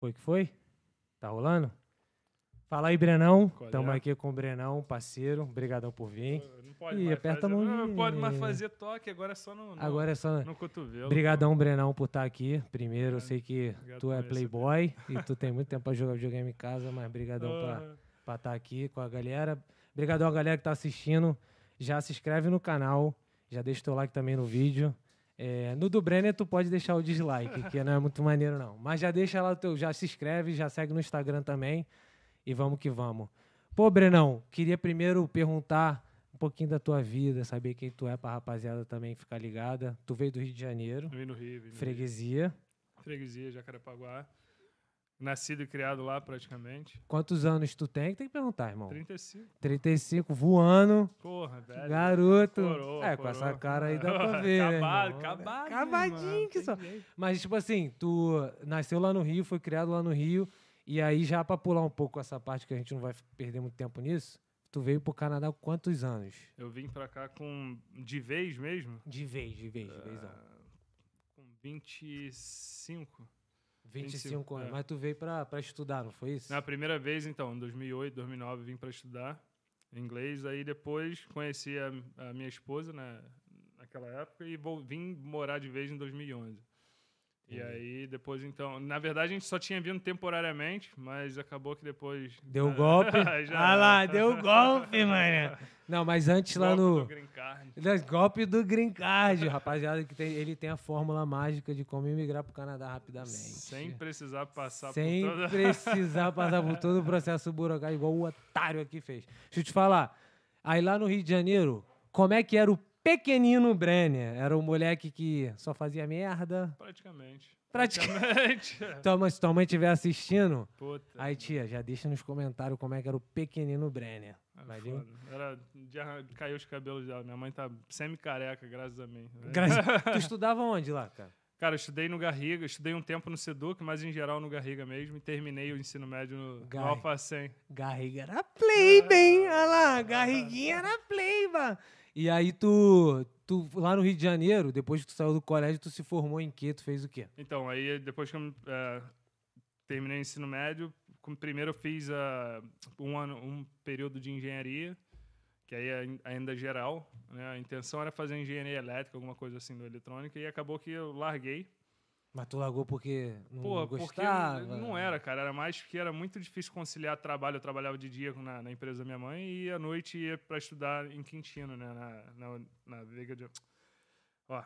Foi que foi? Tá rolando? Fala aí, Brenão. Qual é? Aqui com o Brenão, parceiro. Obrigadão por vir. Não pode mais aperta a fazer, mãozinha. Não pode mais fazer toque, agora é só no, no, Agora é só. no cotovelo. Brigadão, Brenão, por estar aqui. Primeiro, eu É, sei que obrigado tu é playboy e tu tem muito tempo pra jogar videogame em casa, mas brigadão Ah, pra estar aqui com a galera. Obrigadão a galera que tá assistindo. Já se inscreve no canal, já deixa o teu like também no vídeo. É, no do Brenner tu pode deixar o dislike, que não é muito maneiro não. Mas já deixa lá o teu, já se inscreve, já segue no Instagram também e vamos que vamos. Pô, Brenão, queria primeiro perguntar um pouquinho da tua vida, saber quem tu é pra rapaziada também ficar ligada. Tu veio do Rio de Janeiro, Vim no Rio. Vim no freguesia. Rio. Freguesia, Jacarepaguá. Nascido e criado lá praticamente. Quantos anos tu tem? Tem que perguntar, irmão. 35. 35, voando. Porra, velho. Garoto. Coroa, é, com essa cara aí dá pra ver. né, Acabado, irmão? acabado. Acabadinho mano, que só. jeito. Mas, tipo assim, tu nasceu lá no Rio, foi criado lá no Rio, e aí já pra pular um pouco essa parte que a gente não vai perder muito tempo nisso, tu veio pro Canadá com quantos anos? Eu vim pra cá com. De vez mesmo? De vez, de vez, de vez. ah, com 25. 25 anos. é. Mas tu veio pra estudar, não foi isso? Na primeira vez, então, em 2008, 2009, vim para estudar inglês. Aí depois conheci a, a minha esposa né, naquela época e vou, vim morar de vez em 2011. E aí depois, então, na verdade a gente só tinha vindo temporariamente, mas acabou que depois... Deu Ah, golpe? ah lá, deu golpe, mano. Não, mas antes lá golpe no... do green card. Golpe do Green Card, rapaziada, que tem, ele tem a fórmula mágica de como imigrar pro Canadá rapidamente. Sem precisar passar Sem por toda... precisar passar por todo o processo burocrático, igual o otário aqui fez. Deixa eu te falar. Aí lá no Rio de Janeiro, como é que era o pequenino Brenner? Era o moleque que só fazia merda? Praticamente. Praticamente. Mãe, se tua mãe estiver assistindo, Puta. aí tia, já deixa nos comentários como é que era o pequenino Brenner. Valeu? Era, já caiu os cabelos dela. Minha mãe tá semi-careca, graças a mim. Graças- tu estudava onde lá, cara? Cara, eu estudei no Garriga, estudei um tempo no Seduc, mas em geral no Garriga mesmo, e terminei o ensino médio no, no Garriga. Alfacem. Garriga era play, bem. Olha lá, Garriguinha era play, mano. E aí tu, tu, lá no Rio de Janeiro, depois que tu saiu do colégio, tu se formou em quê? Tu fez o quê? Então, aí depois que eu eh, terminei o ensino médio, primeiro eu fiz ah, um, ano, um período de engenharia, que aí é ain- ainda geral. Né? A intenção era fazer engenharia elétrica, alguma coisa assim do eletrônica, e acabou que eu larguei. Mas tu largou porque não Pô, porque gostava? não era, cara. Era mais que era muito difícil conciliar trabalho. Eu trabalhava de dia na, na empresa da minha mãe e à noite ia para estudar em Quintino, né? Na, na, na Veiga de... Ó,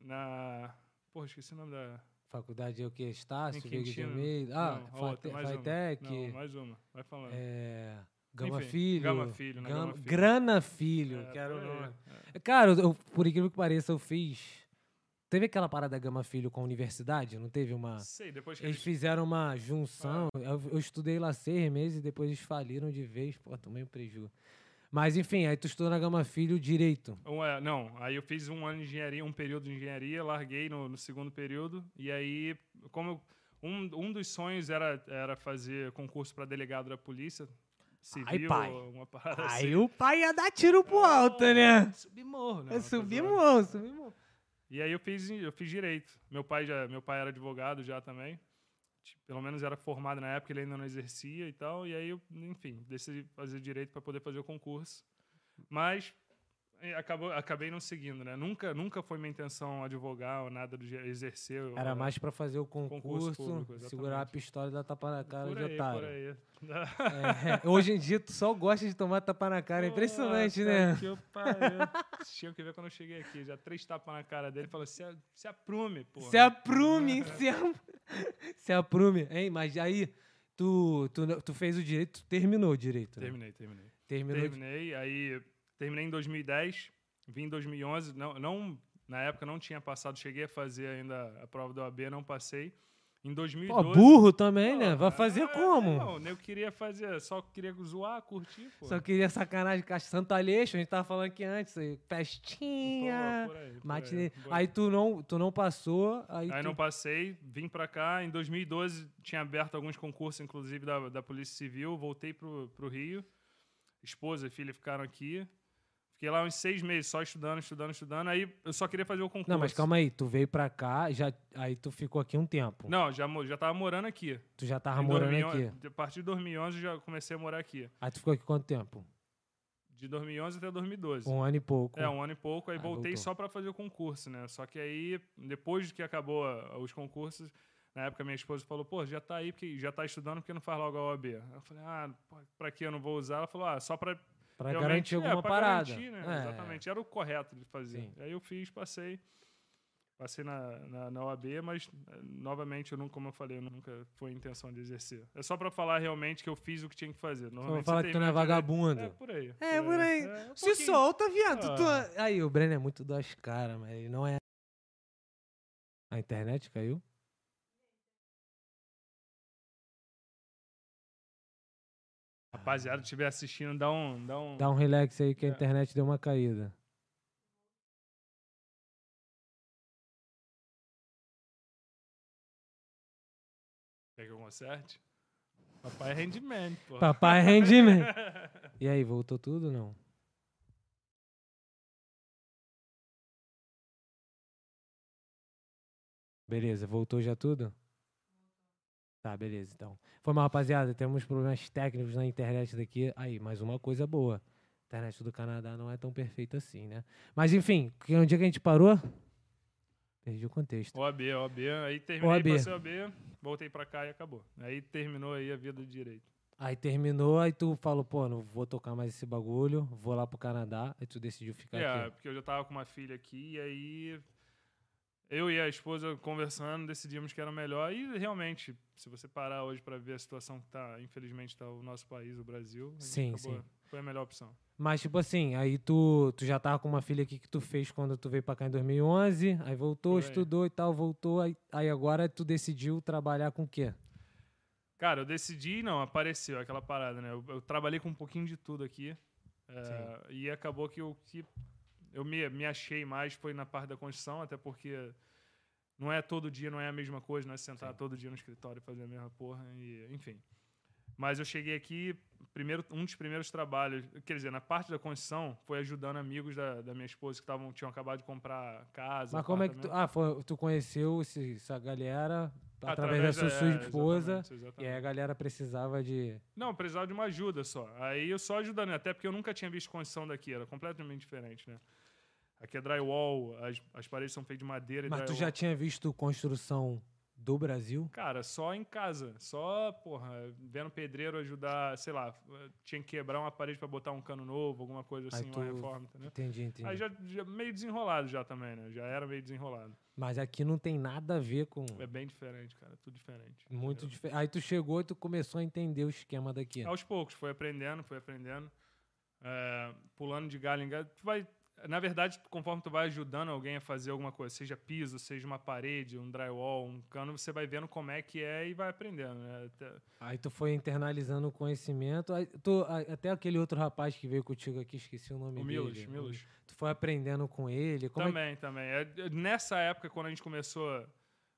na... Porra, esqueci o nome da... Faculdade é o quê? Estácio, Veiga de. Almeida? Ah, Não, outra, mais uma. Não, mais uma. Vai falando. é, Gama Enfim, Filho. Gama Filho, né? Gama- Gama Filho. Grana Filho, É, que era o por aí, nome. é. Cara, eu- por incrível que pareça, eu fiz... Teve aquela parada da Gama Filho com a universidade? Não teve uma... Sei, depois que Eles eles... fizeram uma junção. Eu, eu estudei lá seis meses e depois eles faliram de vez. Pô, tomei um prejuízo. Mas enfim, aí tu estudou na Gama Filho direito. Um, é, não, aí eu fiz um ano de engenharia, um período de engenharia, larguei no, no segundo período, e aí, como eu- um, um dos sonhos era, era fazer concurso para delegado da polícia civil, pai. uma parada Aí assim. o pai ia dar tiro pro alto, né? Subir morro, né? Uma subir morro, subir morro. E aí eu fiz, eu fiz direito. Meu pai, já, meu pai era advogado já também. Pelo menos era formado na época, ele ainda não exercia e tal. E aí, eu, enfim, decidi fazer direito para poder fazer o concurso. Mas acabou, acabei não seguindo, né? Nunca, nunca foi minha intenção advogar ou nada do exercer. ou- Era mais pra fazer o concurso, público, segurar a pistola e dar tapa na cara por de aí, otário. por aí. É, hoje em dia tu só gosta de tomar tapa na cara. É impressionante, né? Que eu. Tinha que ver quando eu cheguei aqui. Já três tapas na cara dele. Falou, se, se aprume, pô. Se aprume, se, am- se aprume. Hein, mas aí tu, tu, tu fez o direito, tu terminou o direito. né? Terminei, terminei. Terminou. Terminei, aí terminei em 2010, vim em 2011, não, não, na época não tinha passado, cheguei a fazer ainda a prova da OAB, não passei. Em Pô, 2012... burro também, né? Vai Pô, fazer como? Não, eu queria fazer, só queria zoar, curtir, pô. Só queria sacanagem com a Santa Aleixo, a gente tava falando aqui antes, aí, Pô, festinha, por aí, por. Aí tu não, tu não passou, aí, Aí tu... não passei, vim pra cá. Em 2012 tinha aberto alguns concursos, inclusive da, da Polícia Civil. Voltei pro, pro Rio. Esposa e filha ficaram aqui. Fiquei lá uns seis meses só estudando, estudando, estudando. Aí eu só queria fazer o concurso. Não, mas calma aí, tu veio pra cá, já, aí tu ficou aqui um tempo. Não, já, já tava morando aqui. Tu já tava Em morando 2011 aqui. A partir de 2011 eu já comecei a morar aqui. Aí tu ficou aqui quanto tempo? De 2011 até 2012. Um ano e pouco. É, um ano e pouco. Aí Ah, voltei voltou. só pra fazer o concurso, né? Só que aí, depois que acabou ah, os concursos, na época minha esposa falou, pô, já tá aí, porque já tá estudando, porque não faz logo a OAB? Eu falei, ah, pra que eu não vou usar? Ela falou, ah, só pra Realmente- garantir é, alguma pra parada. garantir, né? É. Exatamente, era o correto de fazer. Sim. Aí eu fiz, passei. Passei na, na, na OAB, mas, eh, novamente, eu não, como eu falei, eu nunca foi a intenção de exercer. É só pra falar realmente que eu fiz o que tinha que fazer. Normalmente falar que tu não é vagabundo. É, por aí. É, por aí. É, um Se pouquinho. solta, viado. tu- Ah. Aí, o Breno é muito das caras, mas ele não é. A internet caiu? Rapaziada, estiver assistindo, dá um. Dá um... Dá um relax aí que a É. internet deu uma caída. Quer que eu conserte? Papai é handman, pô. Papai Handman. E aí, voltou tudo não? Beleza, voltou já tudo? Tá, beleza, então. Foi mal, rapaziada. Temos problemas técnicos na internet daqui. Aí, mais uma coisa boa. A internet do Canadá não é tão perfeita assim, né? Mas enfim, que- onde é que a gente parou? Perdi o contexto. OAB, OAB. Aí terminei, OAB. passei OAB, voltei pra cá e acabou. Aí terminou aí a vida de direito. Aí terminou, aí tu falou, pô, não vou tocar mais esse bagulho, vou lá pro Canadá. Aí tu decidiu ficar É, aqui. porque eu já tava com uma filha aqui, e aí eu e a esposa conversando, decidimos que era melhor. E realmente, se você parar hoje pra ver a situação que tá, infelizmente, tá o nosso país, o Brasil, Sim, acabou- sim. foi a melhor opção. Mas, tipo assim, aí tu, tu já tava com uma filha aqui que tu fez quando tu veio pra cá em 2011, aí voltou, aí. estudou e tal, voltou, aí, aí agora tu decidiu trabalhar com o quê? Cara, eu decidi, não, apareceu aquela parada, né? Eu, eu trabalhei com um pouquinho de tudo aqui. é, e acabou que o que eu me, me achei mais foi na parte da construção, até porque não é todo dia, não é a mesma coisa, não é sentar Sim. todo dia no escritório e fazer a mesma porra, e, enfim. Mas eu cheguei aqui, primeiro, um dos primeiros trabalhos, quer dizer, na parte da construção, foi ajudando amigos da, da minha esposa que tavam, tinham acabado de comprar casa. Mas como é que tu. Ah, foi, tu conheceu esse- essa galera através, da sua, é, esposa, exatamente, e exatamente. aí a galera precisava de. Não, precisava de uma ajuda só. Aí eu só ajudando, até porque eu nunca tinha visto construção daqui, era completamente diferente, né? Aqui é drywall, as, as paredes são feitas de madeira e Mas tu drywall. já tinha visto construção do Brasil? Cara, só em casa. Só, porra, vendo pedreiro ajudar, sei lá, tinha que quebrar uma parede pra botar um cano novo, alguma coisa Aí assim, tu- uma reforma, entendeu? Entendi, entendi. Aí já, já meio desenrolado já também, né? Já era meio desenrolado. Mas aqui não tem nada a ver com. É bem diferente, cara, tudo diferente. Muito diferente. Aí tu chegou e tu começou a entender o esquema daqui. Aos poucos, foi aprendendo, foi aprendendo. É, pulando de galho em galho. Tu vai, na verdade, conforme tu vai ajudando alguém a fazer alguma coisa, seja piso, seja uma parede, um drywall, um cano, você vai vendo como é que é e vai aprendendo, né? Até- Aí tu foi internalizando o conhecimento. Aí tu, até aquele outro rapaz que veio contigo aqui, esqueci o nome o dele. Milos, Milos. Tu foi aprendendo com ele. Como é que- Também, também. É, é, nessa época, quando a gente começou,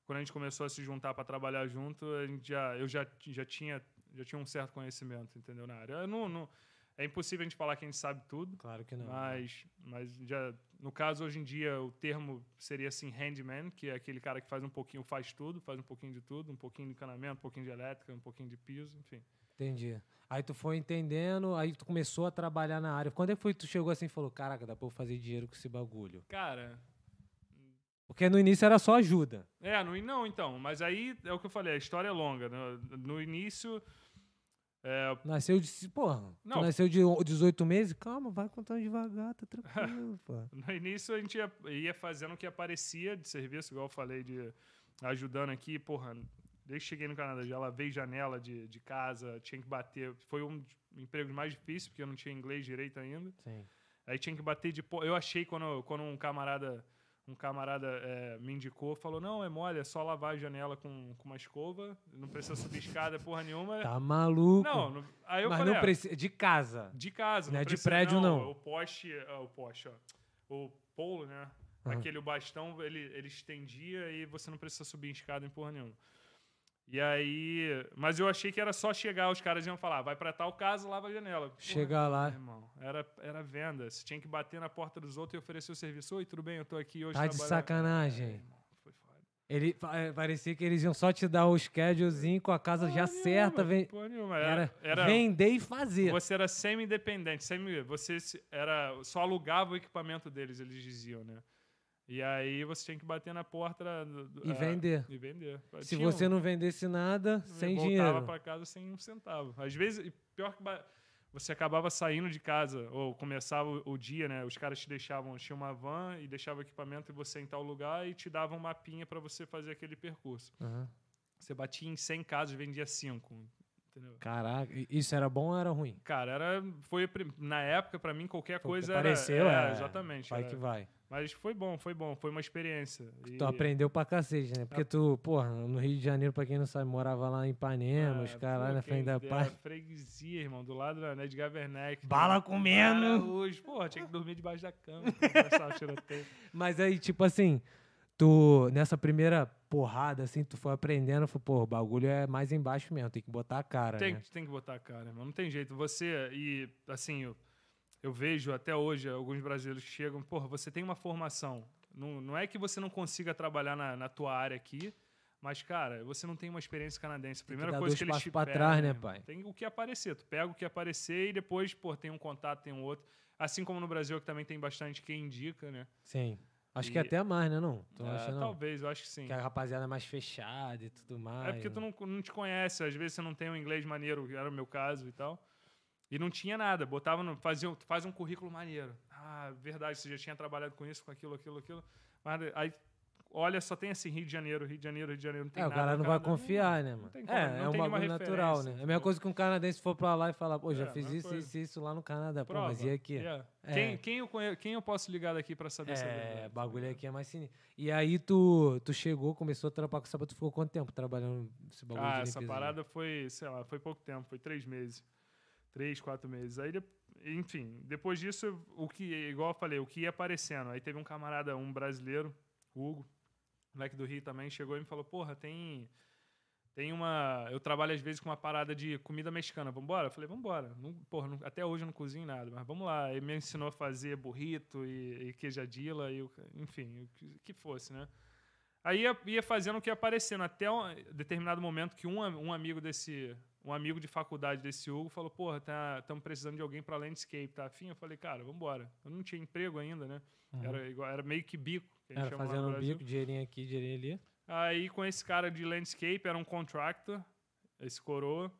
quando a gente começou a se juntar para trabalhar junto, a gente já, eu já, já tinha, já tinha um certo conhecimento, entendeu, na área. Eu não, não- é impossível a gente falar que a gente sabe tudo, Claro que não. mas, mas já, no caso hoje em dia o termo seria assim handyman, que é aquele cara que faz um pouquinho, faz tudo, faz um pouquinho de tudo, um pouquinho de encanamento, um pouquinho de elétrica, um pouquinho de piso, enfim. Entendi. Aí tu foi entendendo, aí tu começou a trabalhar na área. Quando é que foi que tu chegou assim e falou, caraca, dá pra eu fazer dinheiro com esse bagulho? Cara, Porque no início era só ajuda. É, no, não, então, mas aí é o que eu falei, a história é longa. No, no início, é, Nasceu de. Porra, Não. nasceu de o- 18 meses? Calma, vai contando devagar, tá tranquilo, pô. no início a gente ia, ia fazendo o que aparecia de serviço, igual eu falei, de ajudando aqui, porra, desde que cheguei no Canadá, já lavei janela de, de casa, tinha que bater, foi um dos empregos mais difíceis, porque eu não tinha inglês direito ainda. Sim. Aí tinha que bater de Eu achei quando, quando um camarada um camarada é, me indicou, falou: não, é mole, é só lavar a janela com, com uma escova, não precisa subir escada, porra nenhuma. Tá maluco. Não, não- aí eu Mas falei: não "Ah, precisa. De casa. de casa, Não não, é de precisa- prédio, não. O poste, ah, o poste, ó, o polo, né? Aham. Aquele bastão, ele, ele estendia e você não precisa subir em escada em porra nenhuma. E aí. Mas eu achei que era só chegar, os caras iam falar, vai pra tal casa, lava a janela. Porra, Chegar lá. Irmão, era, era venda. Você tinha que bater na porta dos outros e oferecer o serviço. Oi, tudo bem? Eu tô aqui hoje Tá de trabalhando." sacanagem. É, irmão, foi foda. Ele, pa- parecia que eles iam só te dar o schedulezinho com a casa já Porra certa. nenhuma, Vem, porra nenhuma. era, Era, vender e fazer. Você era semi-independente. Semi, você era, só alugava o equipamento deles, eles diziam, né? E aí você tinha que bater na porta E ah, vender. E vender. Se Tinha um- você não vendesse nada, sem voltava dinheiro. para casa sem um centavo. Às vezes, pior que você acabava saindo de casa ou começava o, o dia, né? Os caras te deixavam, tinha uma van e deixava o equipamento e você em tal lugar e te davam um mapinha para você fazer aquele percurso. Aham. Você batia em 100 casas vendia 5. Entendeu? Caraca, isso era bom ou era ruim? Cara, era, foi a na época para mim qualquer Foi coisa era, apareceu, é, é, exatamente. Vai era. que vai. Mas foi bom, foi bom, foi uma experiência. E- Tu aprendeu pra cacete, né? Porque tu, porra, no Rio de Janeiro, pra quem não sabe, morava lá em Ipanema, os Ah, caras lá na frente da paz. freguesia, irmão, do lado da Edgar Werneck. Bala comendo. Hoje, porra, tinha que dormir debaixo da cama. Mas aí, tipo assim, tu, nessa primeira porrada, assim, tu foi aprendendo, foi, pô, o bagulho é mais embaixo mesmo, tem que botar a cara, tem, né? tem que botar a cara, irmão. Não tem jeito. Você, e assim, eu, eu vejo até hoje alguns brasileiros que chegam, porra, você tem uma formação. Não, não é que você não consiga trabalhar na, na tua área aqui, mas, cara, você não tem uma experiência canadense. A primeira dar coisa dois que eles te pra pedem, trás, né, pai? Tem o que aparecer. Tu pega o que aparecer e depois, pô, tem um contato, tem um outro. Assim como no Brasil, que também tem bastante quem indica, né? Sim. Acho que E- até mais, né, não? Tu acha, não? talvez, eu acho que sim. Que a rapaziada é mais fechada e tudo mais. É porque tu né? não, não te conhece, às vezes você não tem um inglês maneiro, que era o meu caso e tal. E não tinha nada, botava no, fazia, um- faz um currículo maneiro. Ah, verdade, você já tinha trabalhado com isso, com aquilo, aquilo, aquilo. Mas aí, olha, só tem assim, Rio de Janeiro, Rio de Janeiro, Rio de Janeiro, não tem É, o nada. cara não vai confiar, né, mano? tem como, é, não é tem um bagulho natural, né? É a mesma coisa que um canadense for pra lá e falar, pô, já É, fiz isso, coisa. isso, isso lá no Canadá. Pô, Prova. mas e aqui? Yeah. É. Quem, quem, eu quem eu posso ligar daqui pra saber é É, verdade, bagulho tá aqui é mais sinistro. E aí tu, tu chegou, começou a trampar com essa tu ficou quanto tempo trabalhando esse bagulho Ah, essa parada foi, sei lá, foi pouco tempo, foi três meses. Três, quatro meses. Aí, enfim, depois disso, o que, igual eu falei, o que ia aparecendo. Aí teve um camarada, um brasileiro, Hugo, moleque do Rio também, chegou e me falou, porra, tem. Tem uma. Eu trabalho às vezes com uma parada de comida mexicana. Vambora? Eu falei, vambora. Não, porra, não- até hoje eu não cozinho nada, mas vamos lá. Ele me ensinou a fazer burrito e, e queijadila, e, enfim, o que, que fosse, né? Aí ia, ia fazendo o que ia aparecendo, até um determinado momento que um, um amigo desse. Um amigo de faculdade desse Hugo falou, porra, estamos precisando de alguém para landscape, tá afim? Eu falei, cara, vambora. Eu não tinha emprego ainda, né? Era, igual, era meio que bico. Que a gente Era fazendo um bico, dinheirinho aqui, dinheirinho ali. Aí com esse cara de landscape, era um contractor, esse coroa.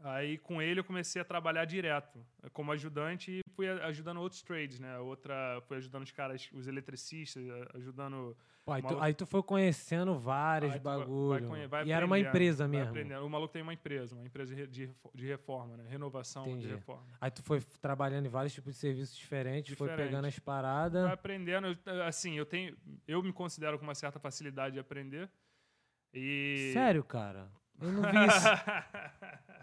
Aí com ele eu comecei a trabalhar direto, como ajudante e fui ajudando outros trades, né? Outra, fui ajudando os caras, os eletricistas, ajudando Pô, aí, tu, aí tu foi conhecendo vários Aí tu vai- bagulho. vai conhe- vai e era uma empresa mesmo. aprendendo. O maluco tem uma empresa, uma empresa de, de refo- de reforma, né? Renovação Entendi. de reforma. Aí tu foi trabalhando em vários tipos de serviços diferentes, foi Diferente. pegando as Vai paradas. aprendendo, assim, eu tenho, eu me considero com uma certa facilidade de aprender. E Sério, cara? Eu não vi isso.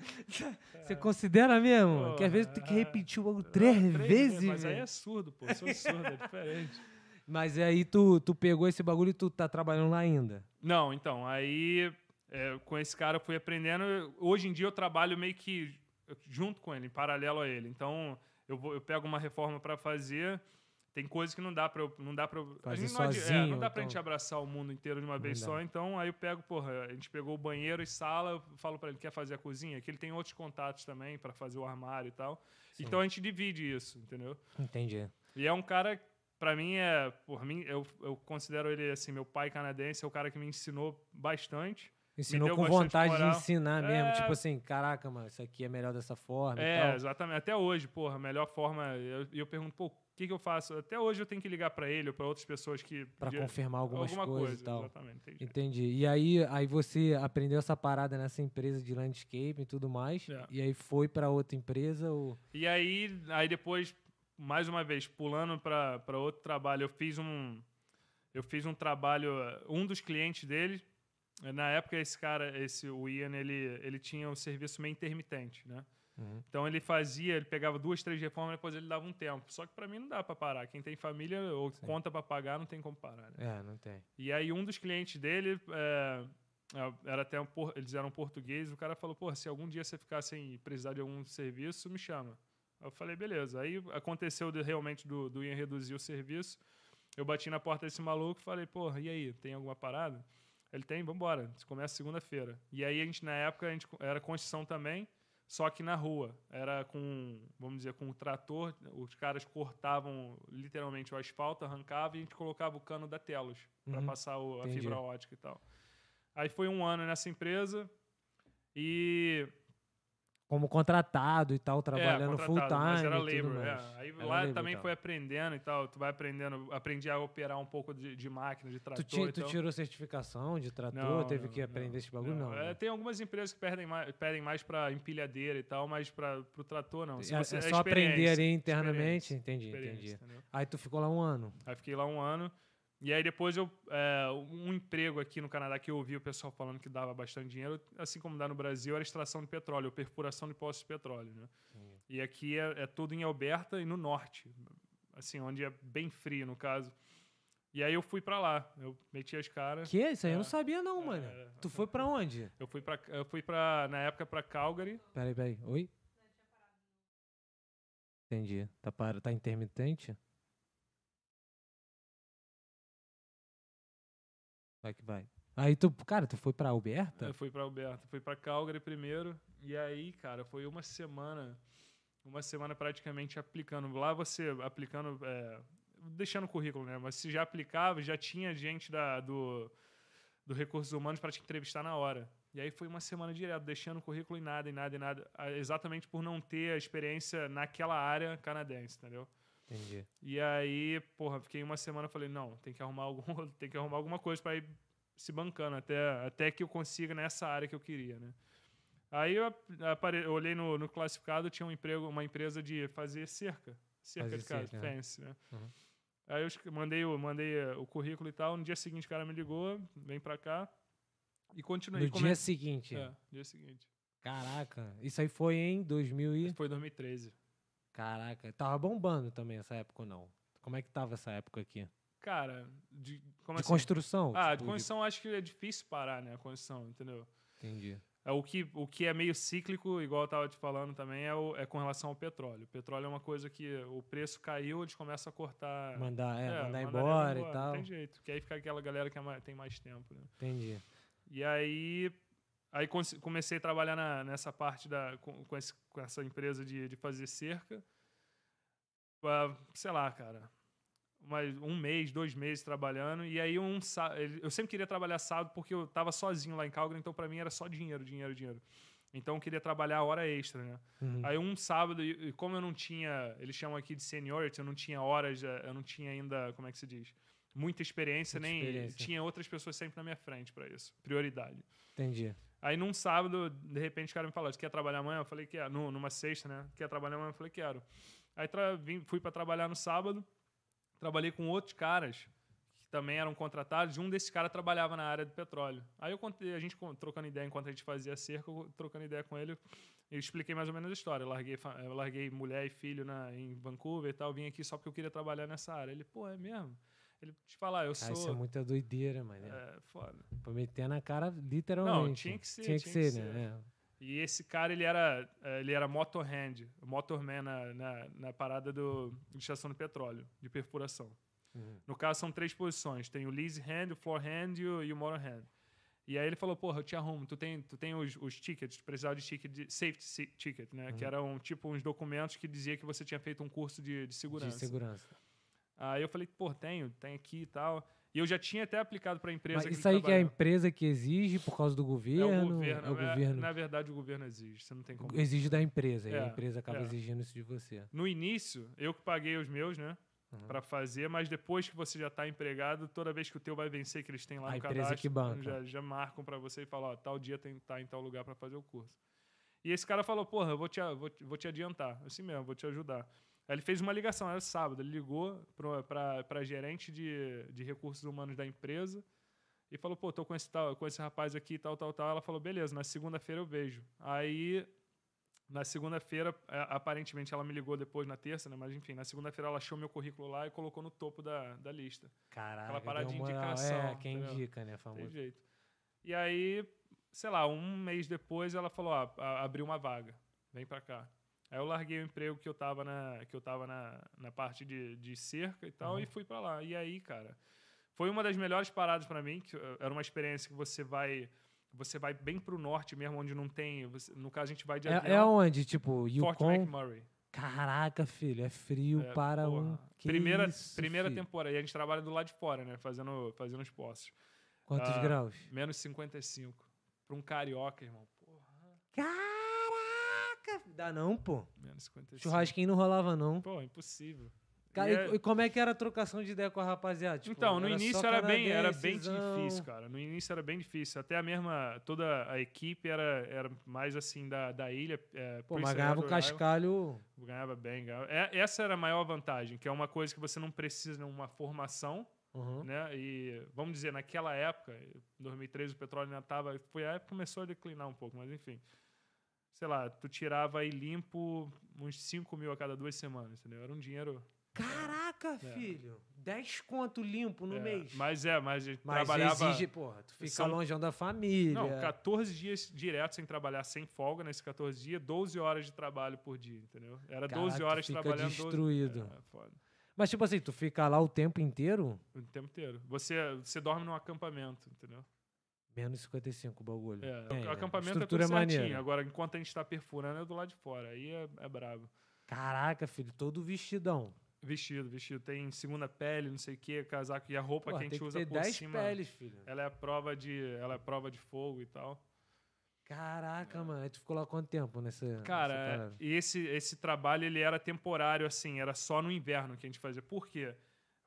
Você considera mesmo? que às vezes tem que Porra, repetir o bagulho Ah, três, vezes, Mas aí é surdo, pô. Sou surdo, é diferente. Mas aí tu, tu pegou esse bagulho e tu tá trabalhando lá ainda. Não, então, aí é, com esse cara eu fui aprendendo. Hoje em dia eu trabalho meio que junto com ele, em paralelo a ele. Então, eu, vou, eu pego uma reforma para fazer. Tem coisas que não dá para não dá para Fazer não, adi- é, sozinho, não dá pra então. gente abraçar o mundo inteiro de uma Não vez dá. só. Então, aí eu pego, porra, a gente pegou o banheiro e sala, eu falo para ele quer fazer a cozinha, que ele tem outros contatos também para fazer o armário e tal. Sim. Então a gente divide isso, entendeu? Entendi. E é um cara, pra mim, é. Por mim, eu, eu considero ele assim, meu pai canadense, é o cara que me ensinou bastante. Ensinou com vontade de moral. ensinar mesmo. É. Tipo assim, caraca, mano, isso aqui é melhor dessa forma É, exatamente. Até hoje, porra, a melhor forma. E eu, eu pergunto, pô, que, que eu faço? Até hoje eu tenho que ligar pra ele ou pra outras pessoas que. De- confirmar algumas alguma coisas coisa, e tal. Exatamente. entendi. E aí, aí você aprendeu essa parada nessa empresa de landscape e tudo mais. É. E aí foi pra outra empresa ou... E aí, aí depois, mais uma vez, pulando para outro trabalho, eu fiz um eu fiz um trabalho, um dos clientes dele, na época esse cara, esse o Ian, ele ele tinha um serviço meio intermitente, né? Uhum. Então ele fazia, ele pegava duas, três reformas, depois ele dava um tempo. Só que para mim não dá para parar. Quem tem família ou conta para pagar não tem como parar. Né? É, não tem. E aí um dos clientes dele, é, É, Era até um, eles eram portugueses. O cara falou: pô, se algum dia você ficar sem precisar de algum serviço, me chama. Eu falei: beleza. Aí aconteceu de- realmente do, do Ian reduzir o serviço. Eu bati na porta desse maluco e falei: pô, e aí, tem alguma parada? Ele tem, vambora. Começa segunda-feira. E aí a gente, na época, a gente era construção também, só que na rua. Era com, vamos dizer, com o trator. Os caras cortavam literalmente o asfalto, arrancavam e a gente colocava o cano da Telos para Uhum. passar o- a Entendi. fibra ótica e tal. Aí foi um ano nessa empresa e Como contratado e tal, trabalhando é, full time. mas era labor. é. Aí Era lá também tá. foi aprendendo e tal. Tu vai aprendendo, aprendi a operar um pouco de, de máquina, de trator. Tu, ti- tu tirou certificação de trator? Não, teve não, que aprender não, esse bagulho? Não. É, né? tem algumas empresas que pedem mais, pedem mais para empilhadeira e tal, mas para o trator não. É, você- é é só aprender ali internamente? Entendi, entendi. entendeu? Aí tu ficou lá um ano. Aí fiquei lá um ano. E aí depois eu é, um emprego aqui no Canadá que eu ouvi o pessoal falando que dava bastante dinheiro, assim como dá no Brasil, era extração de petróleo, ou perfuração de poços de petróleo. Né? E aqui é, é tudo em Alberta e no norte, assim, onde é bem frio no caso. E aí eu fui pra lá, eu meti as caras. Que? Isso aí eu não É. sabia não, mano. É. Tu foi pra onde? Eu fui para eu fui para na época para Calgary. Peraí, peraí. Oi? Entendi. Tá, para... tá intermitente? Vai que vai. Aí tu, cara, tu foi pra Alberta? Eu fui para Alberta, fui para Calgary primeiro. E aí, cara, foi uma semana, uma semana praticamente aplicando. Lá você aplicando, é, deixando o currículo, né? Mas se já aplicava, já tinha gente da, do, do Recursos Humanos para te entrevistar na hora. E aí foi uma semana direto, deixando o currículo em nada, em nada, em nada. Exatamente por não ter a experiência naquela área canadense, entendeu? Entendi. E aí, porra, fiquei uma semana falei, não, tem que arrumar algum, tem que arrumar alguma coisa para ir se bancando até, até que eu consiga nessa área que eu queria, né? Aí eu, ap- apare- eu olhei no, no classificado, tinha um emprego, uma empresa de fazer cerca, cerca Fazer de casa, cerca, né? fence, né? Uhum. Aí eu mandei, o- mandei eh, o currículo e tal, no dia seguinte o cara me ligou, vem pra cá e continuei. No Come- dia seguinte. É, dia seguinte. Caraca. Isso aí foi em 2000 e... Foi 2013. Caraca. Tava bombando também essa época ou não? Como é que tava essa época aqui? Cara, de, como de assim? construção? Ah, tipo, de construção acho que é difícil parar, né? A construção, entendeu? Entendi. É, o, que, o que é meio cíclico, igual eu estava te falando também, é, o- é com relação ao petróleo. O petróleo é uma coisa que o preço caiu, eles começam a cortar. Mandar, é, mandar mandar embora, embora, e tal. Não tem jeito. Porque aí fica aquela galera que é mais- tem mais tempo. Né? Entendi. E aí, aí comecei a trabalhar na- nessa parte da, com, com, esse- com essa empresa de, de fazer cerca. Ah, sei lá, cara. Mas um mês, dois meses trabalhando. E aí, um eu sempre queria trabalhar sábado porque eu tava sozinho lá em Calgary, então para mim era só dinheiro, dinheiro, dinheiro. Então eu queria trabalhar hora extra, né? Uhum. Aí um sábado, e e como eu não tinha, eles chamam aqui de seniority, eu não tinha horas, eh, eu não tinha ainda, como é que se diz? Muita experiência, Muita nem experiência. tinha outras pessoas sempre na minha frente para isso. Prioridade. Entendi. Aí num sábado, de repente, o cara me falou: quer trabalhar amanhã? Eu falei: Quero. Nu- Numa sexta, né? Quer trabalhar amanhã? Eu falei: Quero. Aí vim- fui para trabalhar no sábado, trabalhei com outros caras que também eram contratados. Um desses caras trabalhava na área do petróleo. Aí eu contei, a gente trocando ideia enquanto a gente fazia cerca, eu trocando ideia com ele. Eu expliquei mais ou menos a história. Eu larguei, eu larguei mulher e filho na, em Vancouver e tal. Vim aqui só porque eu queria trabalhar nessa área. Ele, pô, é mesmo? Ele, te falar, eu Ah, sou. isso é muita doideira, mano. é, foda. Pra meter na cara, literalmente. tinha que ser, Tinha que tinha que ser, né? E esse cara, ele era, eh, ele era motorhand, motorman na, na, na parada do, de estação de petróleo, de perfuração. É. Uhum. No caso, são três posições. Tem o lease hand, o floor hand e o, e o motor hand. E aí ele falou, porra, eu te arrumo, tu tem, tu tem os, os tickets, tu precisava de ticket, de safety ticket, né? Uhum. Que eram tipo uns documentos que dizia que você tinha feito um curso de, de segurança. De segurança. Aí eu falei, pô, tenho, tem aqui e tal. E eu já tinha até aplicado para a empresa Mas que isso aí que é a empresa que exige por causa do governo? É o governo. É o é- governo. Na verdade, o governo exige. Você não tem como. Exige da empresa, e a É, empresa acaba é. exigindo isso de você. No início, eu que paguei os meus, né? Uhum. Pra fazer, mas depois que você já tá empregado, toda vez que o teu vai vencer, que eles têm lá A no cadastro, que banca. Já, já marcam pra você e falam, ó, tal dia tem tá em tal lugar pra fazer o curso. E esse cara falou, porra, eu vou te, vou, vou te adiantar. Assim mesmo, vou te ajudar. Aí ele fez uma ligação, era sábado, ele ligou pra, pra gerente de, de recursos humanos da empresa e falou, pô, tô com esse, tal, com esse rapaz aqui, tal, tal, tal. Ela falou, beleza, na segunda-feira eu vejo. Aí na segunda-feira, é, aparentemente ela me ligou depois na terça, né? Mas enfim, na segunda-feira ela achou meu currículo lá e colocou no topo da, da lista. Caraca, parada deu de moral. indicação, É, quem entendeu? indica, né, famoso. Tem jeito. E aí, sei lá, um mês depois ela falou, ó, a- abriu uma vaga, vem pra cá. Aí eu larguei o emprego que eu tava na, que eu tava na, na parte de, de cerca e tal, e fui pra lá. E aí, cara, foi uma das melhores paradas pra mim, que eh, era uma experiência que você vai você vai bem pro norte mesmo, onde não tem, você- no caso a gente vai de É, é avião, onde? Tipo, Fort Yukon? McMurray. Caraca, filho, é frio É, para porra. um. Que primeira isso, primeira filho? temporada, e a gente trabalha do lado de fora, né, fazendo fazendo os postos. Quantos Ah, graus? Menos 55. Pra um carioca, irmão. Porra, Caraca! Dá não, pô. menos 55. Churrasquinho não rolava, não. Pô, impossível. Cara, E é- e como é que era a trocação de ideia com a rapaziada? Tipo, então, no era início era bem, era bem difícil, cara. No início era bem difícil. Até a mesma, toda a equipe era, era mais assim da, da ilha. É, Pô, mas ganhava o cascalho. Ganhava bem. Ganhava. É, essa era a maior vantagem, que é uma coisa que você não precisa de uma formação, Uhum. né? E, vamos dizer, naquela época, em 2013, o petróleo ainda estava... Foi a época que começou a declinar um pouco, mas enfim. Sei lá, tu tirava aí limpo uns 5 mil a cada duas semanas, entendeu? Era um dinheiro... Caraca, filho. 10 conto limpo no é, mês. Mas é, mas a gente Mas trabalhava... exige, porra, tu fica São- longe da família. Não, 14 dias direto sem trabalhar, sem folga nesses 14 dias, 12 horas de trabalho por dia, entendeu? Era Caraca, 12 tu horas fica trabalhando. 12 destruído. É, foda. Mas tipo assim, tu fica lá o tempo inteiro, O tempo inteiro. Você, você dorme num acampamento, entendeu? Menos 55 o bagulho. É, É, o é. acampamento é é tudo certinho. maneira. Agora, enquanto a gente tá perfurando, é do lado de fora. Aí é, é brabo. Caraca, filho, todo vestidão. Vestido, vestido. Tem segunda pele, não sei o quê, casaco. E a roupa Porra, que a gente que usa ter por 10 cima. peles, filho. Ela é prova de. Ela é prova de fogo e tal. Caraca, mano. Aí tu ficou lá quanto tempo nessa. Cara, é, e esse, esse trabalho ele era temporário, assim, era só no inverno que a gente fazia. Por quê?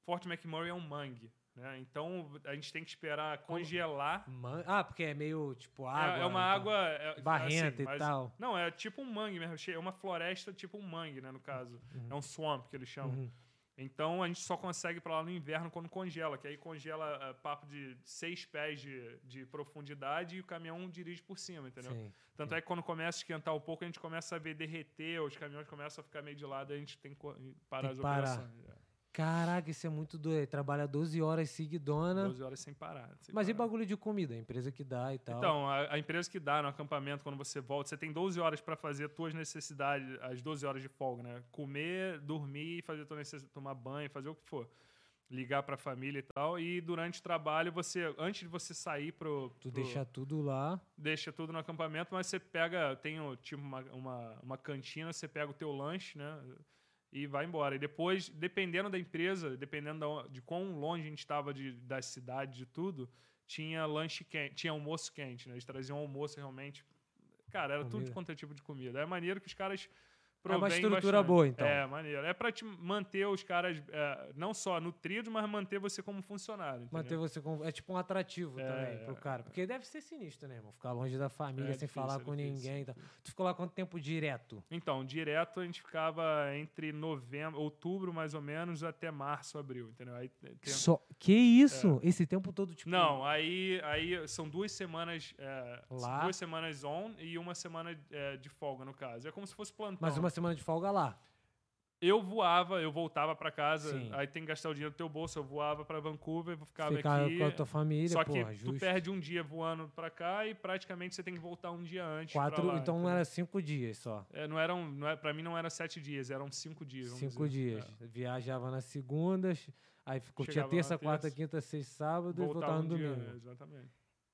Fort McMurray é um mangue, né? Então a gente tem que esperar congelar. Man- Ah, porque é meio tipo água. é, é uma então, água é, Barrenta assim, e mas- tal. Não, é tipo um mangue mesmo. É uma floresta tipo um mangue, né? No caso, é um swamp que eles chamam. Uhum. Então a gente só consegue ir pra lá no inverno quando congela, que aí congela é, papo de seis pés de, de profundidade e o caminhão dirige por cima, entendeu? Sim. Tanto é que quando começa a esquentar um pouco, a gente começa a ver derreter, os caminhões começam a ficar meio de lado, a gente tem que parar Tem as que parar. operações. Caraca, isso é muito doido. Ele Trabalha 12 horas seguidona. 12 horas sem parar. sem Mas e parar. bagulho de comida? A empresa que dá e tal. Então, a, a empresa que dá no acampamento, quando você volta, você tem 12 horas para fazer tuas necessidades, as 12 horas de folga, né? Comer, dormir, fazer tua necessidade, tomar banho, fazer o que for. Ligar pra família e tal. E durante o trabalho, você, antes de você sair pro. tu pro- deixa tudo lá. deixa tudo no acampamento, mas você pega, tem tipo uma, uma, uma cantina, você pega o teu lanche, né? E vai embora. E depois, dependendo da empresa, dependendo de quão longe a gente estava da cidade, de tudo, tinha lanche quente, tinha almoço quente, né? Eles traziam almoço realmente. Cara, era tudo Comida. quanto é tipo de comida. É maneiro que os caras É uma estrutura bastante. boa, então. É, maneiro. É pra te manter os caras é, não só nutridos, mas manter você como funcionário. Manter entendeu? você com. É tipo um atrativo É, também pro é, cara. Porque deve ser sinistro, né, irmão? Ficar longe da família É sem difícil, falar é com difícil, ninguém. é e tal. Tu ficou lá quanto tempo direto? Então, direto a gente ficava entre novembro, outubro mais ou menos, até março, abril, entendeu? Aí tem- Só... Que isso? Esse tempo todo, tipo. Não, aí, aí são duas semanas é, Lá. duas semanas on e uma semana é, de folga, no caso. É como se fosse plantão. Mas uma semana de folga lá. Eu voava, eu voltava pra casa, Sim. aí tem que gastar o dinheiro do teu bolso, eu voava pra Vancouver, ficava Ficar aqui. com a tua família, Só que porra, tu justo. perde um dia voando pra cá e praticamente você tem que voltar um dia antes. Quatro, lá, então entendeu? era cinco dias só. É, não eram, não é, pra mim não era sete dias, eram cinco dias. Cinco dizer. dias. É. Viajava nas segundas, aí Chegava na terça, quarta, terça, quinta, sexta, sábado e Voltava voltava no um dia, domingo. é, exatamente.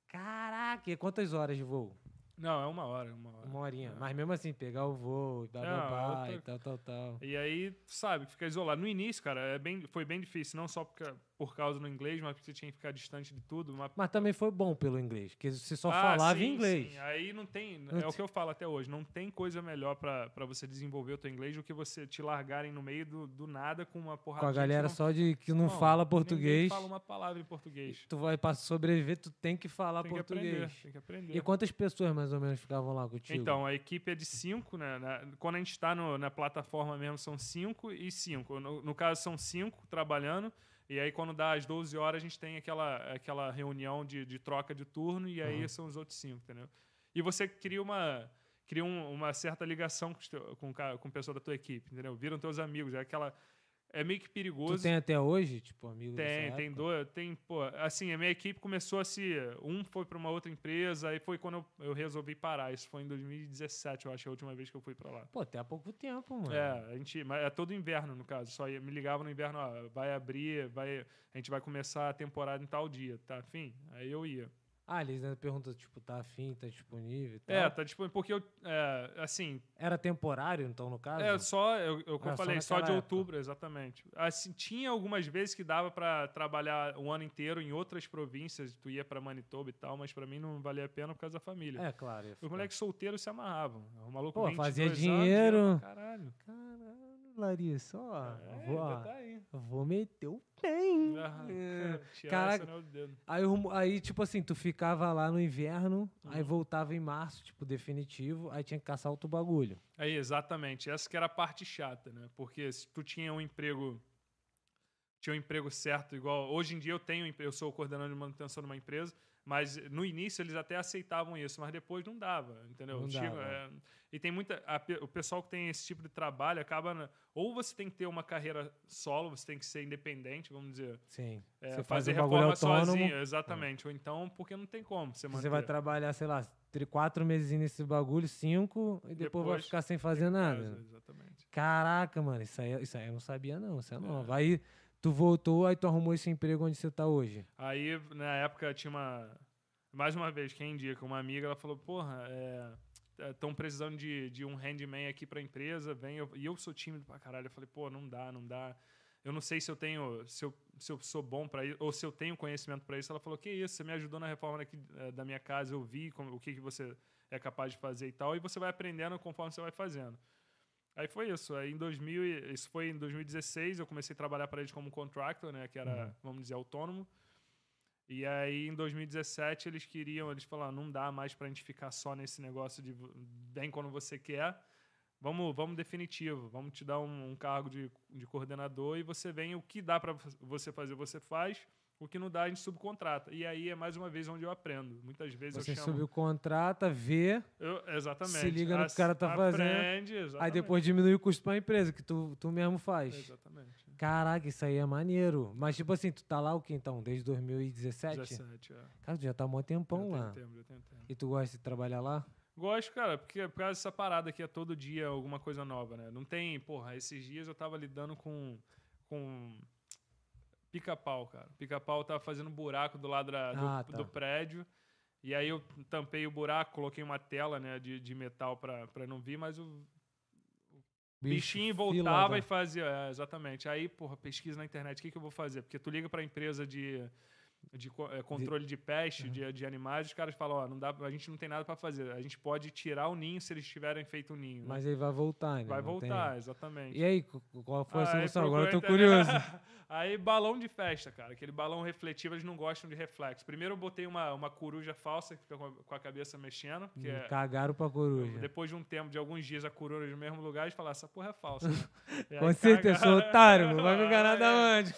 Caraca, e quantas horas de voo? Não, é uma hora, uma hora. Uma horinha. É. Mas mesmo assim, pegar o voo, blá, blá, blá, e tal, tal, tal. E aí, sabe, fica isolado. No início, cara, é bem, foi bem difícil, não só porque, por causa do inglês, mas porque você tinha que ficar distante de tudo. Mas, Mas também foi bom pelo inglês, porque você só Ah, falava sim, inglês. sim. Aí não tem. Não é o que eu falo até hoje. Não tem coisa melhor pra você desenvolver o teu inglês do que você te largarem no meio do, do nada com uma porrada Com a galera que só de que não Não, fala português. fala uma palavra em português. Tu vai para sobreviver, tu tem que falar Tem que português. aprender, tem que aprender. E quantas pessoas mais ou menos ficavam lá contigo? Então, a equipe é de cinco, né? Na- quando a gente está na plataforma mesmo, são cinco e cinco. No, no caso, são cinco trabalhando. E aí, quando dá às 12 horas, a gente tem aquela, aquela reunião de, de troca de turno, e aí Uhum. são os outros cinco, entendeu? E você cria uma, cria um- uma certa ligação com, com, com o pessoal da tua equipe, entendeu? Viram teus amigos, é aquela. É meio que perigoso. Tu tem até hoje, tipo, amigo Tem, tem dois, tem, pô, assim, a minha equipe começou a se, um foi para uma outra empresa, aí foi quando eu, eu, resolvi parar, isso foi em 2017, eu acho, a última vez que eu fui para lá. Pô, até há pouco tempo, mano. É, a gente, mas é todo inverno, no caso, só ia, me ligava no inverno, ó, vai abrir, vai, a gente vai começar a temporada em tal dia, tá, enfim, aí eu ia. Ah, eles ainda perguntam, tipo, tá afim, tá disponível e tal. É, tá disponível, porque eu, é, assim... Era temporário, então, no caso? É, só, eu, eu, eu falei, só de época. outubro, exatamente. Assim, tinha algumas vezes que dava para trabalhar o ano inteiro em outras províncias, tu ia para Manitoba e tal, mas para mim não valia a pena por causa da família. É, claro. Os moleques solteiros se amarravam. O maluco Pô, fazia dinheiro. Anos, caralho. Caralho. Larissa, ó. É, vou, ó, tá aí. vou meter o bem. Ah, é. Caraca. Aí, aí, tipo assim, tu ficava lá no inverno, uhum. aí voltava em março, tipo, definitivo, aí tinha que caçar outro bagulho. Aí, exatamente. Essa que era a parte chata, né? Porque se tu tinha um emprego. Tinha um emprego certo, igual. Hoje em dia eu tenho, eu sou coordenador de manutenção de uma empresa, mas no início eles até aceitavam isso, mas depois não dava, entendeu? Não Chega, dava. É, e tem muita. A, o pessoal que tem esse tipo de trabalho acaba. Na, ou você tem que ter uma carreira solo, você tem que ser independente, vamos dizer. Sim. É, você fazer faz um reforma sozinho, exatamente. É. Ou então, porque não tem como você. Você vai trabalhar, sei lá, quatro meses nesse bagulho, cinco, e depois, depois vai ficar sem fazer nada. Casa, exatamente. Caraca, mano, isso aí, isso aí eu não sabia, não. Isso é, é. novo. Aí tu voltou, aí tu arrumou esse emprego onde você tá hoje. Aí, na época, tinha uma mais uma vez, quem indica? Uma amiga, ela falou, porra, estão é, precisando de, de um handman aqui para a empresa, vem. Eu, e eu sou tímido pra caralho. Eu falei, pô, não dá, não dá. Eu não sei se eu tenho, se eu, se eu sou bom para isso, ou se eu tenho conhecimento para isso. Ela falou, que isso, você me ajudou na reforma daqui, é, da minha casa, eu vi como, o que, que você é capaz de fazer e tal, e você vai aprendendo conforme você vai fazendo. Aí foi isso. Aí em 2000, isso foi em 2016, eu comecei a trabalhar para eles como contractor, né, que era, uhum. vamos dizer, autônomo. E aí, em 2017, eles queriam, eles falaram, não dá mais para a gente ficar só nesse negócio de bem quando você quer. Vamos, vamos definitivo, vamos te dar um, um cargo de, de coordenador e você vem, o que dá para você fazer, você faz o que não dá, a gente subcontrata. E aí é mais uma vez onde eu aprendo. Muitas vezes Você eu chamo... subcontrata, vê. Eu, exatamente. Se liga no que o cara tá aprende, fazendo. Exatamente. Aí depois diminui o custo para a empresa, que tu, tu mesmo faz. Exatamente. Caraca, isso aí é maneiro. Mas, tipo assim, tu tá lá o que então? Desde 2017? 17, é. Cara, tu já tá há um tempão já lá. Tenho tempo, já tenho tempo. E tu gosta de trabalhar lá? Gosto, cara, porque por causa dessa parada aqui é todo dia alguma coisa nova, né? Não tem, porra, esses dias eu tava lidando com. com pica-pau, cara. Pica-pau tava fazendo buraco do lado da, do, Ah, tá. do prédio. E aí eu tampei o buraco, coloquei uma tela né, de, de metal pra, pra não vir, mas o Bicho, bichinho voltava da- e fazia. é, exatamente. Aí, porra, pesquisa na internet, o que, que eu vou fazer? Porque tu liga pra empresa de, de é, controle de peste, Uhum. de, de animais, os caras falam, ó, não dá, a gente não tem nada pra fazer. A gente pode tirar o ninho se eles tiverem feito o ninho. né? Mas ele vai voltar, né? Vai Não tem- voltar, exatamente. E aí, qu- qual foi a Aí solução? Agora eu tô curioso. Aí, balão de festa, cara. Aquele balão refletivo, eles não gostam de reflexo. Primeiro eu botei uma, uma coruja falsa, que fica com a, cabeça mexendo. Que é, Cagaram pra coruja. depois de um tempo, de alguns dias, a coruja no mesmo lugar, eles falaram, essa porra é falsa. né? Com certeza, sou cagaram. otário, não vai me enganar da É. onde?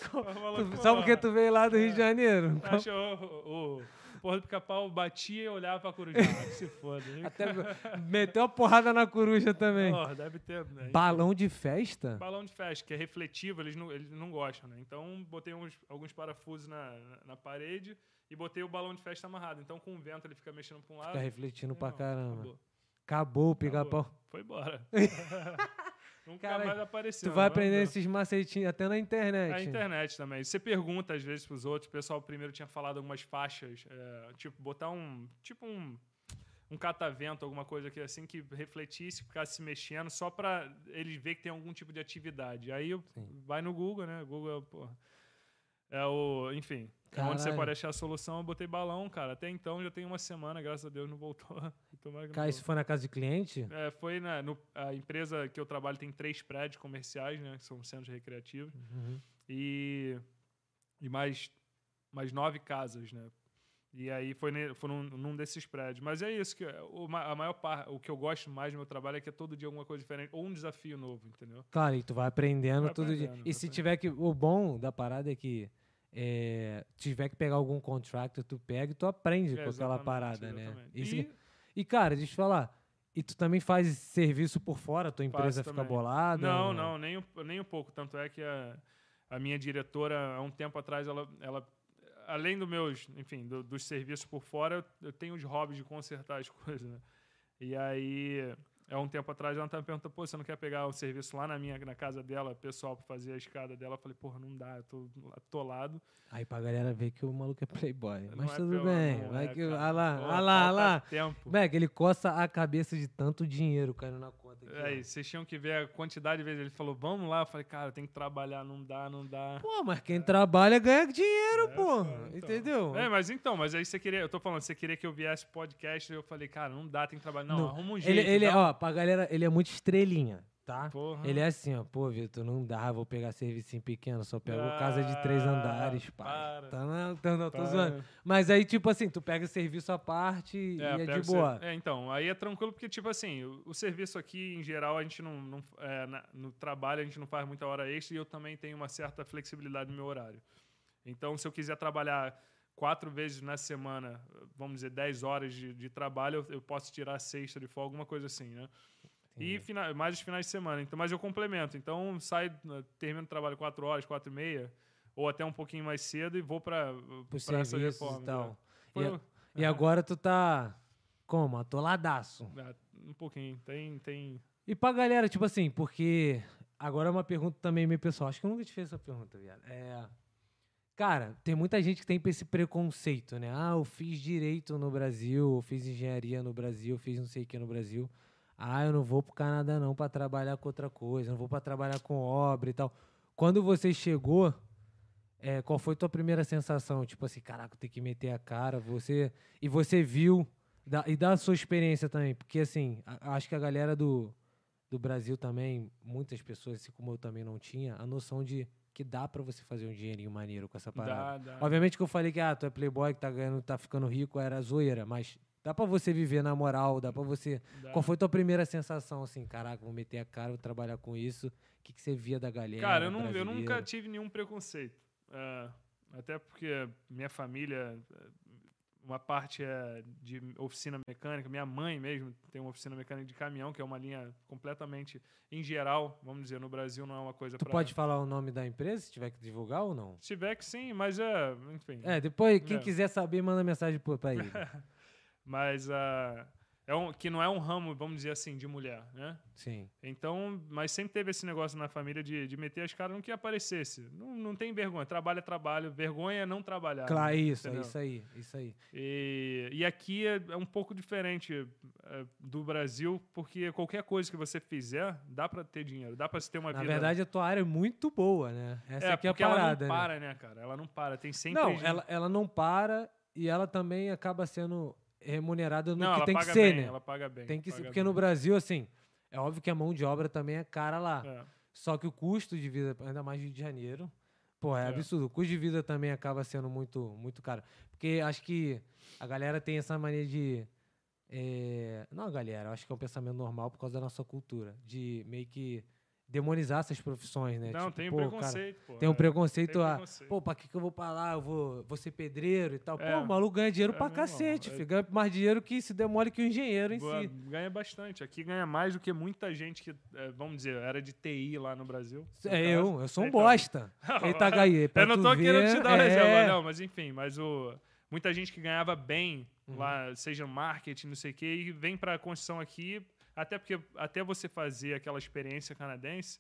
Só porque tu veio lá do Rio de Janeiro. Achou o, o porra do pica-pau batia e olhava pra coruja. Ah, que se foda. Até meteu a porrada na coruja também. Porra, deve ter, né? Balão de festa? Balão de festa, que é refletivo, eles não, eles não gostam, né? Então, botei uns, alguns parafusos na, na, na parede e botei o balão de festa amarrado. Então, com o vento, ele fica mexendo pra um lado. Fica refletindo pra Não, caramba. acabou. Acabou o pica-pau. Foi embora. Nunca Cara, mais apareceu. Tu vai vamos aprender esses macetinhos até na internet. A internet também. Você pergunta às vezes pros outros. O pessoal primeiro tinha falado algumas faixas, é, tipo, botar um. Tipo um. Um catavento, alguma coisa que assim que refletisse, ficasse se mexendo, só pra eles ver que tem algum tipo de atividade. Aí Sim. vai no Google, né? Google, porra. É o. Enfim. é onde você Caralho. pode achar a solução. Eu botei balão, cara. Até então já tem uma semana, graças a Deus, não voltou. Tomara que não Cara, isso foi na casa de cliente? É, foi na no- a empresa que eu trabalho tem três prédios comerciais, né, que são centros recreativos Uhum. e e mais mais nove casas, né? E aí foi, ne, foi num, num desses prédios. Mas é isso que o, a maior parte, o que eu gosto mais do meu trabalho é que é todo dia alguma coisa diferente ou um desafio novo, entendeu? Claro, e tu vai aprendendo Vai todo dia. aprendendo, E vai se tiver que. O bom da parada é que. É, tiver que pegar algum contrato, tu pega e tu aprende É, com aquela exatamente, parada, né? exatamente. Isso E- que- E, cara, deixa eu te falar. E tu também faz serviço por fora? Tua empresa Faço fica também. bolada? Não, não, nem, um- nem um pouco. Tanto é que a, a minha diretora, há um tempo atrás, ela, ela além do meus, enfim, do- dos serviços por fora, eu, eu tenho os hobbies de consertar as coisas, né? E aí, há um tempo atrás, ela estava me perguntando, pô, você não quer pegar um serviço lá na minha, na casa dela, pessoal, para fazer a escada dela? Eu falei, porra, não dá, eu tô atolado. Aí pra galera ver que o maluco é playboy. Não Mas é tudo bem. vai é, que. cara. Ah lá, Pô, ah lá, ah lá. tempo. Beck, ele coça a cabeça de tanto dinheiro caindo na conta. aqui, ó. Aí, vocês tinham que ver a quantidade de vezes. Ele falou, vamos lá. Eu falei, cara, tem que trabalhar, não dá, não dá. Pô, mas quem trabalha ganha dinheiro, É, pô. então. Entendeu? É, mas então, mas aí você queria, eu tô falando, você queria que eu viesse podcast, eu falei, cara, não dá, tem que trabalhar. Não, Não. arruma um jeito. ele, ele, ó, pra galera, ele é muito estrelinha, tá? Porra. Ele é assim, ó, pô, Vitor, não dá, vou pegar serviço pequeno, só pego casa de três Ah, andares, para. Tá, não, tá, não, tô zoando. Mas aí, tipo assim, tu pega serviço à parte e é, pega de boa. É, então, aí é tranquilo porque, tipo assim, o, o serviço aqui, em geral, a gente não. não é, na- no trabalho, a gente não faz muita hora extra e eu também tenho uma certa flexibilidade no meu horário. Então, se eu quiser trabalhar quatro vezes na semana, vamos dizer, 10 horas de, de trabalho, eu, eu posso tirar sexta de folga, alguma coisa assim, né? E fina- mais os finais de semana. Então, mas eu complemento. Então, saio, termino o trabalho 4 horas, 4 e meia, ou até um pouquinho mais cedo e vou para essa reforma. e tal. né? Foi E, o- e agora tu tá como? Atoladaço. Ah, um pouquinho. Tem, tem. E pra galera, tipo assim, porque agora é uma pergunta também meio pessoal. Acho que eu nunca te fiz essa pergunta, viado. É. Cara, tem muita gente que tem esse preconceito, né? Ah, eu fiz direito no Brasil, eu fiz engenharia no Brasil, eu fiz não sei o que no Brasil. Ah, eu não vou pro Canadá não pra trabalhar com outra coisa, não vou pra trabalhar com obra e tal. Quando você chegou, é, qual foi tua primeira sensação? Tipo assim, caraca, tem que meter a cara, você e você viu da- e da sua experiência também, porque assim, a- acho que a galera do, do Brasil também, muitas pessoas, assim como eu também não tinha, a noção de que dá pra você fazer um dinheirinho maneiro com essa parada. Dá, dá. Obviamente que eu falei que ah, tu é playboy, que tá ganhando, tá ficando rico, era zoeira, mas dá pra você viver na moral, dá pra você. dá. Qual foi tua primeira sensação assim, caraca, vou meter a cara, vou trabalhar com isso? O que, que você via da galera? Cara, eu, não, eu nunca tive nenhum preconceito. É, até porque minha família, é, uma parte é de oficina mecânica, minha mãe mesmo tem uma oficina mecânica de caminhão, que é uma linha completamente, em geral, vamos dizer, no Brasil não é uma coisa Tu pra- pode falar o nome da empresa, se tiver que divulgar ou não? Se tiver que sim, mas é, enfim. É, depois, quem É. quiser saber, manda mensagem pra ele. Mas ah, é um, que não é um ramo, vamos dizer assim, de mulher, né? Sim. Então, mas sempre teve esse negócio na família de, de meter as caras no que aparecesse. Não, não tem vergonha. Trabalho é trabalho. Vergonha é não trabalhar. Claro, né? isso, é Entendeu? isso aí, isso aí. E, e aqui é, é um pouco diferente é, do Brasil, porque qualquer coisa que você fizer, dá pra ter dinheiro, dá pra se ter uma Na vida. verdade, a tua área é muito boa, né? Essa é, aqui é a parada, ela não né? para, né, cara? Ela não para. Tem sempre. Não, gente- ela, ela não para e ela também acaba sendo remunerada no não, que ela tem que ser, bem, né? Ela paga bem. Tem que ser, porque no bem. Brasil, assim, é óbvio que a mão de obra também é cara lá. É. Só que o custo de vida, ainda mais Rio de Janeiro, pô, é, É. absurdo. O custo de vida também acaba sendo muito, muito caro. Porque acho que a galera tem essa mania de. é, não a galera, eu acho que é um pensamento normal por causa da nossa cultura. De meio que demonizar essas profissões, né? Não, Tipo, tem um pô, cara, preconceito, pô. tem um é. preconceito tem a. preconceito. Pô, pra que, que eu vou pra lá? Eu vou, vou ser pedreiro e tal. É. Pô, o maluco ganha dinheiro É pra cacete, é. filho. Ganha mais dinheiro que se demole que o engenheiro em Boa, si. Ganha bastante. Aqui ganha mais do que muita gente que, é, vamos dizer, era de TI lá no Brasil. no É caso. eu, eu sou um Então, bosta. Eita, pra eu não tô querendo ver, te dar é, exemplo, não, mas enfim, mas o, muita gente que ganhava bem Uhum. lá, seja marketing, não sei o quê, e vem pra construção aqui, até porque até você fazer aquela experiência canadense,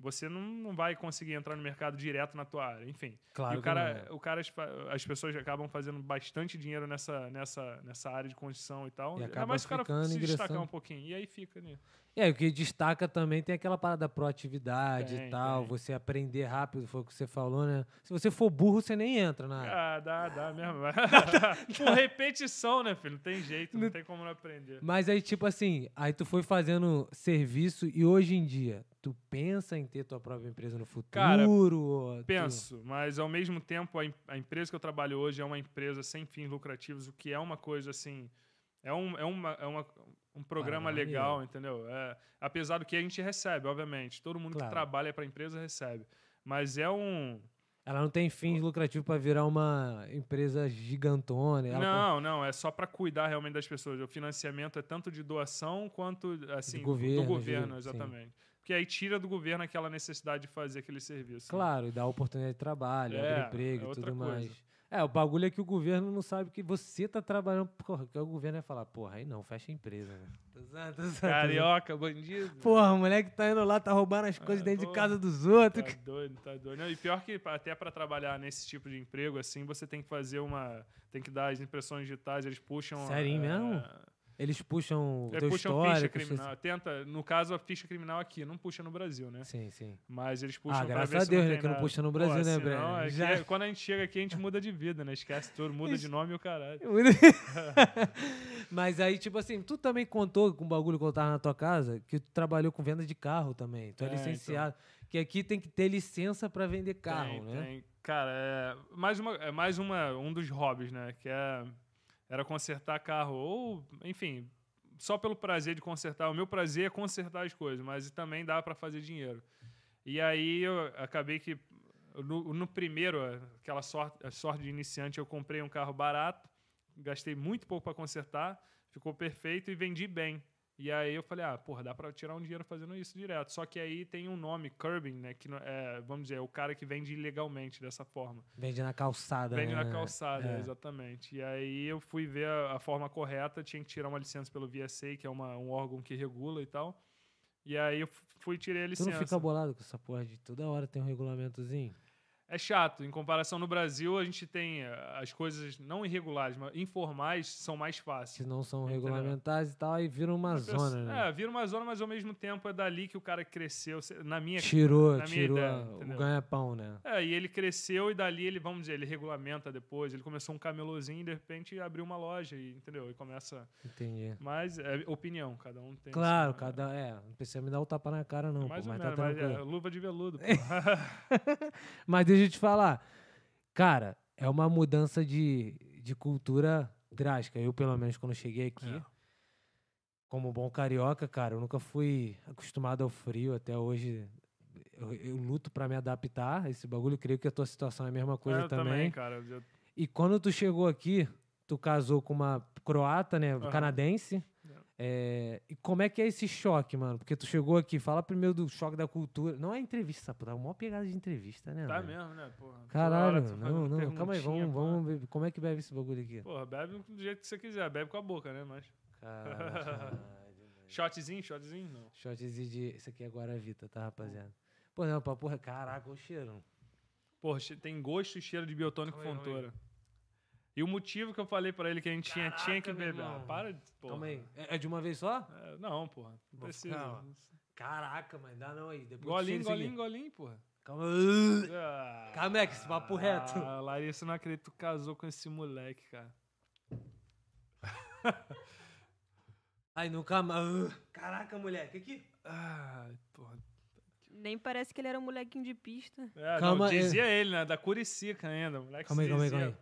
você não, não vai conseguir entrar no mercado direto na tua área, enfim. Claro e o cara, é. o cara, as, as pessoas acabam fazendo bastante dinheiro nessa, nessa, nessa área de construção e tal. E acaba mais se o cara se destacar um pouquinho. E aí fica, né? É, o que destaca também tem aquela parada da proatividade Tem, e tal, tem. você aprender rápido, foi o que você falou, né? Se você for burro, você nem entra na área. Ah, dá, dá mesmo. Por repetição, né, filho? Não tem jeito, não tem como não aprender. Mas aí, tipo assim, aí tu foi fazendo serviço e hoje em dia, tu pensa em ter tua própria empresa no futuro? Cara, ou tu- Penso, mas ao mesmo tempo a, a empresa que eu trabalho hoje é uma empresa sem fins lucrativos, o que é uma coisa assim. É um, é uma, é uma, um programa Maneiro. legal, entendeu? É, apesar do que a gente recebe, obviamente. Todo mundo Claro. que trabalha para a empresa recebe. Mas é um. Ela não tem fins lucrativos pra virar uma empresa gigantona. Não, não, é só para cuidar realmente das pessoas. O financiamento é tanto de doação quanto assim governo, do governo, de- sim. exatamente. Porque aí tira do governo aquela necessidade de fazer aquele serviço. né? Claro, e dá oportunidade de trabalho, É, emprego é e tudo coisa. mais. É, o bagulho é que o governo não sabe que você tá trabalhando. Porra, que o governo vai falar, porra, aí não, fecha a empresa. Né? Carioca, bandido. Porra, o moleque tá indo lá, tá roubando as coisas É, dentro de casa dos outros. Tá doido, tá doido. Não, e pior que até para trabalhar nesse tipo de emprego, assim, você tem que fazer uma. Tem que dar as impressões digitais, eles puxam. Sério é, mesmo? Eles puxam o É, teu puxam ficha criminal. Tenta, no caso, a ficha criminal aqui, não puxa no Brasil, né? Sim, sim. Mas eles puxam Ah, graças a Deus, né, que não puxa no Brasil, né, senão, Breno? é Já- quando a gente chega aqui, a gente muda de vida, né? Esquece tudo, muda de nome e o caralho. Mas aí, tipo assim, tu também contou com o bagulho que eu tava na tua casa, que tu trabalhou com venda de carro também. Tu é, É, então. licenciado. Que aqui tem que ter licença pra vender carro, Tem, né? tem. Cara, é mais, uma, é mais uma, um dos hobbies, né? Que é, era consertar carro. Ou, enfim, só pelo prazer de consertar. O meu prazer é consertar as coisas, mas também dá para fazer dinheiro. E aí eu acabei que. No, no primeiro, aquela sorte, sorte de iniciante, eu comprei um carro barato, gastei muito pouco para consertar, ficou perfeito e vendi bem. E aí eu falei, ah, porra, dá pra tirar um dinheiro fazendo isso direto. Só que aí tem um nome, curbing, né? Que é, vamos dizer, é o cara que vende ilegalmente dessa forma. Vende na calçada. Vende né? na calçada, É. exatamente. E aí eu fui ver a, a forma correta, tinha que tirar uma licença pelo VSA, que é uma, um órgão que regula e tal. E aí eu fui e tirei a Tu licença. não fica bolado com essa porra de toda hora tem um regulamentozinho? É chato. Em comparação no Brasil, a gente tem eh, as coisas não irregulares, mas informais são mais Que fáceis. não são Entendeu? regulamentares e tal, aí vira uma zona, né? É, vira uma zona, mas ao mesmo tempo é dali que o cara cresceu. Na minha Tirou, na minha tirou ideia, o ganha-pão, né? É, e ele cresceu e dali ele, vamos dizer, ele regulamenta depois. Ele começou um camelôzinho e de repente abriu uma loja, e, entendeu? E começa. Entendi. Mas é opinião, cada um tem. Claro, cada. É, não precisa me dar o tapa na cara, não, Mais pô, ou mas tá menos, mas é, luva de veludo. pô. Mas deixa eu te falar. Cara, é uma mudança de, de cultura drástica. Eu, pelo menos, quando cheguei aqui, É. como bom carioca, cara, eu nunca fui acostumado ao frio. Até hoje, eu, eu luto pra me adaptar a esse bagulho. Creio que a tua situação é a mesma coisa eu também. cara. eu- E quando tu chegou aqui, tu casou com uma croata, né? Aham. Canadense. É, e como é que é esse choque, mano? Porque tu chegou aqui, fala primeiro do choque da cultura. Não é entrevista, pô, tá uma pegada de entrevista, né? Tá velho? mesmo, né? Porra. Toda Caralho, hora não, não, calma aí, vamos, vamos ver. Como é que bebe esse bagulho aqui? Porra, bebe do jeito que você quiser. Bebe com a boca, né? Mas. Caralho, Shotzinho, shotzinho? Não. Shotzinho de. Esse aqui é Guaravita, tá, rapaziada? Pô, não, pra porra, caraca, o cheiro. Porra, tem gosto e cheiro de biotônico Calma calma aí. E o motivo que eu falei pra ele que a gente tinha, tinha que Caraca, beber. Ah, irmão. para de. Porra. Calma aí. É, é de uma vez só? É, não, porra. Não precisa. ó. Caraca, mas dá não aí. Depois Golinho, golinho, golinho, porra. Calma. Ah, Calma, é que esse papo reto. Ah, Larissa, eu não acredito que tu casou com esse moleque, cara. Ai, nunca mais. Caraca, moleque, aqui. Ah, porra. Nem parece que ele era um molequinho de pista. É, Calma não, aí. dizia ele, né? Da Curicica ainda. Moleque Calma aí, calma aí, calma aí.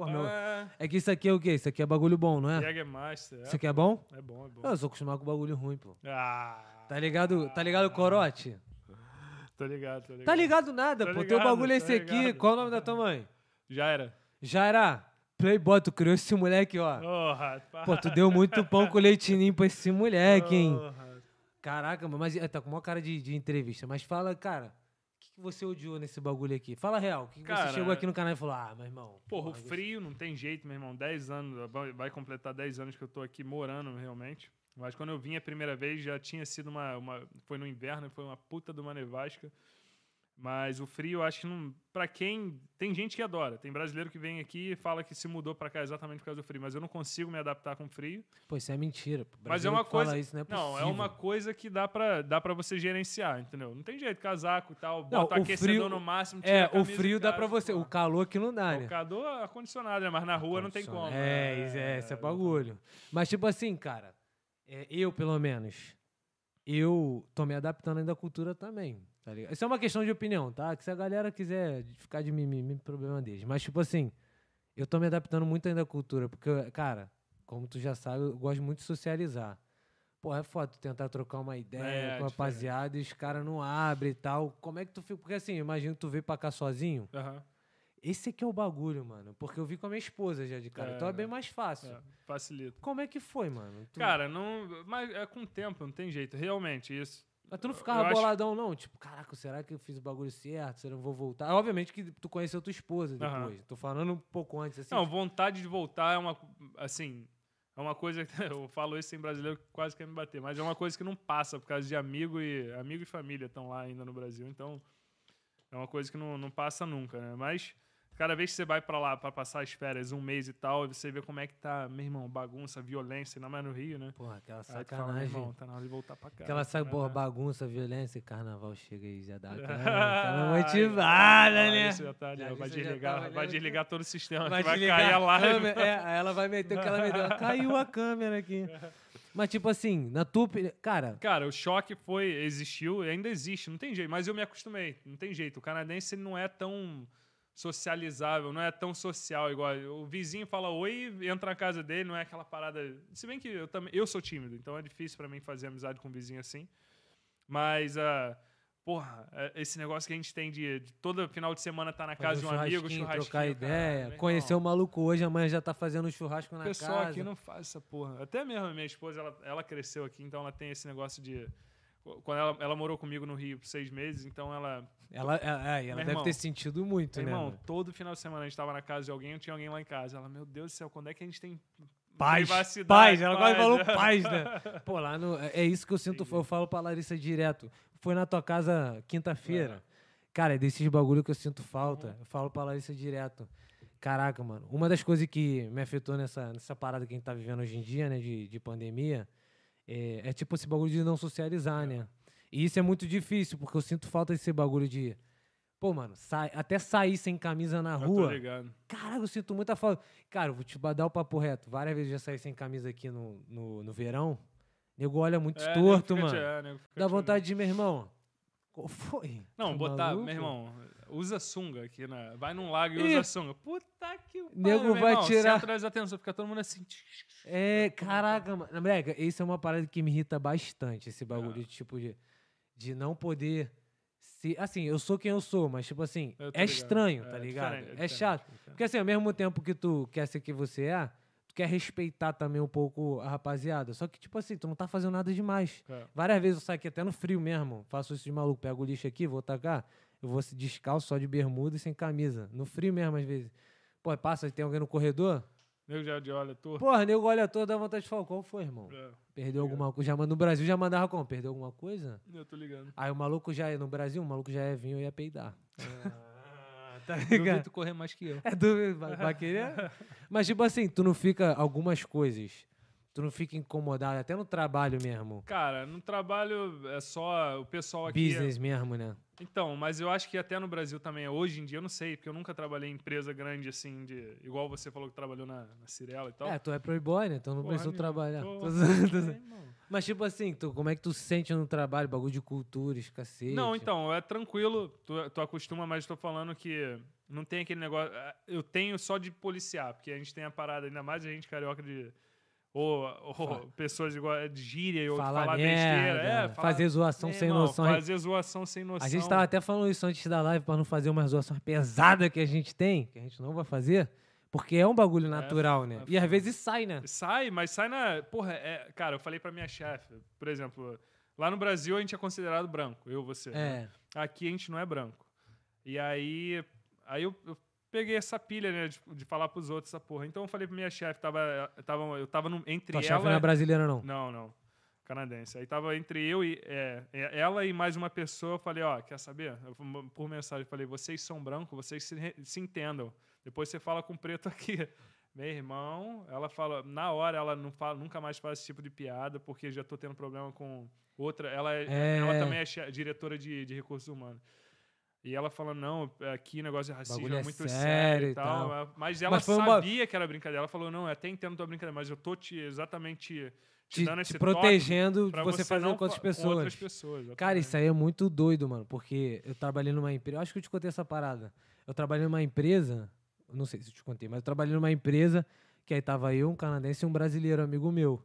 Porra, meu. Ah, É que isso aqui é o quê? Isso aqui é bagulho bom, não é? Jägermeister. Isso aqui é bom? É bom, é bom. Eu sou acostumado com bagulho ruim, pô. Ah, Tá ligado? Tá ligado, corote? tô ligado, tô ligado. Tá ligado nada, Tô pô. Teu ligado, bagulho é esse aqui. ligado. Qual o nome da tua mãe? Já era. Jaira. Playboy, tu criou esse moleque, ó. Porra, Pô, tu deu muito pão com leitinho pra esse moleque, hein? Caraca, mas é, tá com uma cara de, de entrevista. Mas fala, cara, o que, você odiou nesse bagulho aqui? Fala real. O que, que Cara, você chegou aqui no canal e falou, ah, meu irmão. Porra, o frio não tem jeito, meu irmão. 10 anos, vai- vai completar 10 anos que eu tô aqui morando realmente. Mas quando eu vim a primeira vez já tinha sido uma. uma foi no inverno, foi uma puta de uma nevasca. Mas o frio, eu acho que não. Pra quem. Tem gente que adora. Tem brasileiro que vem aqui e fala que se mudou pra cá exatamente por causa do frio. Mas eu não consigo me adaptar com frio. Pô, isso é mentira. Mas é uma coisa. Isso, não, é não, é uma coisa que dá pra, dá pra você gerenciar, entendeu? Não tem jeito, casaco e tal. Não, Bota o aquecedor frio- no máximo. É, o frio dá pra você. pô. O calor que não dá, O né? calor acondicionado, né? Mas na rua não tem como. É, isso é, esse é bagulho. Mas, tipo assim, cara, é, eu, pelo menos, eu tô me adaptando ainda à cultura também, tá ligado? Isso é uma questão de opinião, tá? Que se a galera quiser ficar de mimimi, problema deles. Mas, tipo assim, eu tô me adaptando muito ainda à cultura, porque, cara, como tu já sabe, eu gosto muito de socializar. Pô, é foda tu tentar trocar uma ideia É, com a diferente. rapaziada e os caras não abrem e tal. Como é que tu fica? Porque assim, imagina que tu veio pra cá sozinho. Aham. Esse aqui é o bagulho, mano. Porque eu vi com a minha esposa já de cara. É, então é bem mais fácil. É, facilita. Como é que foi, mano? Tu, Cara, não. Mas é com o tempo, não tem jeito. Realmente, isso. Mas tu não eu ficava acho- boladão, não? Tipo, caraca, será que eu fiz o bagulho certo? Será que eu vou voltar? Obviamente que tu conheceu tua esposa depois. Tô falando um pouco antes, assim. Não, vontade de voltar é uma. Assim. É uma coisa que eu falo isso em brasileiro que quase quer me bater, mas é uma coisa que não passa por causa de amigo e amigo e família estão lá ainda no Brasil, então é uma coisa que não, não passa nunca, né? Mas cada vez que você vai pra lá pra passar as férias, um mês e tal, você vê como é que tá, meu irmão, bagunça, violência, ainda mais no Rio, né? Porra, aquela fala, sacanagem. irmão, tá na hora de voltar pra cá. Aquela sabe, né? porra, bagunça, violência, e carnaval chega aí, já dá aquela, motivada, né? isso já tá ali, Já vai tá desligar, vai desligar todo o sistema, Vai vai cair a live. É, ela vai meter o que ela meteu. Caiu a câmera aqui. Mas, tipo assim, na tua opinião. Cara, Cara, o choque foi, existiu e ainda existe, não tem jeito, mas eu me acostumei, não tem jeito. O canadense não é tão socializável, não é tão social igual. O vizinho fala oi, entra na casa dele, não é aquela parada. Se bem que eu também, eu sou tímido, então é difícil pra mim fazer amizade com um vizinho assim. Mas ah, porra, é- esse negócio que a gente tem de, de todo final de semana estar na casa de um amigo, churrasquinho, trocar ideia. meu Conhecer o maluco hoje, amanhã já tá fazendo um churrasco na pessoal casa. aqui não faz essa porra. Até mesmo a minha esposa, ela, ela cresceu aqui, então ela tem esse negócio de. Quando ela, ela morou comigo no Rio por seis meses, então ela. Ela, é, é, ela deve irmão, ter sentido muito, Meu né? irmão, mano? todo final de semana a gente tava na casa de alguém, tinha alguém lá em casa. Ela, meu Deus do céu, quando é que a gente tem Paz, privacidade? paz, ela quase paz?" falou paz, né? Pô, lá no. É é isso que eu sinto, eu falo pra Larissa direto. Foi na tua casa quinta-feira. Cara, é desses bagulho que eu sinto falta. Eu falo pra Larissa direto. Caraca, mano. Uma das coisas que me afetou nessa, nessa parada que a gente tá vivendo hoje em dia, né, de, de pandemia, é, é tipo esse bagulho de não socializar, né? E isso é muito difícil, porque eu sinto falta desse bagulho de. Pô, mano, sai, até sair sem camisa na Eu tô rua. ligado. Caraca, eu sinto muita falta. Cara, eu vou te dar o papo reto. Várias vezes eu já saí sem camisa aqui no, no, no verão. Nego olha muito É, torto, mano. te- é, Dá vontade de, meu irmão. Qual foi? Não, Tá botar, maluco? meu irmão, usa sunga aqui, na, vai num lago e Ih. usa sunga. Puta que pariu, Nego vai irmão, tirar- Centro das atenções, fica todo mundo assim. É, caraca, mano. Moleque, isso é uma parada que me irrita bastante, esse bagulho É. de tipo de, de não poder. Se, assim, eu sou quem eu sou, mas tipo assim, é estranho, É, tá ligado? diferente, É, diferente, chato. Porque assim, ao mesmo tempo que tu quer ser quem você é, tu quer respeitar também um pouco a rapaziada. Só que, tipo assim, tu não tá fazendo nada demais. É. Várias vezes eu saio aqui até no frio mesmo. Faço isso de maluco. Pego o lixo aqui, vou tacar. Eu vou se descalço só de bermuda e sem camisa. No frio mesmo, às vezes. Pô, passa, tem alguém no corredor? Nego já de olha, tu. Porra, nego olha todo, dá vontade de falar, qual foi, irmão? É, Perdeu alguma coisa? Já, manda- no Brasil já mandava como? Perdeu alguma coisa? eu tô ligando. Aí o maluco já é, no Brasil, o maluco já é vinho e ia peidar. tá Duvido ligado? tu correr mais que eu. É vai, vai querer? Mas, tipo assim, tu não fica algumas coisas. Tu não fica incomodado, até no trabalho mesmo. Cara, no trabalho é só o pessoal aqui. Business mesmo, né? Então, mas eu acho que até no Brasil também, hoje em dia, eu não sei, porque eu nunca trabalhei em empresa grande assim, de, igual você falou que trabalhou na, na Cirela e tal. É, tu é playboy, né? Então não Porra precisou trabalhar. Tô é. Mas, tipo assim, tu, como é que tu se sente no trabalho? Bagulho de cultura, escassez. Não, então, é tranquilo, tu, tu acostuma, mas tô falando que não tem aquele negócio. é, Eu tenho só de policiar, porque a gente tem a parada, ainda mais a gente carioca de. Ou, ou pessoas igual de gíria ou falar, falar merda, besteira. É, falar, fazer zoação sem irmão, noção. Fazer zoação sem noção. A gente tava até falando isso antes da live pra não fazer umas zoações pesadas que a gente tem, que a gente não vai fazer, porque é um bagulho natural, né? é E às vezes sai, né? Sai, mas sai na. Porra, é, cara, eu falei pra minha chefe, por exemplo, lá no Brasil a gente é considerado branco, eu, você. né? É. Aqui a gente não é branco. E aí, aí eu, eu peguei essa pilha, né, de, de falar pros outros essa porra. Então eu falei pra minha chefe, tava, tava, eu tava no- entre Tua chefe ela... não é brasileira, não. Não, não. Canadense. Aí tava entre eu e é, é, ela e mais uma pessoa. Eu falei, ó, quer saber? Eu, por mensagem, eu falei, vocês são brancos, vocês se, se entendam. Depois você fala com o preto aqui. Meu irmão, ela fala, na hora ela não fala, nunca mais faz esse tipo de piada, porque já tô tendo problema com outra. Ela, é, É. ela também é diretora de, de recursos humanos. E ela falando, não, aqui negócio de racismo Bagulho é é muito sério sério e e tal. tal. Mas ela Mas sabia que era brincadeira. Ela falou, não, eu até entendo tua brincadeira, mas eu tô te exatamente te, Te, te protegendo de você fazer com outras pessoas. Com outras pessoas Cara, isso aí é muito doido, mano, porque eu trabalhei numa empresa. Eu acho que eu te contei essa parada. Eu trabalhei numa empresa, não sei se eu te contei, mas eu trabalhei numa empresa que aí tava eu, um canadense e um brasileiro amigo meu.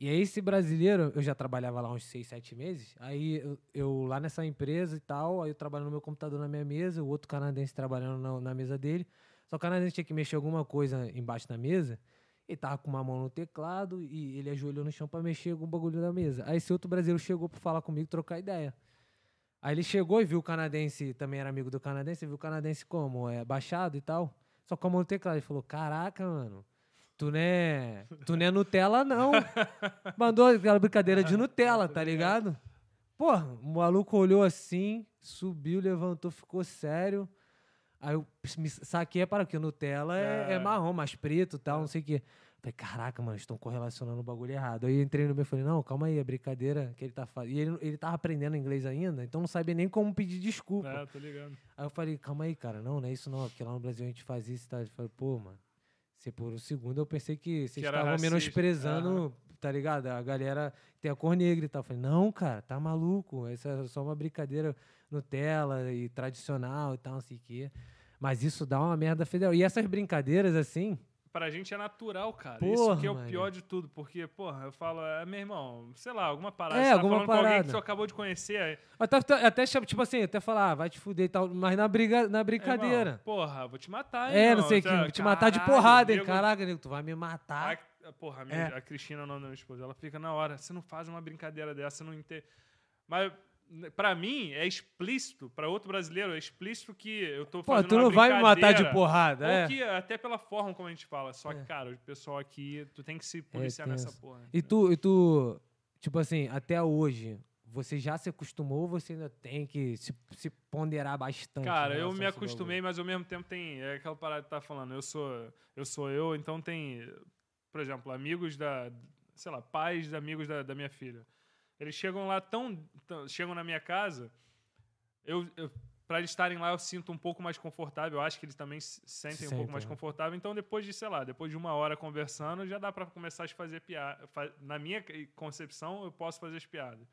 E aí esse brasileiro, eu já trabalhava lá uns seis, sete meses. Aí eu, eu lá nessa empresa e tal, aí eu trabalhando no meu computador na minha mesa, o outro canadense trabalhando na, na mesa dele. Só que o canadense tinha que mexer alguma coisa embaixo da mesa. Ele tava com uma mão no teclado e ele ajoelhou no chão pra mexer o bagulho da mesa. Aí esse outro brasileiro chegou pra falar comigo, trocar ideia. Aí ele chegou e viu o canadense, também era amigo do canadense, viu o canadense como? É, baixado e tal. Só com a mão no teclado. Ele falou: Caraca, mano, tu não é, tu não é Nutella, não. Mandou aquela brincadeira de Nutella, tá ligado? Porra, o maluco olhou assim, subiu, levantou, ficou sério. Aí eu me saquei para que Nutella é, é É. marrom, mais preto e tal, não sei o quê. Falei, caraca, mano, estão correlacionando o bagulho errado. Aí eu entrei no meu e falei, não, calma aí, é brincadeira que ele tá fazendo. E ele, ele tava aprendendo inglês ainda, então não sabia nem como pedir desculpa. É, tô ligado. Aí eu falei, calma aí, cara, não, não é isso não, porque lá no Brasil a gente faz isso e tal. Ele falou, pô, mano, se por um segundo eu pensei que vocês estavam menosprezando, tá ligado? A galera tem a cor negra e tal. Eu falei, não, cara, tá maluco, essa é só uma brincadeira Nutella e tradicional e tal, não sei o quê. Mas isso dá uma merda federal. E essas brincadeiras, assim, Pra gente é natural, cara. Porra, Isso que é o mano. pior de tudo. Porque, porra, eu falo, é, meu irmão, sei lá, alguma parada. É, você tá alguma falando com alguém parada. que você acabou de conhecer. até, até, tipo assim, até falar, ah, vai te fuder e tal, mas na, briga, na brincadeira. Irmão, porra, vou te matar, É, irmão. não sei o que, vou te matar de porrada, hein? Caraca, nego, tu vai me matar. A, porra, a, minha, É. a Cristina, o nome da minha esposa, ela fica na hora. Você não faz uma brincadeira dessa, você não entende. Mas, pra mim, é explícito, pra outro brasileiro, é explícito que eu tô Pô, fazendo tu uma não vai me matar de brincadeira. porrada, Ou é. que, até pela forma como a gente fala. Só que, É. cara, o pessoal aqui, tu tem que se policiar tenso. nessa porra. E tu, e tu, tipo assim, até hoje, você já se acostumou ou você ainda tem que se, se ponderar bastante? Cara, em eu relação me a esse agostumei, mas ao mesmo tempo tem. É aquela parada que tá falando. Eu sou eu, sou eu então tem, por exemplo, amigos da. Sei lá, pais de amigos da, da minha filha. Eles chegam lá tão. tão- chegam na minha casa. Eu. eu para eles estarem lá, eu sinto um pouco mais confortável. Eu acho que eles também se sentem um pouco mais né? confortável. Então, depois de, sei lá, depois de uma hora conversando, já dá para começar a fazer piada. Na minha concepção, eu posso fazer as piadas.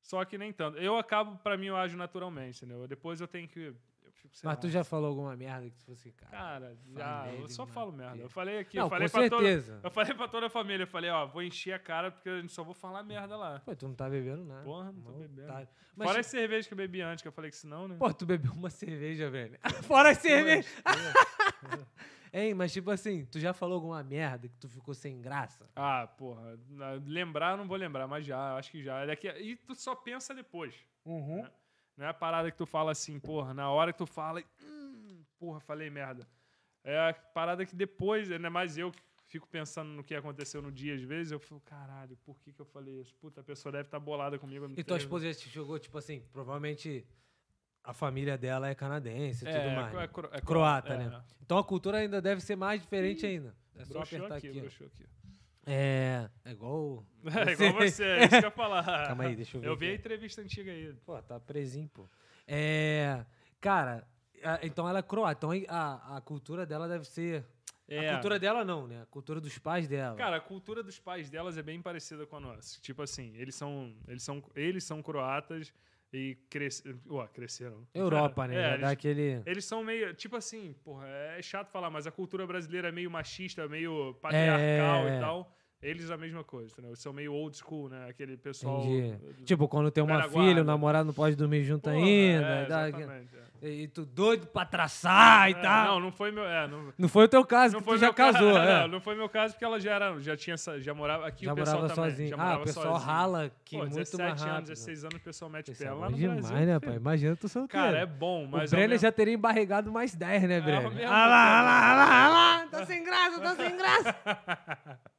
Só que nem tanto. Eu acabo, pra mim, eu ajo naturalmente, entendeu? Depois eu tenho que. Eu fico, sei Mas tu já falou alguma merda que tu fosse, cara? Cara, já, eu só falo merda. Eu falei aqui, Não, eu falei com pra toda, certeza. eu falei pra toda a família, eu falei, ó, vou encher a cara porque eu só vou falar merda lá. Pô, tu não tá bebendo nada. Porra, não tô bebendo. otário. Mas, Fora as cervejas que eu bebi antes, que eu falei que senão, né? pô, tu bebeu uma cerveja, velho. Fora as cerveja. Hein, mas tipo assim, tu já falou alguma merda que tu ficou sem graça? Ah, porra, lembrar não vou lembrar, mas já, acho que já. Daqui, e tu só pensa depois. Uhum. Não é a parada que tu fala assim, porra, na hora que tu fala, hum, porra, falei merda. É a parada que depois, ainda mais eu que fico pensando no que aconteceu no dia, às vezes, eu falo, caralho, por que, que eu falei isso? Puta, a pessoa deve estar bolada comigo. E tua esposa já te jogou, tipo assim, provavelmente a família dela é canadense e é, tudo mais. é, cro- é Croata, é. né? Então a cultura ainda deve ser mais diferente ainda. É só apertar aqui, aqui. aqui. É, é igual. É igual você, é isso que eu ia falar. Calma aí, deixa eu ver Eu vi a aqui. entrevista antiga aí. Pô, tá presinho, pô. É. Cara, a- então ela é croata. Então a, a cultura dela deve ser. É. A cultura dela não, né? A cultura dos pais dela. Cara, a cultura dos pais delas é bem parecida com a nossa. Tipo assim, eles são, eles são, eles são croatas e cres... Ué, cresceram. Europa, né? É, eles, aquele. eles são meio, tipo assim, porra, é chato falar, mas a cultura brasileira é meio machista, meio patriarcal É. e tal. Eles a mesma coisa, entendeu? São meio old school, né? Aquele pessoal. Do- Tipo, quando tem uma filha, o namorado não pode dormir junto Porra, ainda. é, e dá- exatamente, é. e, tu doido pra traçar e É, tal. Não, não foi meu. É, não, Não foi o teu caso, não que foi tu já caso, casou, não, é. não foi meu caso porque ela já era, já tinha, já morava aqui Já o pessoal morava também, sozinho. já Ah, morava o pessoal sozinho. rala aqui Pô, muito 17 mais rápido. anos, 16 anos, o pessoal mete pé é lá no demais, Brasil. né, pai? Imagina tu solteiro. Cara, é bom, o mas ao Brenner já teria embarregado mais 10, né, Brenner? Ah lá, ah lá, ah lá, ah lá. Tá sem graça, tá sem graça.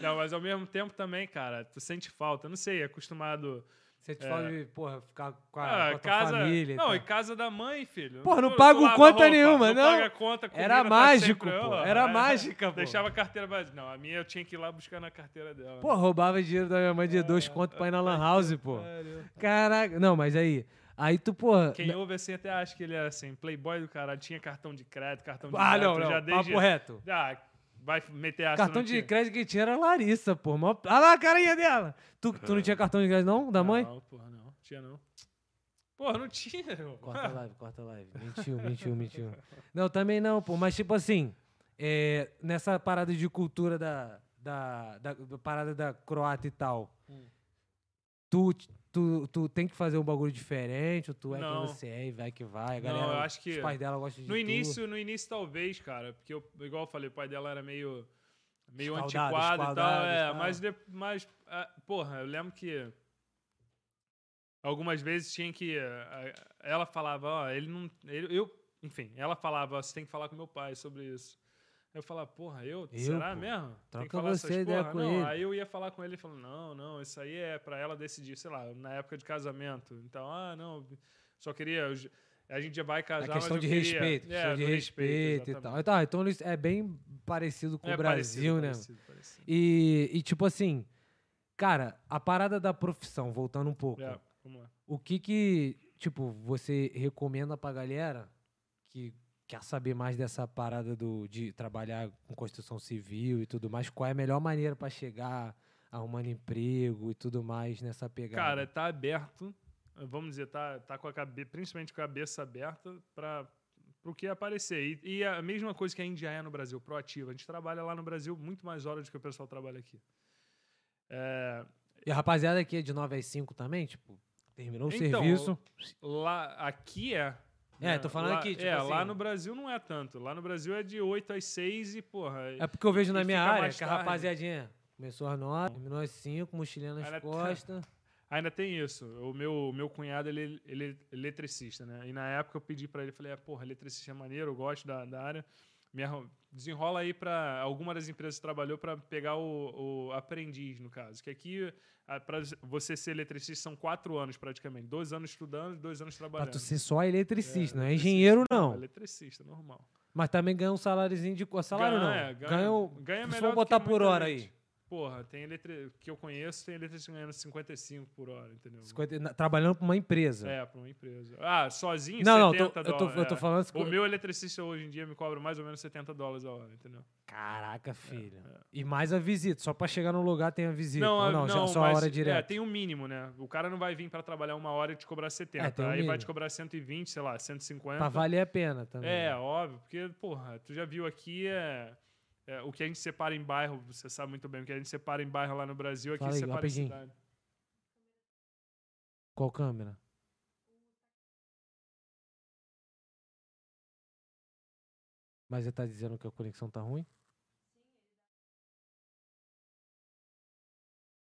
Não, mas ao mesmo tempo também, cara, tu sente falta. Não sei, acostumado. Você te É. fala de, porra, ficar com a, Ah, com a casa. família. não, e casa da mãe, filho. Porra, não Tu- pago conta roupa, nenhuma, não. paga conta, Era tá mágico, sempre- pô. Era é, mágica, pô. Deixava a carteira vazia. Não, a minha eu tinha que ir lá buscar na carteira dela. Pô, roubava dinheiro da minha mãe de dois contos pra ir na lan house, pô. Caraca. Não, mas aí... Aí tu, porra... Quem ouve assim até acha que ele era assim, playboy do caralho, tinha cartão de crédito, cartão de Ah, débito, não, não. já desde... Papo reto. Ah, vai meter essa Cartão de tinha? crédito que tinha era a Larissa, pô. Olha lá a carinha dela. Tu, tu não tinha cartão de crédito, não? Da mãe? Não, porra, não. Tinha não. Porra, não tinha. meu. Corta a live, corta a live. Mentiu, mentiu, mentiu. Não, também não, pô. Mas, tipo assim, é, nessa parada de cultura da, da, da, da parada da croata e tal, Hum. tu, tu, tu tem que fazer um bagulho diferente, ou tu é Não. quem você é e vai que vai. A Não, galera, eu acho que os pais dela gostam de No tu. início, no início talvez, cara, porque eu, igual eu falei, o pai dela era meio meio Escaldado, antiquado e tal, escaldado, é, mas de- mas ah, porra, eu lembro que algumas vezes tinha que ah, ela falava, ó, ele não ele- eu, enfim, ela falava, ó, você tem que falar com meu pai sobre isso. Eu falava, porra, eu? Eu, será pô? mesmo? Tem Troca que falar você essas ideia porra? com não, ele. aí eu ia falar com ele e falando, não, não, isso aí é pra ela decidir, sei lá, na época de casamento. Então, ah, não, só queria a gente já vai casar, A mas questão de queria- respeito, É, questão de do respeito e tal. Então, então é bem parecido com É o Brasil, parecido, né? parecido, parecido. E, e, tipo assim, cara, a parada da profissão, voltando um pouco. É. O que que, tipo, você recomenda pra galera que quer saber mais dessa parada do, de trabalhar com construção civil e tudo mais? Qual é a melhor maneira pra chegar arrumando emprego e tudo mais nessa pegada? Cara, tá aberto, vamos dizer, tá, tá com a cabeça, principalmente com a cabeça aberta para o que aparecer. E, e a mesma coisa que a Índia é no Brasil, proativa. A gente trabalha lá no Brasil muito mais horas do que o pessoal trabalha aqui. É, E a rapaziada aqui é de 9 às 5 também, tipo, terminou o Então, serviço. lá, aqui é. É, tô falando lá, aqui, tipo É, lá assim- no Brasil não é tanto. Lá no Brasil é de 8 às 6 e, porra. É porque eu vejo na minha área que a rapaziadinha começou às 9, terminou às 5, mochilinha nas Ainda tá- costas. Ainda tem isso. O meu, meu cunhado, ele, ele é eletricista, né? E na época eu pedi pra ele, falei, ah, porra, eletricista é maneiro, eu gosto da, da área. Me desenrola aí pra alguma das empresas que trabalhou pra pegar o, o aprendiz, no caso. Que aqui, a- pra você ser eletricista, são quatro anos praticamente. Dois anos estudando, dois anos trabalhando. tu ser só eletricista, não é engenheiro, não. Eletricista, normal. Mas também ganha um saláriozinho de. Salário não. Ganha, Ganha, ganha- ganha se melhor for botar por hora aí. Porra, tem eletri... que eu conheço, tem eletricista ganhando 55 por hora, entendeu? 50 na- trabalhando pra uma empresa. É, pra uma empresa. Ah, sozinho, não, não, 70 tô- eu, tô, dólares. eu tô é. falando. O meu eletricista hoje em dia me cobra mais ou menos 70 dólares a hora, entendeu? Caraca, filho. é. E mais a visita. Só pra chegar no lugar tem a visita. Não, Ou a- não, já não, só mas, a hora É, direta. tem um mínimo, né? O cara não vai vir pra trabalhar uma hora e te cobrar 70. É, um aí vai mínimo. te cobrar 120, sei lá, 150. Pra valer a pena também. É, óbvio, porque, porra, tu já viu aqui é, é, o que a gente separa em bairro, você sabe muito bem, o que a gente separa em bairro lá no Brasil, aqui Fala aí, separa rapidinho. em cidade. Qual câmera? Mas você tá dizendo que a conexão tá ruim?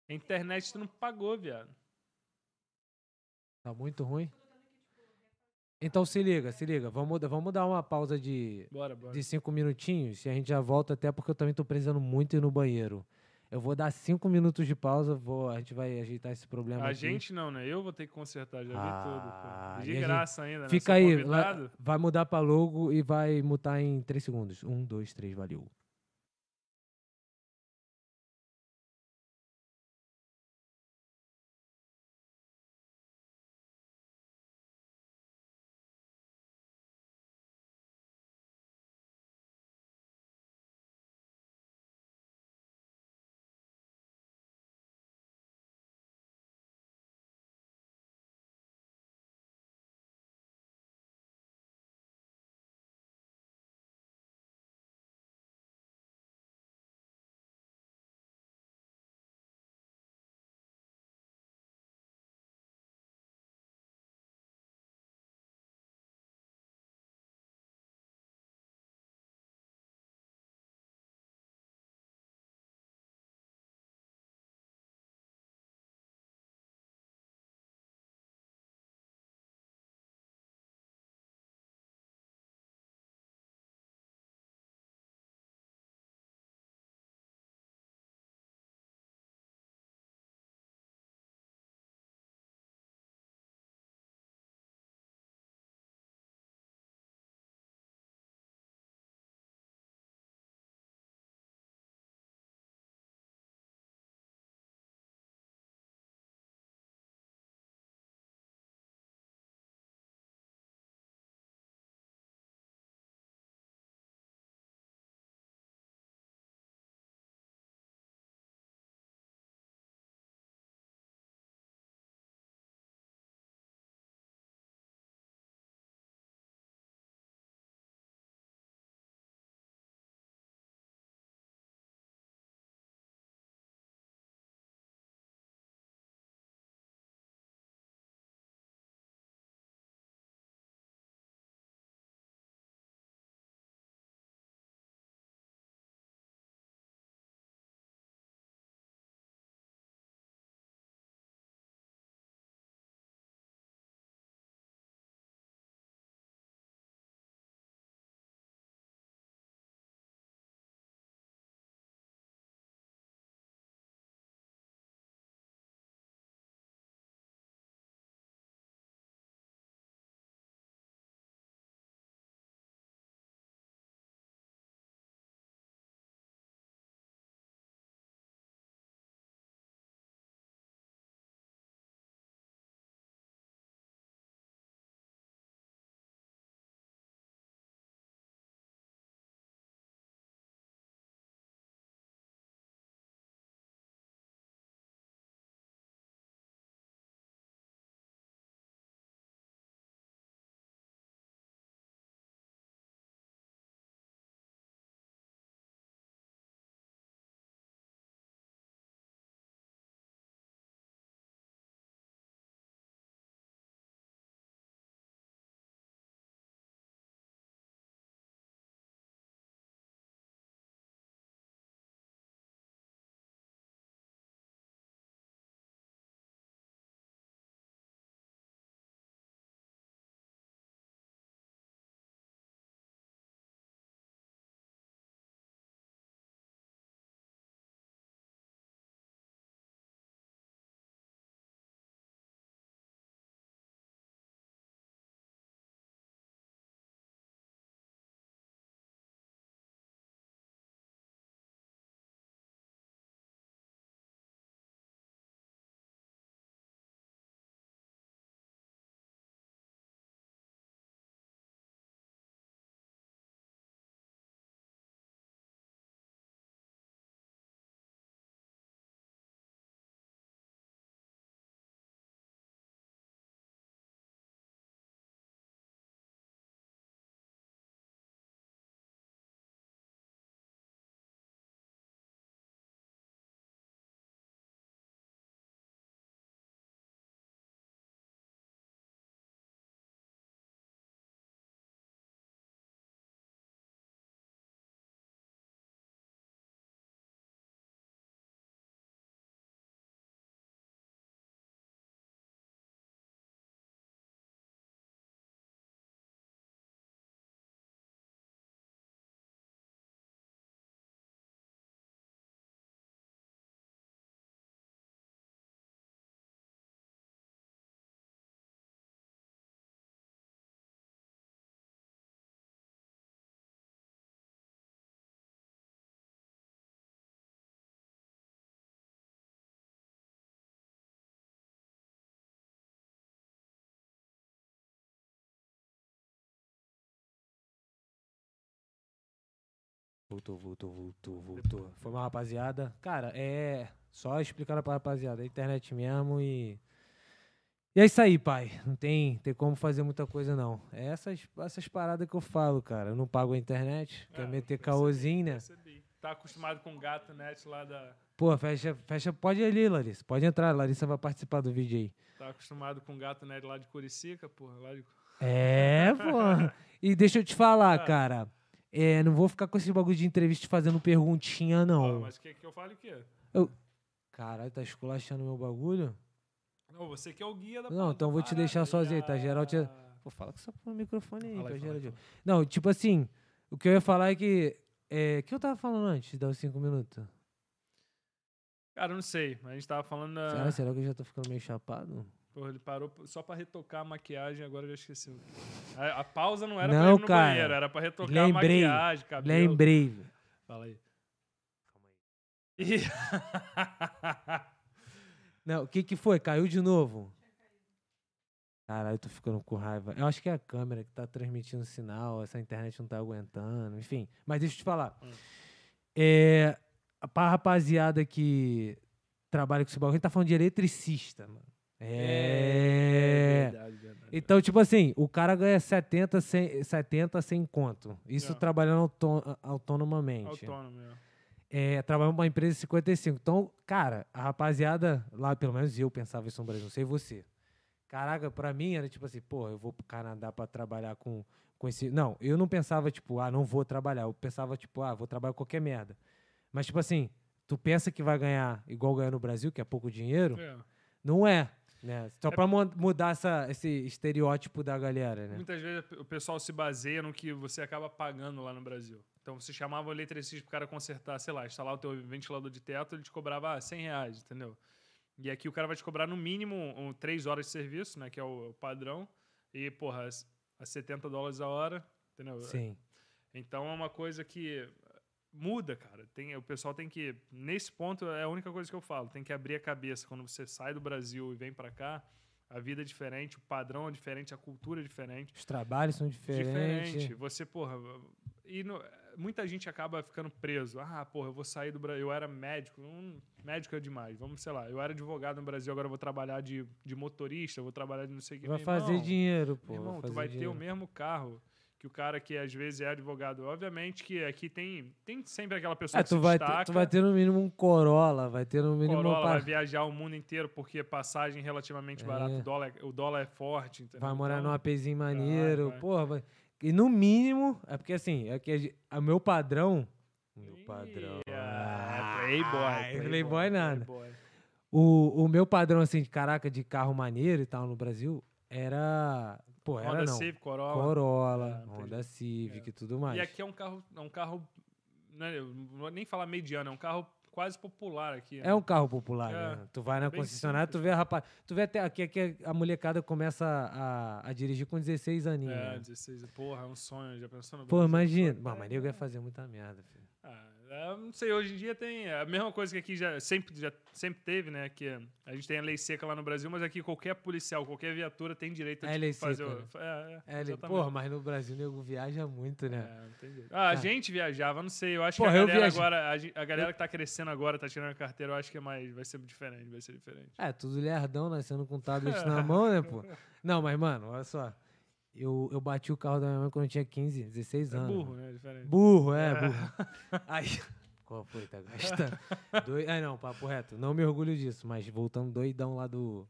A internet tu não pagou, viado. Tá muito ruim? Então se liga, se liga. Vamos, vamos dar uma pausa de, Bora, bora. de cinco minutinhos e a gente já volta até porque eu também tô precisando muito ir no banheiro. Eu vou dar cinco minutos de pausa, vou, a gente vai ajeitar esse problema A aqui. gente não, né? Eu vou ter que consertar, já vi Ah, tudo. Pô. e De a gente- graça ainda, né? Fica Sou aí, lá- vai mudar pra logo e vai mutar em três segundos. Um, dois, três, valeu. Voltou, voltou, voltou, voltou. Foi uma rapaziada. Cara, é. Só explicando pra rapaziada. É internet mesmo e. E é isso aí, pai. Não tem, tem como fazer muita coisa, não. É essas, essas paradas que eu falo, cara. Eu não pago a internet. Quer É, meter percebi, caôzinho, né? percebi. Tá acostumado com o gato net lá da. Pô, fecha, fecha. Pode ir ali, Larissa. Pode entrar. Larissa vai participar do vídeo aí. Tá acostumado com o gato net lá de Curicica, porra. Lá de... É, pô. E deixa eu te falar, Ah. cara. É, não vou ficar com esse bagulho de entrevista fazendo perguntinha, Ah, não. mas quer que eu fale o quê? Caralho, tá esculachando meu bagulho? Não, você que é o guia da Não, então eu vou te deixar sozinho, tá? Geral te-. Pô, fala com no microfone aí, Fala aí, geral fala aí, Não, tipo assim, o que eu ia falar é que. É, o que eu tava falando antes de dar os cinco minutos? Cara, eu não sei. mas A gente tava falando. da- Será, será que eu já tô ficando meio chapado? Porra, ele parou só pra retocar a maquiagem, agora eu já esqueci. A, a pausa não era pra Não, ir no cara. banheiro, era pra retocar Lembrei. a maquiagem, cabelo. Lembrei. Fala aí. Ih. Não, o que que foi? Caiu de novo? Caralho, eu tô ficando com raiva. Eu acho que é a câmera que tá transmitindo sinal, essa internet não tá aguentando, enfim. Mas deixa eu te falar. Hum. É, pra rapaziada que trabalha com esse bagulho, a gente tá falando de eletricista, mano. É. verdade, verdade. Então, tipo assim, o cara ganha 70, 100, 70, 100 conto. Isso É. trabalhando autô- autonomamente. Autônomo, é. É, trabalhando pra uma empresa de 55. Então, cara, a rapaziada, lá, pelo menos eu pensava isso no Brasil, não sei você. Caraca, pra mim era tipo assim, pô, eu vou pro Canadá pra trabalhar com, com esse. Não, eu não pensava, tipo, ah, não vou trabalhar. Eu pensava, tipo, ah, vou trabalhar com qualquer merda. Mas, tipo assim, tu pensa que vai ganhar igual ganha no Brasil, que é pouco dinheiro? É. Não é. Né? Só É pra mu- mudar essa, esse estereótipo da galera, né? Muitas vezes o pessoal se baseia no que você acaba pagando lá no Brasil. Então você chamava o eletricista pro cara consertar, sei lá, instalar o teu ventilador de teto, ele te cobrava ah, 100 reais, entendeu? E aqui o cara vai te cobrar no mínimo um, 3 horas de serviço, né? Que é o, o padrão. E, porra, as- a 70 dólares a hora, entendeu? Sim. Então é uma coisa que muda, cara. Tem, o pessoal tem que. Nesse ponto é a única coisa que eu falo. Tem que abrir a cabeça. Quando você sai do Brasil e vem pra cá, a vida é diferente, o padrão é diferente, a cultura é diferente. Os trabalhos são diferentes. Diferente. Você, porra. E no- muita gente acaba ficando preso. Ah, porra, eu vou sair do Brasil. Eu era médico. Hum, médico é demais. Vamos, sei lá. Eu era advogado no Brasil, agora eu vou trabalhar de, de motorista, vou trabalhar de não sei o que. Vai fazer irmão, dinheiro, pô. irmão, fazer tu vai ter dinheiro. o mesmo carro que o cara que às vezes é advogado. Obviamente que aqui tem, tem sempre aquela pessoa É, que tu vai, ter, destaca. tu vai ter no mínimo um Corolla, vai ter no mínimo Corolla uma vai par- viajar o mundo inteiro porque passagem relativamente É. barata. O dólar, o dólar é forte. Entendeu? vai morar Então, num APzinho maneiro, vai. porra. Vai... E no mínimo, é porque assim, é que o meu padrão. Meu padrão. Ih, Ah, é, playboy, Playboy nada. Playboy. O, o meu padrão, assim, de caraca, de carro maneiro e tal no Brasil, era. Pô, era Honda não. Civic, Corolla. Corolla, É. Honda Civic e tudo mais. E aqui é um carro, é um carro, né, não vou nem falar mediano, é um carro quase popular aqui. É um carro popular, É, né? Tu vai na concessionária, tu vê a rapaz. Tu vê até aqui, aqui a molecada começa a, a dirigir com 16 aninhos. É, né? 16. Porra, é um sonho. Já pensou no Pô, imagina. É, mas nego ia fazer muita merda, filho. É, não sei, hoje em dia tem é a mesma coisa que aqui já sempre, já sempre teve, né? Que a gente tem a lei seca lá no Brasil, mas aqui qualquer policial, qualquer viatura tem direito a É tipo, lei fazer seca, o. né? É, é, É, porra, mas no Brasil o nego viaja muito, né? É, não tem jeito. Ah, a gente viajava, não sei. Eu acho Porra, que a galera agora, a, a galera que tá crescendo agora, tá tirando a carteira, eu acho que é mais, vai ser diferente, vai ser diferente. É, tudo lerdão, nascendo com tablet na mão, né, pô? Não, mas, mano, olha só. Eu, eu bati o carro da minha mãe quando eu tinha 15, 16 É anos. burro, né? Diferente. Burro, é, burro. Aí. Qual foi, tá gastando? Doi... Ah, não, papo reto. Não me orgulho disso, mas voltando doidão lá do.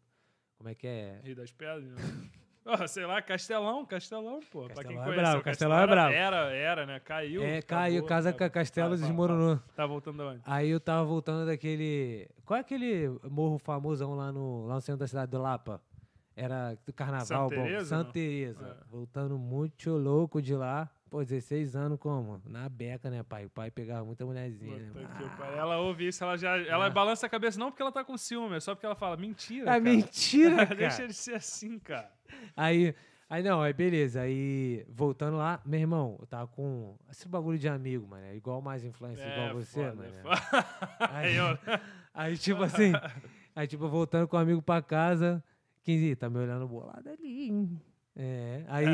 Como é que é? Rio das Pedras, né? Ah, sei lá, Castelão, Castelão, pô. pra quem Castelão é conhece. bravo, o Castelão é bravo. Era, era, né? Caiu. É, acabou, caiu, casa com Castelo fala, desmoronou. fala. Tá voltando aonde? Aí eu tava voltando daquele. Qual é aquele morro famosão lá no, lá no centro da cidade do Lapa? Era do carnaval, Santa bom. Teresa, Santa? Teresa. É. Voltando muito louco de lá. Pô, 16 anos como? Na beca, né, pai? O pai pegava muita mulherzinha, né? Que Ah. Ela ouve isso, ela já. Ela Ah. balança a cabeça não porque ela tá com ciúme, é só porque ela fala, mentira. É cara. mentira, cara. Deixa ele ser assim, cara. Aí, aí não, aí beleza. Aí, voltando lá, meu irmão, eu tava com esse bagulho de amigo, mano. é Igual mais influência, igual você, foda, mano. é foda. Aí- Aí, tipo assim, aí, tipo, voltando com o amigo pra casa, 15, tá me olhando bolado ali, hein? É, aí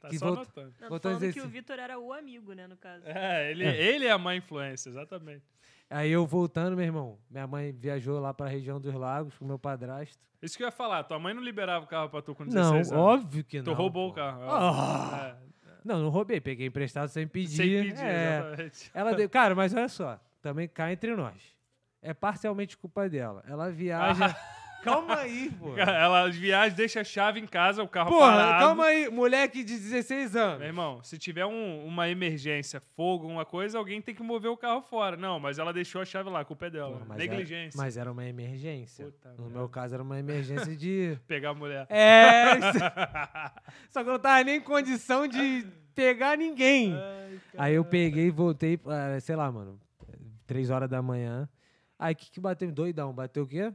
Tá que só volta-. Não, a falando dizer que o. Vitor era o amigo, né, no caso. É, ele é. ele é a má influência, exatamente. Aí eu voltando, meu irmão, minha mãe viajou lá pra região dos lagos com meu padrasto. Isso que eu ia falar, tua mãe não liberava o carro pra tu com Não, 16 anos. óbvio que Tu não. roubou pô. o carro. Ah! É, Não, não roubei, peguei emprestado sem pedir. sem pedir, é. exatamente. Ela deu, cara, mas olha só, também cá entre nós. É parcialmente culpa dela. Ela viaja. Calma aí, pô. Ela viaja, deixa a chave em casa, o carro Porra, parado. calma aí, moleque de 16 Meu anos. irmão, se tiver um- uma emergência, fogo, alguma coisa, alguém tem que mover o carro fora. Não, mas ela deixou a chave lá, a culpa é dela. Porra, mas Negligência. Era, mas era uma emergência. Puta no merda. meu caso, era uma emergência de. Pegar a mulher. É, só que eu não tava nem em condição de pegar ninguém. Aí eu peguei e voltei, pra, sei lá, mano, três horas da manhã. Aí o que, que bateu? Doidão, bateu o quê?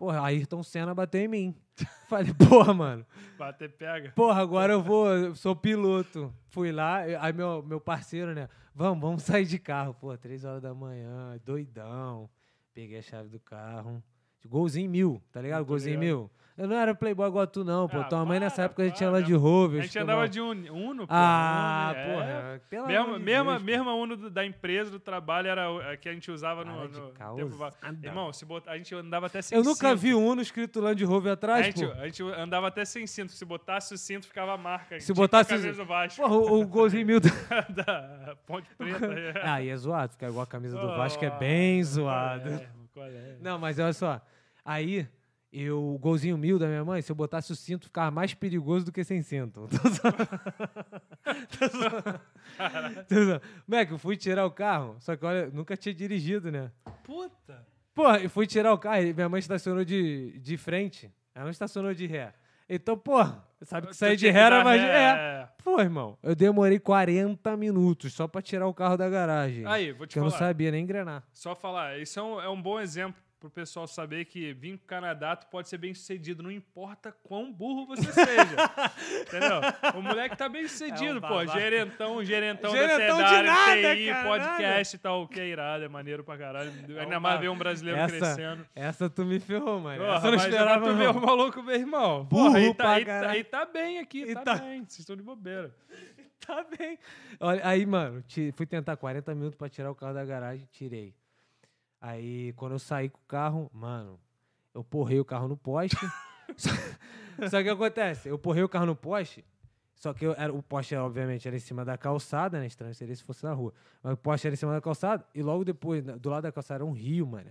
Porra, Ayrton Senna bateu em mim. Falei, porra, mano. Bater pega. Porra, agora eu vou, eu sou piloto. Fui lá, aí meu, meu parceiro, né? Vamos, vamos sair de carro. Pô, três horas da manhã, doidão. Peguei a chave do carro. Golzinho mil, tá ligado? Golzinho mil. Eu não era playboy igual tu, não, pô. Ah, Tua mãe nessa para, época a gente tinha para. Land Rover. A gente tomava- andava de un- Uno, pô. Ah, é. porra. Pelo Mesma, de mesma, mesma Uno da empresa, do trabalho, era a que a gente usava no, Para de no tempo Irmão, se botar, a gente andava até sem Eu nunca cinto. vi Uno escrito Land Rover A atrás, gente, pô. a gente andava até sem cinto. Se botasse o cinto, ficava a marca. Se botasse a o- Vasco. Porra, o, o golzinho mil. do- da Ponte Preta. é. Aí é zoado, ficar igual a camisa do Oh, Vasco é bem zoado. é, qual é? Não, mas olha só. Aí, eu, o golzinho mil da minha mãe, se eu botasse o cinto, ficava mais perigoso do que sem cinto. Moleque, eu fui tirar o carro, só que olha, nunca tinha dirigido, né? Puta. Porra, eu fui tirar o carro e minha mãe estacionou de, de frente. Ela não estacionou de ré. Então, porra, sabe que sair de ré era mais. É. é. Pô, irmão, eu demorei 40 minutos só pra tirar o carro da garagem. Aí, vou te que eu não falar. sabia nem engrenar. Só falar, isso é um, é um bom exemplo pro pessoal saber que vir pro Canadá tu pode ser bem sucedido, não importa quão burro você seja. entendeu? O moleque tá bem sucedido, É um pô. Gerentão, gerentão, Gerentão da TEDAR, nada, TI, cara, podcast e tal, que é irado, é maneiro pra caralho. Ainda um mais ver um brasileiro essa, crescendo. Essa tu me ferrou, mano. Porra, essa eu não mas esperava, tu vê o maluco, meu irmão. Burro Porra, aí tá, aí, tá, caralho. aí tá bem aqui, E tá, tá- bem. Vocês estão de bobeira. Tá bem. Olha, aí, mano, fui tentar 40 minutos pra tirar o carro da garagem, tirei. Aí, quando eu saí com o carro, mano, eu porrei o carro no poste. só, só que o que acontece? Eu porrei o carro no poste, só que eu, era, o poste, obviamente, era em cima da calçada, né? Estranho seria se fosse na rua. Mas o poste era em cima da calçada, e logo depois, do lado da calçada, era um rio, mano.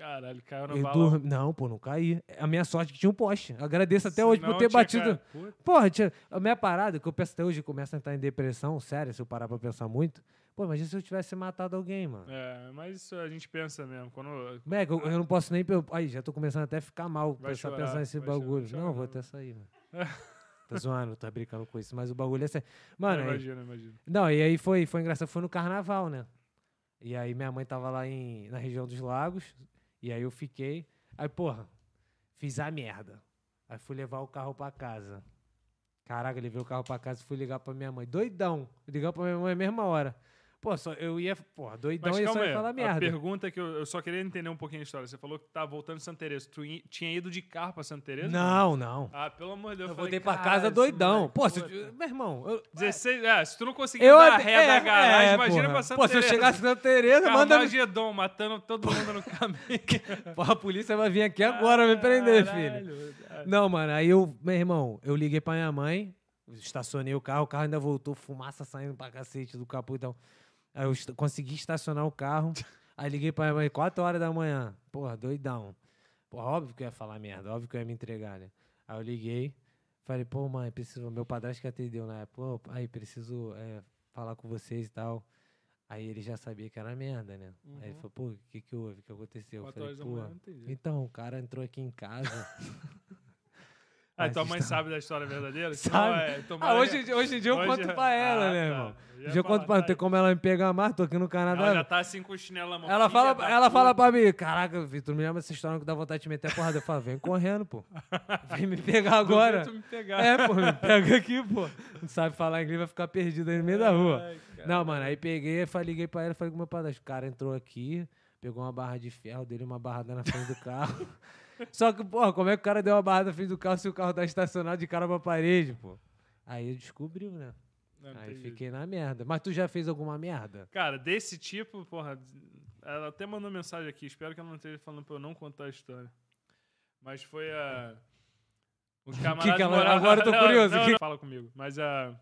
Caralho, caiu no Eu dormi- Não, pô, não caí. A minha sorte que tinha um poste. Agradeço até hoje por ter tinha batido. ca- Puta. Porra, tia, a minha parada, que eu penso até hoje, começa a entrar em depressão, sério, se eu parar pra pensar muito. Pô, imagina se eu tivesse matado alguém, mano. É, mas isso a gente pensa mesmo. Quando Moleque, eu, eu não posso nem. Aí, já tô começando até a ficar mal, Vai pensar, chorar, pensar nesse chorar, bagulho. chora não, vou não. até sair, mano. tô zoando, tô brincando com isso, mas o bagulho é sério. Mano, imagina, imagina. não, e aí foi, foi engraçado, foi no carnaval, né? E aí minha mãe tava lá em, na região dos lagos, e aí eu fiquei. Aí, porra, fiz a merda. Aí fui levar o carro pra casa. Caraca, levei o carro pra casa e fui ligar pra minha mãe. Doidão. Ligar pra minha mãe na mesma hora. Pô, só, eu ia, porra, doidão Mas e só ia falar a merda. pergunta é que eu, eu só queria entender um pouquinho a história. Você falou que tá voltando de Santa Teresa. Tu i- tinha ido de carro pra Santa Teresa? Não, não. Ah, pelo amor de Deus. Eu falei, voltei pra "Caralho, casa doidão. Pô, se, puta." eu- meu irmão, eu, 16, é, se tu não conseguir eu dar a até- ré da é, garagem, é, imagina porra. pra Santa Pô, se eu Teresa. chegasse em Santa Teresa, manda. Carmagedon, matando todo mundo no caminho. Porra, a polícia vai vir aqui agora me prender, filho. Caralho. Não, mano, aí eu, meu irmão, eu liguei pra minha mãe, estacionei o carro, o carro ainda voltou, fumaça saindo pra cacete do capô e tal. Aí eu est- consegui estacionar o carro, aí liguei pra minha mãe 4 horas da manhã. Porra, doidão. Porra, óbvio que eu ia falar merda, óbvio que eu ia me entregar, né? Aí eu liguei, falei, pô, mãe, preciso. Meu padrasto que atendeu na época, pô, aí preciso é, falar com vocês e tal. Aí ele já sabia que era merda, né? Aí ele Uhum. falou, pô, o que que houve? O que aconteceu? Eu falei, pô, então, o cara entrou aqui em casa. Ah, tua mãe está- sabe da história verdadeira? Sabe? é, Ah, hoje, em dia- hoje em dia eu Hoje conto é- pra ela, Ah, né, tá. irmão? Hoje eu conto pra ela, tá tem como ela me pegar mais, tô aqui no Canadá. Ela já tá assim com o chinelo na mão. Ela fala, da ela fala pra mim, caraca, Vitor, me lembra essa história que dá vontade de meter a porrada. Eu falo, vem correndo, pô. Vem me pegar agora. Tu me pegar. É, pô, me pega aqui, pô. Não sabe falar inglês, vai ficar perdido aí no meio da rua. Ai. Não, mano, aí peguei, falei, liguei pra ela, falei com meu padrasto, o cara entrou aqui, pegou uma barra de ferro, dele uma barrada na frente do carro. Só que, porra, como é que o cara deu uma barrada na frente do carro se o carro tá estacionado de cara pra parede, pô? Aí descobriu, né? Não, Aí jeito. fiquei na merda. Mas tu já fez alguma merda? Cara, desse tipo, porra, ela até mandou mensagem aqui, espero que ela não esteja falando pra eu não contar a história. Mas foi a. Os camaradas. que ela- moravam- agora eu tô curioso, Não, que- não, fala comigo. Mas a.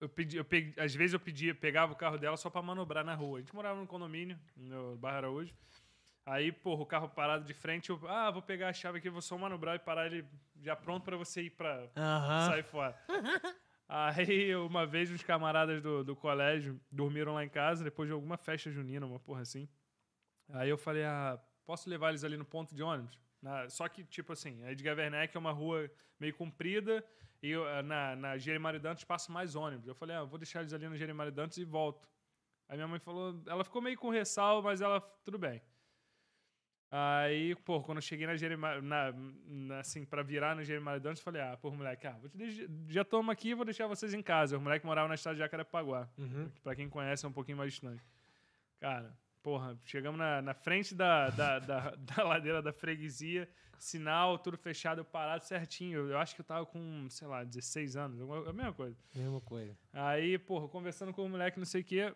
Eu pedi, eu peguei, às vezes eu pedia, pegava o carro dela só pra manobrar na rua. A gente morava num condomínio, no Barra Araújo. Aí, porra, o carro parado de frente, eu, ah, vou pegar a chave aqui, vou só manobrar e parar ele já pronto pra você ir pra, Aham. sai fora. Aí, uma vez, os camaradas do, do colégio dormiram lá em casa, depois de alguma festa junina, uma porra assim. Aí eu falei, ah, posso levar eles ali no ponto de ônibus? Na- só que, tipo assim, a Edgar Werneck é uma rua meio comprida e eu, ah, na, na Jeremário Dantas passa mais ônibus. Eu falei, ah, vou deixar eles ali no Jeremário Dantas e volto. Aí minha mãe falou, ela ficou meio com ressal, mas ela, tudo bem. Aí, pô, quando eu cheguei na Jeremário, na, na- assim, pra virar no Jeremário Dantas, eu falei, ah, pô, moleque, ah, vou te deixar, já estamos aqui, vou deixar vocês em casa. O moleque morava na estrada de Jacarepaguá. Uhum. Pra quem conhece, é um pouquinho mais distante. Cara, porra, chegamos na, na frente da, da, da, da ladeira da freguesia, sinal, tudo fechado, parado certinho. Eu, eu acho que eu tava com, sei lá, 16 anos, a mesma coisa. Mesma coisa. Aí, porra, conversando com o moleque, não sei o quê.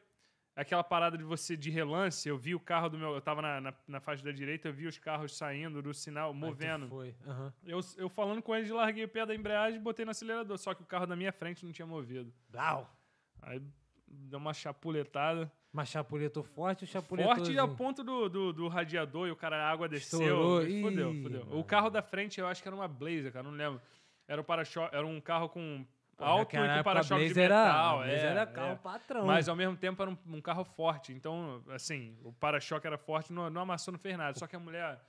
Aquela parada de você de relance, eu vi o carro do meu. Eu tava na, na, na faixa da direita, eu vi os carros saindo do sinal, movendo. Foi. Aham. Eu, eu falando com eles, larguei o pé da embreagem e botei no acelerador. Só que o carro da minha frente não tinha movido. Blau. Aí deu uma chapuletada. Mas chapuletou forte ou chapuletou? Forte ao ponto do, do, do radiador e o cara, a água desceu. Estourou. e Fudeu, fudeu. mano. O carro da frente eu acho que era uma Blazer, cara, não lembro. Era, o para era um carro com alto e com para-choque de era- metal. Blazer é, era carro é. patrão. Mas ao mesmo tempo era um, um carro forte. Então, assim, o para-choque era forte, não, não amassou, não fez nada. Só que a mulher,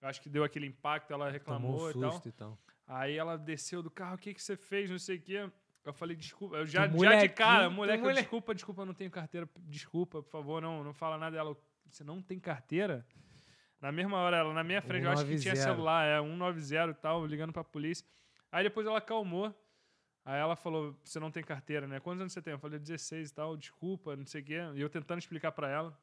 eu acho que deu aquele impacto, ela reclamou Tomou um susto e tal. Aí ela desceu do carro, o que, que você fez? Não sei o quê. Eu falei, desculpa. Eu já, já de cara, moleque, eu, desculpa, desculpa, eu não tenho carteira. Desculpa, por favor, não, não fala nada dela. Você não tem carteira? Na mesma hora, ela na minha frente, eu acho que tinha 190. celular, é, 190 e tal, ligando pra polícia. Aí depois ela acalmou. Aí ela falou, você não tem carteira, né? Quantos anos você tem? Eu falei, 16 e tal, desculpa, não sei o quê. E eu tentando explicar pra ela.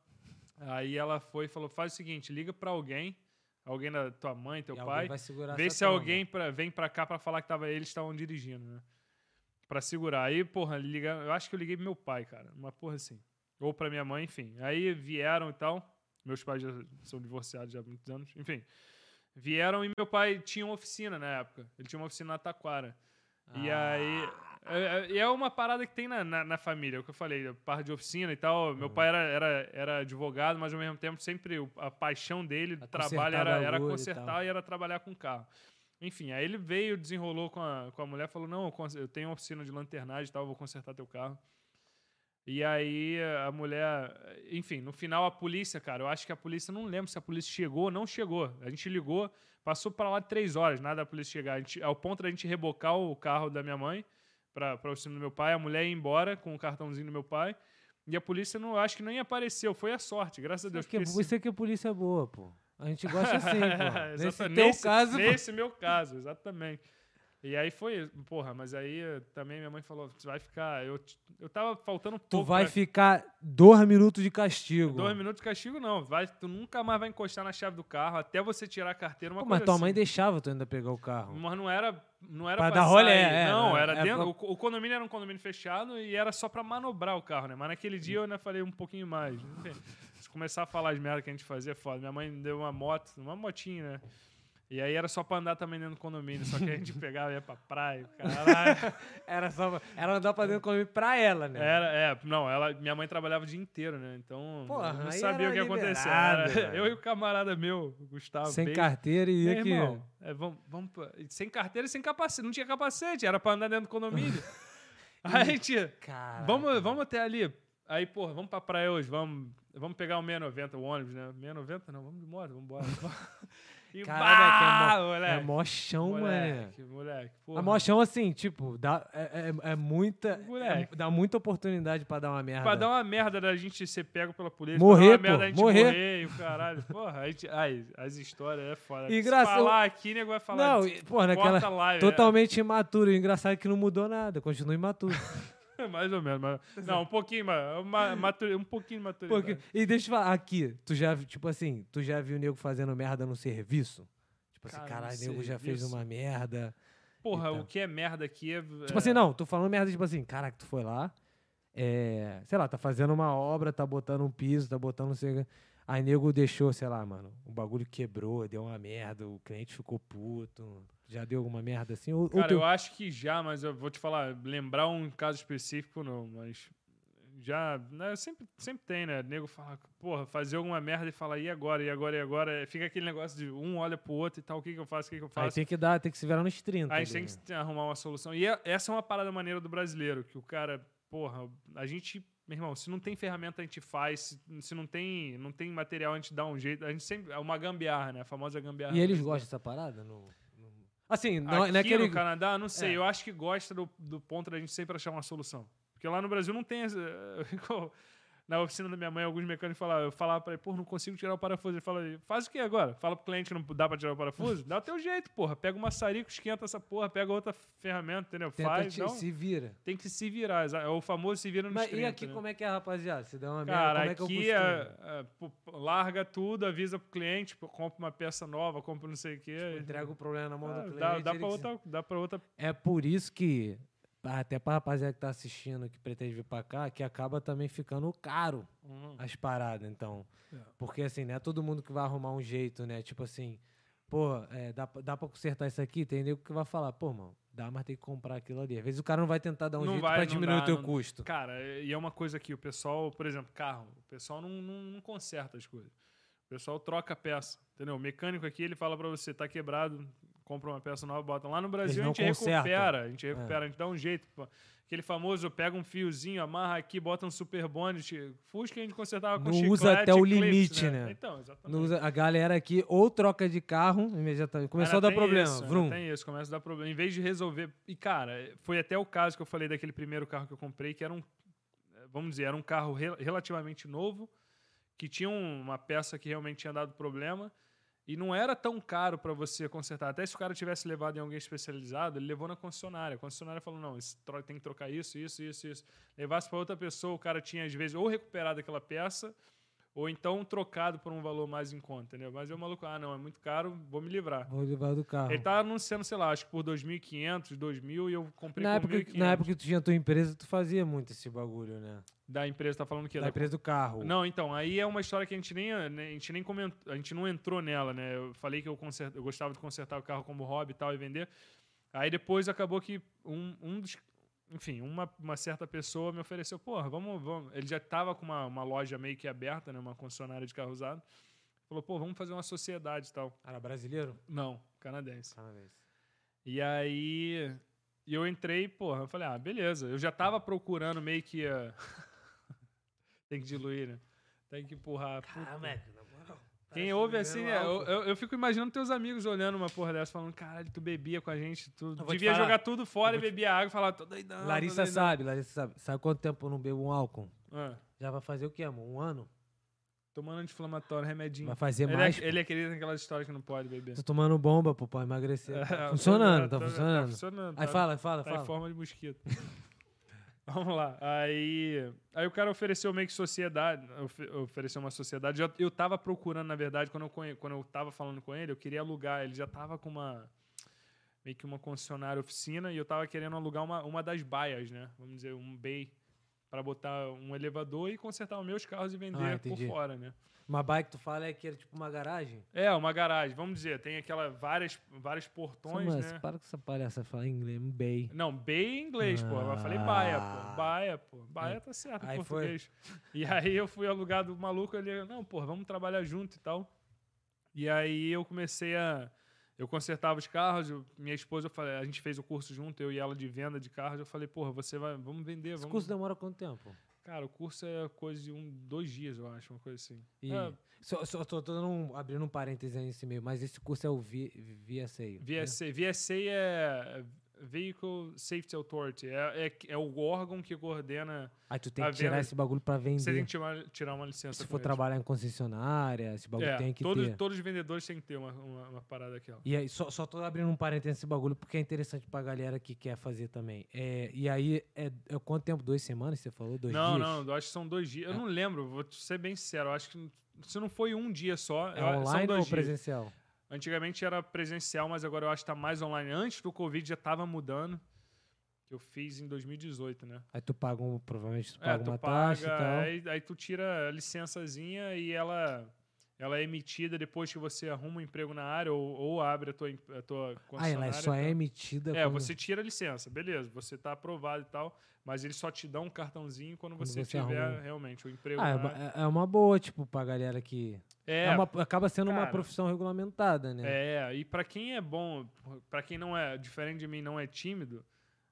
Aí ela foi e falou, faz o seguinte, liga pra alguém, alguém da tua mãe, teu E pai, vai segurar Vê se alguém pra, vem pra cá pra falar que tava, eles estavam dirigindo, né? Pra segurar. Aí, porra, liga, eu acho que eu liguei pro meu pai, cara. Uma porra assim. Ou pra minha mãe, enfim. Aí vieram e tal. Meus pais já são divorciados já há muitos anos. Enfim. Vieram e meu pai tinha uma oficina na época. Ele tinha uma oficina na Taquara. E Ah. aí. É, é- e é uma parada que tem na, na, na família, é o que eu falei, a parte de oficina e tal. Meu pai era, era, era advogado, mas ao mesmo tempo sempre a paixão dele, A trabalho era, era e consertar tal. e era trabalhar com carro. Enfim, aí ele veio, desenrolou com a, com a mulher, falou: Não, eu tenho uma oficina de lanternagem e tal, vou consertar teu carro. E aí a mulher, enfim, no final a polícia, cara, eu acho que a polícia, não lembro se a polícia chegou ou não chegou. A gente ligou, passou para lá três horas, nada da polícia chegar. A gente, ao ponto da gente rebocar o carro da minha mãe para a oficina do meu pai, a mulher ia embora com o cartãozinho do meu pai. E a polícia não, eu acho que nem apareceu, foi a sorte, graças a Deus. Isso é porque isso que é polícia boa, pô. A gente gosta assim, pô. Nesse nesse, caso, pô. Nesse meu caso, exatamente. E aí foi, porra, mas aí eh, também minha mãe falou, você vai ficar, eu, eu tava faltando um tu pouco vai pra- ficar dois minutos de castigo. Dois minutos de castigo, não. Vai, tu nunca mais vai encostar na chave do carro até você tirar a carteira. Uma Pô, coisa mas tua assim. mãe deixava tu ainda pegar o carro. Mas não era, não era Pra pra dar sair. é, não, né? era É dentro. pra- O, o condomínio era um condomínio fechado e era só pra manobrar o carro, né? Mas naquele dia eu ainda falei um pouquinho mais. Enfim, se começar a falar as merdas que a gente fazia, é foda. Minha mãe deu uma moto, uma motinha, né? E aí era só pra andar também dentro do condomínio. Só que a gente pegava e ia pra praia. Caralho. Era só. Era andar pra dentro comigo pra ela, né? Era, é, não, ela, minha mãe trabalhava o dia inteiro, né? Então, Porra, não sabia o que era ia acontecer. Era- eu e o camarada meu, o Gustavo. Sem carteira e ia que. irmão, é, vamos, vamos, sem carteira e sem capacete. Não tinha capacete, era pra andar dentro do condomínio. Aí a gente, Caraca. vamos, vamos até ali. Aí, porra, vamos pra praia hoje, vamos, vamos pegar o 690, o ônibus, né? 690 não, vamos de moto, vamos embora. E Caraca, bah, é, moleque. é mó chão, mano. moleque, moleque, porra. A mó chão, assim, tipo, dá, é, é, é muita. Moleque. é- dá muita oportunidade pra dar uma merda. Pra dar uma merda da gente ser pego pela polícia. Morrer, pra dar uma merda da gente morrer. morrer e o caralho. Porra, a gente, ai, as histórias é foda. E Se falar aqui, nego vai falar. Não, pô, naquela. lá, é. Totalmente imaturo. O engraçado é que não mudou nada, continua imaturo. mais ou menos. Mas, não, um pouquinho, mas uma, maturi- um pouquinho de maturidade. Porque, e deixa eu te falar, aqui, tu já, tipo assim, tu já viu o nego fazendo merda no serviço? Tipo assim, Cara, caralho, o nego já fez uma merda. porra, Eita. o que é merda aqui é. Tipo assim, não, tô falando merda, tipo assim, caraca, tu foi lá, é, sei lá, tá fazendo uma obra, tá botando um piso, tá botando não sei. Aí nego deixou, sei lá, mano, o bagulho quebrou, deu uma merda, o cliente ficou puto. Já deu alguma merda assim? Ou, ou Cara, tu- eu acho que já, mas eu vou te falar, lembrar um caso específico não, mas já, né, sempre, sempre tem, né? Nego fala, porra, fazer alguma merda e fala, e agora, e agora, e agora? Fica aquele negócio de um olha pro outro e tal, o que que eu faço, o que que eu Aí faço? tem que dar, tem que se virar nos 30. Aí ali, tem né? que se- arrumar uma solução. E é- essa é uma parada maneira do brasileiro, que o cara, porra, a gente, meu irmão, se não tem ferramenta a gente faz, se, se não tem, não tem material a gente dá um jeito, a gente sempre, é uma gambiarra, né? A famosa gambiarra. E eles gostam dessa parada? No- Assim, não, Aqui não é aquele... no Canadá, não sei, É. eu acho que gosta do, do ponto da gente sempre achar uma solução. Porque lá no Brasil não tem. essa- Na oficina da minha mãe, alguns mecânicos falavam, eu falava pra ele, pô, não consigo tirar o parafuso. Ele fala, faz o que agora? Fala pro cliente que não dá pra tirar o parafuso? Dá o teu jeito, porra. Pega uma maçarico, esquenta essa porra, pega outra ferramenta, entendeu? Tenta Faz, te- não, se vira. tem que se virar. É o famoso se vira no Mas e aqui né? como é que é, rapaziada? Se der uma merda, Cara, como é que aqui é, é, larga tudo, avisa pro cliente, compra uma peça nova, compra não sei o quê. Entrega o problema na mão Ah, do cliente. dá, dá, pra outra, dá pra outra É por isso que, até pra rapaziada que tá assistindo, que pretende vir pra cá, que acaba também ficando caro Uhum. as paradas, então. É. Porque assim, não é todo mundo que vai arrumar um jeito, né? Tipo assim, pô, é, dá, dá pra consertar isso aqui? Tem nego que vai falar, pô, mano, dá, mas tem que comprar aquilo ali. Às vezes o cara não vai tentar dar um Não jeito vai, pra não diminuir dá, o teu não- custo. Cara, e é uma coisa que o pessoal, por exemplo, carro, o pessoal não, não, não conserta as coisas. O pessoal troca a peça, entendeu? O mecânico aqui, ele fala pra você, tá quebrado, compra uma peça nova, bota. Lá no Brasil a gente consertam. recupera, a gente recupera, É. a gente dá um jeito. Aquele famoso, pega um fiozinho, amarra aqui, bota um super bonnet. Fusca a gente consertava com Não chiclete usa até o clips, limite, né? Então, exatamente. Usa- a galera aqui ou troca de carro imediatamente. Começou a dar problema. Isso, Vrum. Tem isso, começa a dar problema. Em vez de resolver. E, cara, foi até o caso que eu falei daquele primeiro carro que eu comprei, que era um. Vamos dizer, era um carro rel- relativamente novo, que tinha um- uma peça que realmente tinha dado problema. E não era tão caro para você consertar. Até se o cara tivesse levado em alguém especializado, ele levou na concessionária. A concessionária falou: não, tem que trocar isso, isso, isso, isso. Levasse para outra pessoa, o cara tinha, às vezes, ou recuperado aquela peça, ou então trocado por um valor mais em conta, entendeu? Mas o maluco, ah, não, é muito caro, vou me livrar. Vou levar do carro. Ele tá anunciando, sei lá, acho que por 2.500, 2.000 e eu comprei na, por época, 1.500. na época que tu tinha tua empresa, tu fazia muito esse bagulho, né? Da empresa, tá falando o quê? Da Da empresa do carro. Não, então, aí é uma história que a gente nem, né, a gente nem comentou, a gente não entrou nela, né? Eu falei que eu, consert, eu gostava de consertar o carro como hobby e tal e vender. Aí depois acabou que um, um dos. Enfim, uma, uma certa pessoa me ofereceu, porra, vamos, vamos. Ele já tava com uma, uma loja meio que aberta, né? Uma concessionária de carro usado. Falou, pô, vamos fazer uma sociedade e tal. Era brasileiro? Não, canadense. Canadense. E aí e eu entrei, porra, eu falei, ah, beleza. Eu já tava procurando meio que a. Tem que diluir, né? Tem que empurrar. Puta. Quem ouve assim, né? Eu, eu, eu fico imaginando teus amigos olhando uma porra dessa, falando, caralho, tu bebia com a gente, tu devia falar. jogar tudo fora e te- bebia água e falar, tô doidão. tô Larissa doidão." sabe, Larissa sabe. Sabe quanto tempo eu não bebo um álcool? Ah, Já vai fazer o quê, amor? Um ano? tomando anti-inflamatório, remedinho. Vai fazer ele, mais? é, ele é querido naquelas histórias que não pode beber. Tô tomando bomba, pô, pra emagrecer. É, Tá funcionando, tô- tá tô- funcionando. Tá funcionando. Aí tá- fala, fala, Tá fala. em forma de mosquito. Vamos lá. Aí, aí o cara ofereceu meio que sociedade, ofe- ofereceu uma sociedade. Eu, eu tava procurando, na verdade, quando eu, quando eu tava falando com ele, eu queria alugar. Ele já tava com uma meio que uma concessionária oficina e eu tava querendo alugar uma, uma das baias, né? Vamos dizer, um bay para botar um elevador e consertar os meus carros e vender Ah, por fora, né? Uma bike tu fala é que era tipo uma garagem? É, uma garagem, vamos dizer, tem aquela vários vários portões, Mas né? para com essa palhaça falar inglês, um bay. Não, bay em inglês, pô. Eu falei baia, Ah. pô. Baia, pô. Baia tá certo em Aí foi. português. E aí eu fui alugar do maluco, ele, não, pô, vamos trabalhar junto e tal. E aí eu comecei a. Eu consertava os carros, eu- minha esposa, eu falei, a gente fez o curso junto, eu e ela de venda de carros. Eu falei, porra, você vai, vamos vender, Esse vamos. curso demora quanto tempo? Cara, o curso é coisa de um, dois dias, eu acho, uma coisa assim. E É, só, só tô, dando um- abrindo um parêntese aí nesse meio, mas esse curso é o V- VSA. né? VSA, VSA é Vehicle Safety Authority, é, é, é o órgão que coordena. Aí tu tem que tirar venda- esse bagulho pra Você tem vender. que tirar, tirar uma licença. Se for eles. trabalhar em concessionária, esse bagulho É, tem que todos, ter. todos os vendedores têm que ter uma, uma, uma parada daquela. E aí, só, só tô abrindo um parêntese nesse bagulho porque é interessante pra galera que quer fazer também. É, e aí, é, é quanto tempo? Duas semanas, você falou? Dois não, dias? não, eu acho que são dois dias. Eu É. não lembro, vou ser bem sincero. Eu acho que se não foi um dia só, É eu- são online dois ou dias. presencial? Antigamente era presencial, mas agora eu acho que tá mais online. Antes do Covid já tava mudando. Que eu fiz em 2018, né? Aí tu paga um, provavelmente tu É, paga tu uma paga, taxa e tal. aí, aí tu tira a licençazinha e ela, ela é emitida depois que você arruma um emprego na área ou, ou abre a tua, a tua Ah, ela só e é emitida É, quando, você tira a licença, beleza, você tá aprovado e tal, mas eles só te dão um cartãozinho quando, Quando você, você tiver arruma. realmente o emprego Ah, é na uma, é- é uma boa, tipo, pra galera que... É, é uma- acaba sendo uma cara. profissão regulamentada, né? É, e pra quem é bom, pra quem não é, diferente de mim, não é tímido,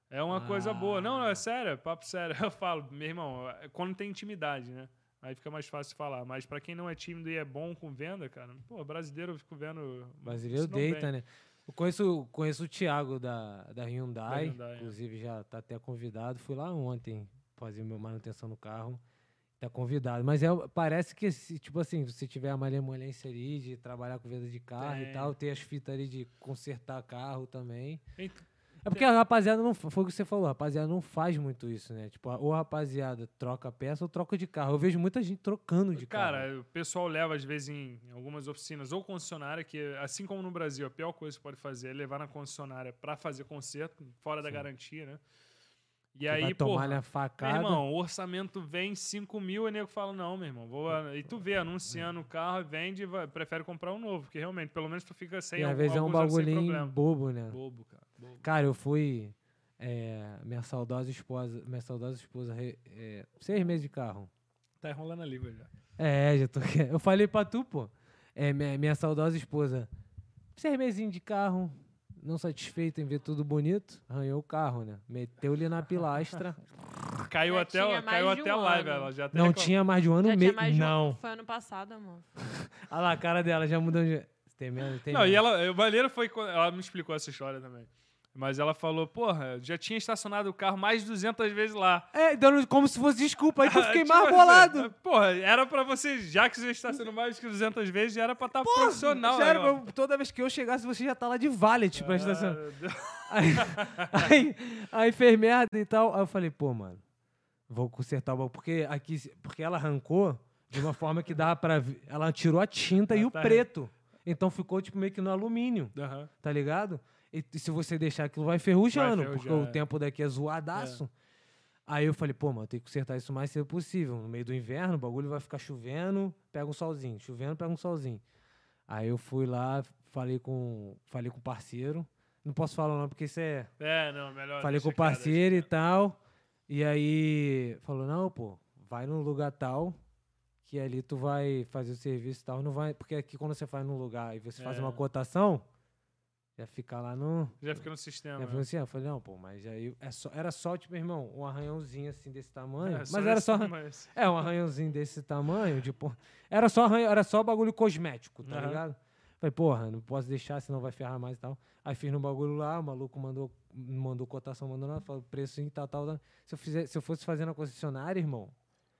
é uma coisa boa. Não, não, é Ah. sério, é papo sério. Eu falo, meu irmão, é quando tem intimidade, né? Aí fica mais fácil falar. Mas pra quem não é tímido e é bom com venda, cara, pô, brasileiro eu fico vendo. Brasileiro deita, bem. né? Eu conheço, conheço o Thiago da, da Hyundai, Da Hyundai, é. inclusive já tá até convidado. Fui lá ontem fazer meu manutenção no carro. Tá convidado. Mas é, parece que, se, tipo assim, se tiver a malemolência ali de trabalhar com venda de carro e tal, ter as fitas ali de consertar carro também. Ent- É porque a rapaziada não. Foi o que você falou, a rapaziada não faz muito isso, né? Tipo, ou a rapaziada troca peça ou troca de carro. Eu vejo muita gente trocando de carro. Cara, o pessoal leva, às vezes, em algumas oficinas ou concessionária, que, assim como no Brasil, a pior coisa que você pode fazer é levar na concessionária pra fazer conserto, fora da Sim. garantia, né? E Que aí, pô. tomar a Meu facada. irmão, o orçamento vem 5 mil, e o nego fala, não, meu irmão, vou... a-" E tu vê anunciando o carro, vende e vai- prefere comprar um novo, porque realmente, pelo menos tu fica sem e às vezes é um bagulhinho bobo, né? Bobo, cara. Cara, eu fui. é, minha saudosa esposa. Minha saudosa esposa. é, seis meses de carro. Tá enrolando a língua já. É, já tô. Eu falei pra tu, pô. É, minha, minha saudosa esposa. Seis meses de carro. Não satisfeito em ver tudo bonito. Arranhou o carro, né? Meteu-lhe na pilastra. Caiu Já até, tinha caiu até a um live, ano. ela já até Não reclamou. tinha mais de um ano Já e tinha meio. mais de um- Não. Foi ano passado, amor. Olha lá a cara dela, já mudou de. Tem menos, tem Não, e menos. ela, o maneiro foi quando ela me explicou essa história também. Mas ela falou, porra, já tinha estacionado o carro mais de 200 vezes lá. É, dando como se fosse desculpa. Aí que eu fiquei Tipo mais assim, bolado. Porra, era pra você, já que você sendo mais que 200 vezes, já era pra estar profissional. Já era aí, ó. pra- toda vez que eu chegasse, você já tá lá de valet pra estacionar. Ah. Aí, aí, aí fez merda e tal. Aí eu falei, pô, mano, vou consertar o bagulho. Porque, aqui, porque ela arrancou de uma forma que dava pra ver. Ela tirou a tinta e Ah, o tá. preto. Então ficou, tipo, meio que no alumínio, Aham. tá ligado? E, e se você deixar aquilo, vai ferrujando, Vai porque o é. tempo daqui é zoadaço. Aí eu falei, pô, mano, tem que consertar isso o mais cedo possível. No meio do inverno, o bagulho vai ficar chovendo, pega um solzinho. Chovendo, pega um solzinho. Aí eu fui lá, falei com falei com o parceiro. Não posso falar não, porque isso é... É, não, melhor. Falei com o parceiro e tal. E aí falou, não, pô, vai num lugar tal, que ali tu vai fazer o serviço e tal. Não vai, porque aqui quando você faz num lugar e você faz É. uma cotação, já fica lá no. Já fica no sistema. Já né? falou assim, eu falei, não, pô, mas aí é só, era só, tipo, irmão, um arranhãozinho assim desse tamanho. É, mas era só. esse. É, um arranhãozinho desse tamanho, tipo. Era só arranhão, era só bagulho cosmético, tá Aham. ligado? Falei, porra, não posso deixar, senão vai ferrar mais e tal. Aí fiz no bagulho lá, o maluco mandou, mandou cotação, mandou nada, falou preço em tal, tal, tal. Se eu, fizer, se eu fosse fazer na concessionária, irmão,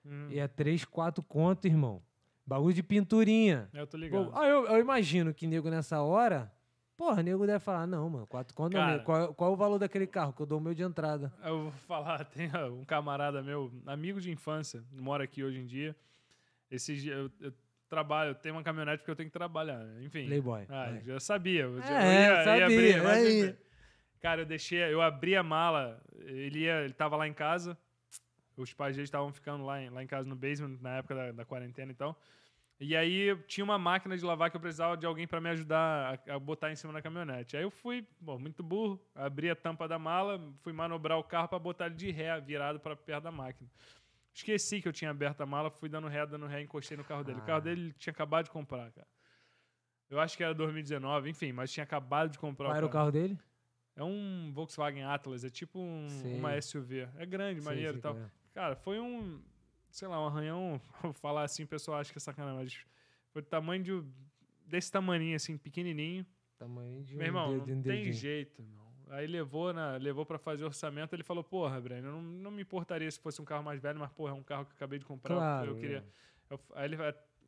Hum. ia 3, 4 conto, irmão. Bagulho de pinturinha. Eu tô Pô, ligado. aí eu, eu imagino que nego nessa hora, porra, nego deve falar, não, mano, 4 conto não, Cara. qual, qual é o valor daquele carro que eu dou o meu de entrada? Eu vou falar, tem um camarada meu, amigo de infância, mora aqui hoje em dia. Esse dia eu, eu trabalho, eu tenho uma caminhonete porque eu tenho que trabalhar, enfim. Playboy. Ah, vai. já sabia. Eu, já- eu É, ia, ia sabia, abrir, mas. Cara, eu deixei, eu abri a mala, ele ia, ele tava lá em casa, os pais dele estavam ficando lá em, lá em casa no basement na época da, da quarentena e tal. E aí tinha uma máquina de lavar que eu precisava de alguém para me ajudar a, a botar em cima da caminhonete. Aí eu fui, bom, muito burro, abri a tampa da mala, fui manobrar o carro para botar ele de ré, virado para perto da máquina. Esqueci que eu tinha aberto a mala, fui dando ré, dando ré, encostei no carro dele. O carro Ah. dele ele tinha acabado de comprar, cara. Eu acho que era 2019, enfim, mas tinha acabado de comprar Qual era o carro dele? É um Volkswagen Atlas, é tipo um- uma SUV. É grande, maneiro e tal. é. Cara, foi um, sei lá, um arranhão, falar assim, o pessoal acha que é sacanagem, mas foi do tamanho de, desse tamaninho, assim, pequenininho. Tamanho de Meu um irmão, não um tem dedinho. jeito, não. Aí levou, na, levou para fazer orçamento, ele falou, porra, Breno, eu não, não me importaria se fosse um carro mais velho, mas, porra, é um carro que eu acabei de comprar, Claro. eu queria... é. Eu, aí ele,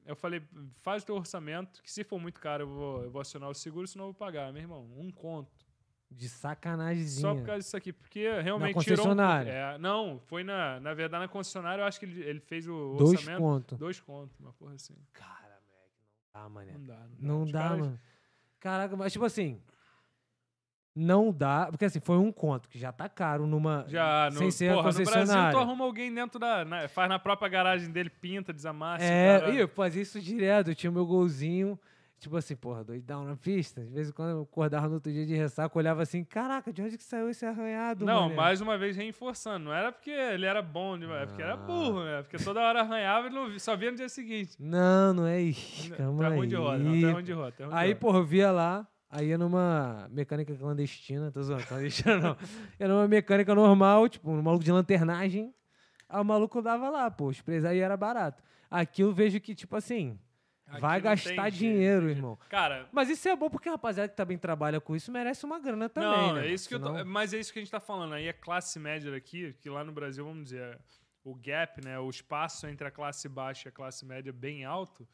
eu falei, faz o teu orçamento, que se for muito caro eu vou, eu vou acionar o seguro, senão eu vou pagar. Meu irmão, um conto. De sacanagemzinha. Só por causa disso aqui, porque realmente tirou. um- concessionária? é, não, foi na. Na verdade, na concessionária, eu acho que ele, ele fez o Dois orçamento. conto. Dois contos, uma porra assim. Cara, moleque, não dá, mané. Não dá. Não dá, caras- mano. Caraca, mas tipo assim. Não dá. Porque assim, foi um conto que já tá caro numa. Já, no, sem ser porra, no Brasil, concessionária. tu arruma alguém dentro da. na- faz na própria garagem dele, pinta, desamassa. É, caralho. e eu fazia isso direto. Eu tinha o meu golzinho. Tipo assim, porra, doidão na pista. De vez em quando eu acordava no outro dia de ressaca, olhava assim, caraca, de onde que saiu esse arranhado, Não, mané?" mais uma vez reforçando. Não era porque ele era bom demais, é porque era Ah. burro, né? Porque toda hora arranhava e só via no dia seguinte. Não, não é isso. Tá Calma ruim aí. de roda, não, tá ruim de roda. Tá ruim Aí, porra, eu via lá, aí ia numa mecânica clandestina, tô zoando, clandestina não. Ia numa mecânica normal, tipo, um maluco de lanternagem. Aí o maluco dava lá, pô, os preços aí era barato. Aqui eu vejo que, tipo assim, Aqui vai gastar dinheiro, irmão. Cara, Mas isso é bom porque a rapaziada que também trabalha com isso merece uma grana também, não, né? é isso que eu tô, Senão- mas é isso que a gente tá falando. Aí a classe média daqui, que lá no Brasil, vamos dizer, o gap, né, o espaço entre a classe baixa e a classe média é bem alto.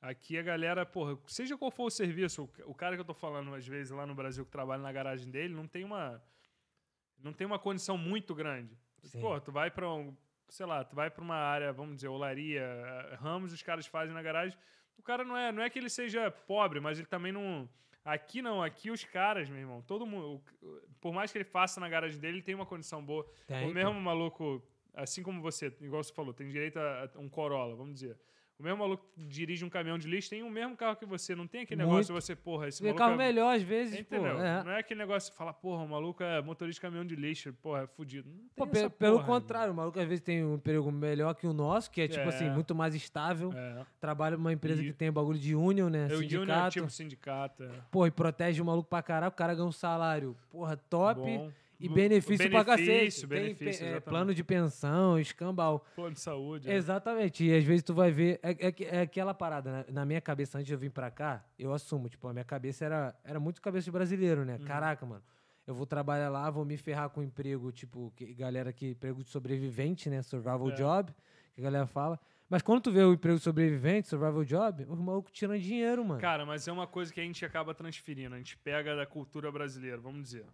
Aqui a galera, porra, seja qual for o serviço, o- cara que eu tô falando às vezes lá no Brasil que trabalha na garagem dele, não tem uma não tem uma condição muito grande. Sim. Pô, tu vai pra um, sei lá, tu vai pra uma área, vamos dizer, olaria, ramos, os caras fazem na garagem. O cara não é, não é que ele seja pobre, mas ele também não Aqui não, aqui os caras, meu irmão, todo mundo, por mais que ele faça na garagem dele, ele tem uma condição boa. Tem, o mesmo maluco, assim como você, igual você falou, tem direito a a um Corolla, vamos dizer. O mesmo maluco que dirige um caminhão de lixo tem o mesmo carro que você. Não tem aquele Muito. negócio de você, porra, esse maluco carro é... melhor às vezes, pô. Entendeu? é. Não é aquele negócio de falar, porra, o maluco é motorista de caminhão de lixo, porra, é fudido. Não tem Pô, pe- pelo porra, contrário, o maluco às vezes tem um emprego melhor que o nosso, que é, tipo É. assim, muito mais estável. É. Trabalha numa empresa E- que tem bagulho de union, né? Eu é sindicato. tipo sindicato. É. Pô, e protege o maluco pra caralho, o cara ganha um salário, porra, top. Bom. E Bu- benefício, pra cacete. benefício, Tem benefício, é, plano de pensão, escambau. Plano de saúde. é. Exatamente. E às vezes tu vai ver. É, é é aquela parada, né? Na minha cabeça, antes de eu vir pra cá, eu assumo, tipo, a minha cabeça era, era muito cabeça de brasileiro, Uhum. né? Caraca, mano. Eu vou trabalhar lá, vou me ferrar com emprego, tipo, que, galera que emprego de sobrevivente, né? Survival É. job, que a galera fala. Mas quando tu vê o emprego sobrevivente, survival job, os malucos tiram dinheiro, mano. Cara, mas é uma coisa que a gente acaba transferindo. A gente pega da cultura brasileira, vamos dizer.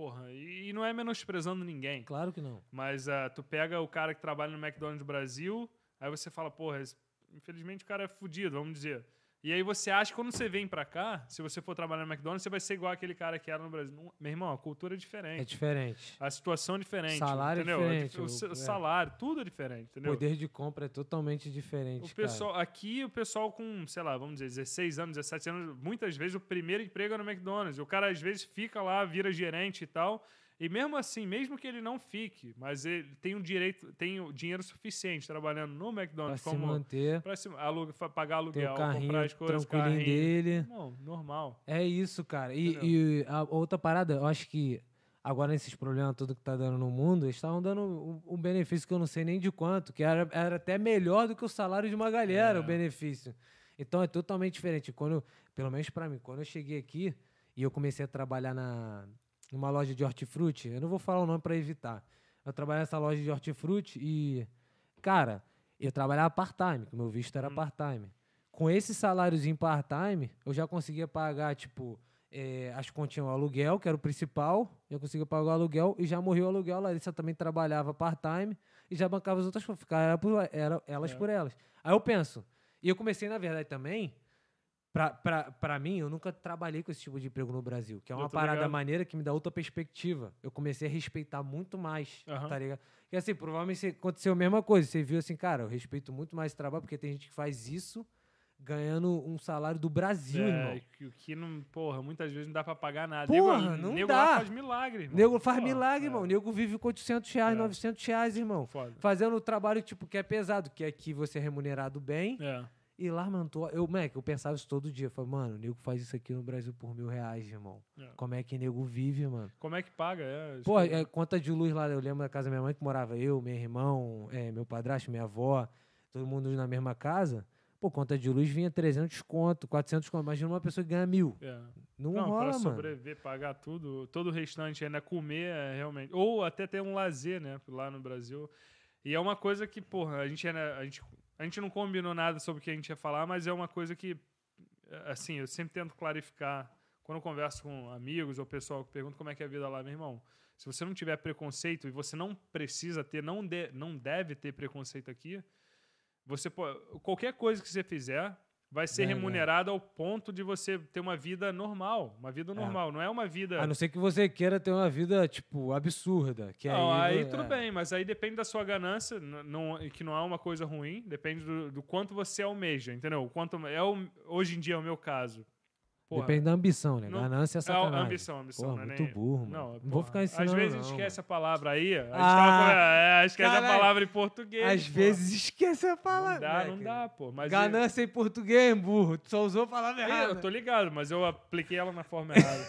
Porra, e, não é menosprezando ninguém. Claro que não. Mas ah, tu pega o cara que trabalha no McDonald's Brasil, aí você fala, porra, esse- infelizmente o cara é fudido, vamos dizer. E aí você acha que quando você vem pra cá, se você for trabalhar no McDonald's, você vai ser igual aquele cara que era no Brasil. Não- meu irmão, a cultura é É diferente. diferente. A situação é diferente. Salário é entendeu? diferente, O, o- é. salário, tudo é diferente, O entendeu? poder de compra é totalmente diferente. O pessoal, aqui, o pessoal com, sei lá, vamos dizer, 16 anos, 17 anos, muitas vezes o primeiro emprego é no McDonald's. O cara às vezes fica lá, vira gerente e tal. E mesmo assim, mesmo que ele não fique, mas ele tem um direito, tem o dinheiro suficiente trabalhando no McDonald's se como manter, pra se, aluga, pagar aluguel, o carrinho comprar as coisas, carrinho. dele. Não, normal. É isso, cara. E, e a outra parada, eu acho que agora nesses problemas tudo que tá dando no mundo, eles estavam dando um, um benefício que eu não sei nem de quanto, que era, era até melhor do que o salário de uma galera, É. o benefício. Então é totalmente diferente. Quando, eu- pelo menos pra mim, quando eu cheguei aqui e eu comecei a trabalhar na, numa loja de hortifruti, eu não vou falar o nome pra evitar. Eu trabalhei nessa loja de hortifruti e, cara, eu trabalhava part-time, meu visto era Hum. part-time. Com esse saláriozinho part-time, eu já conseguia pagar, tipo, eh, as continhas, o aluguel, que era o principal, já conseguia pagar o aluguel e já morreu o aluguel. A Larissa também trabalhava part-time e já bancava as outras coisas, ficava era por, era, elas É. por elas. Aí eu penso, e eu comecei, na verdade, também, pra mim, eu nunca trabalhei com esse tipo de emprego no Brasil, que é uma parada ligado. maneira que me dá outra perspectiva. Eu comecei a respeitar muito mais, Aham. tá ligado? Porque assim, provavelmente aconteceu a mesma coisa. Você viu assim, cara, eu respeito muito mais esse trabalho, porque tem gente que faz isso ganhando um salário do Brasil, É, irmão. e o que não, porra, muitas vezes não dá pra pagar nada. Porra, nego, não nego dá. faz milagre, irmão. Nego faz Porra, milagre, é, irmão. Nego vive com 800 reais, É. 900 reais, irmão. Foda. Fazendo o trabalho, tipo, que é pesado, que aqui você é remunerado bem. É. E lá, mano, tô- eu, moleque, eu pensava isso todo dia. Eu falei, mano, o nego faz isso aqui no Brasil por mil reais, irmão. É. Como é que nego vive, mano? Como é que paga? É, Pô, é, conta de luz lá, eu lembro da casa da minha mãe que morava eu, meu irmão, é, meu padrasto, minha avó, todo mundo na mesma casa. Pô, conta de luz vinha 300 conto, 400 conto. Imagina uma pessoa que ganha mil. é. Não, Não, rola, pra mano. sobreviver, pagar tudo, todo o restante ainda comer é realmente. Ou até ter um lazer, né? Lá no Brasil. E é uma coisa que, porra, a gente, a gente, a gente não combinou nada sobre o que a gente ia falar, mas é uma coisa que, assim, eu sempre tento clarificar. Quando eu converso com amigos ou pessoal que pergunta como é que é a vida lá, meu irmão. Se você não tiver preconceito e você não precisa ter, não, de, não deve ter preconceito aqui, você pô- qualquer coisa que você fizer, vai ser Verdade. remunerado ao ponto de você ter uma vida normal. Uma vida normal. Não é uma vida. A não ser que você queira ter uma vida, tipo, absurda. Que Não, aí, aí tudo é. bem, mas aí depende da sua ganância, não, que não é uma coisa ruim, depende do, do quanto você almeja, entendeu? O Quanto é o, hoje em dia é o meu caso. Porra, Depende da ambição, né? Não- Ganância é é a sacanagem. ambição, ambição, Porra, não é muito nem- burro, mano. Não, Não, vou porra, ficar ensinando, Às vezes não, esquece mano. a palavra aí. A gente Ah, tava, é, esquece a caralho. palavra em português. Às vezes esquece a Não palavra. dá, não moleque. dá, pô. Mas Ganância em português, burro. Tu só usou a palavra errada. eu tô ligado, mas eu apliquei ela na forma errada.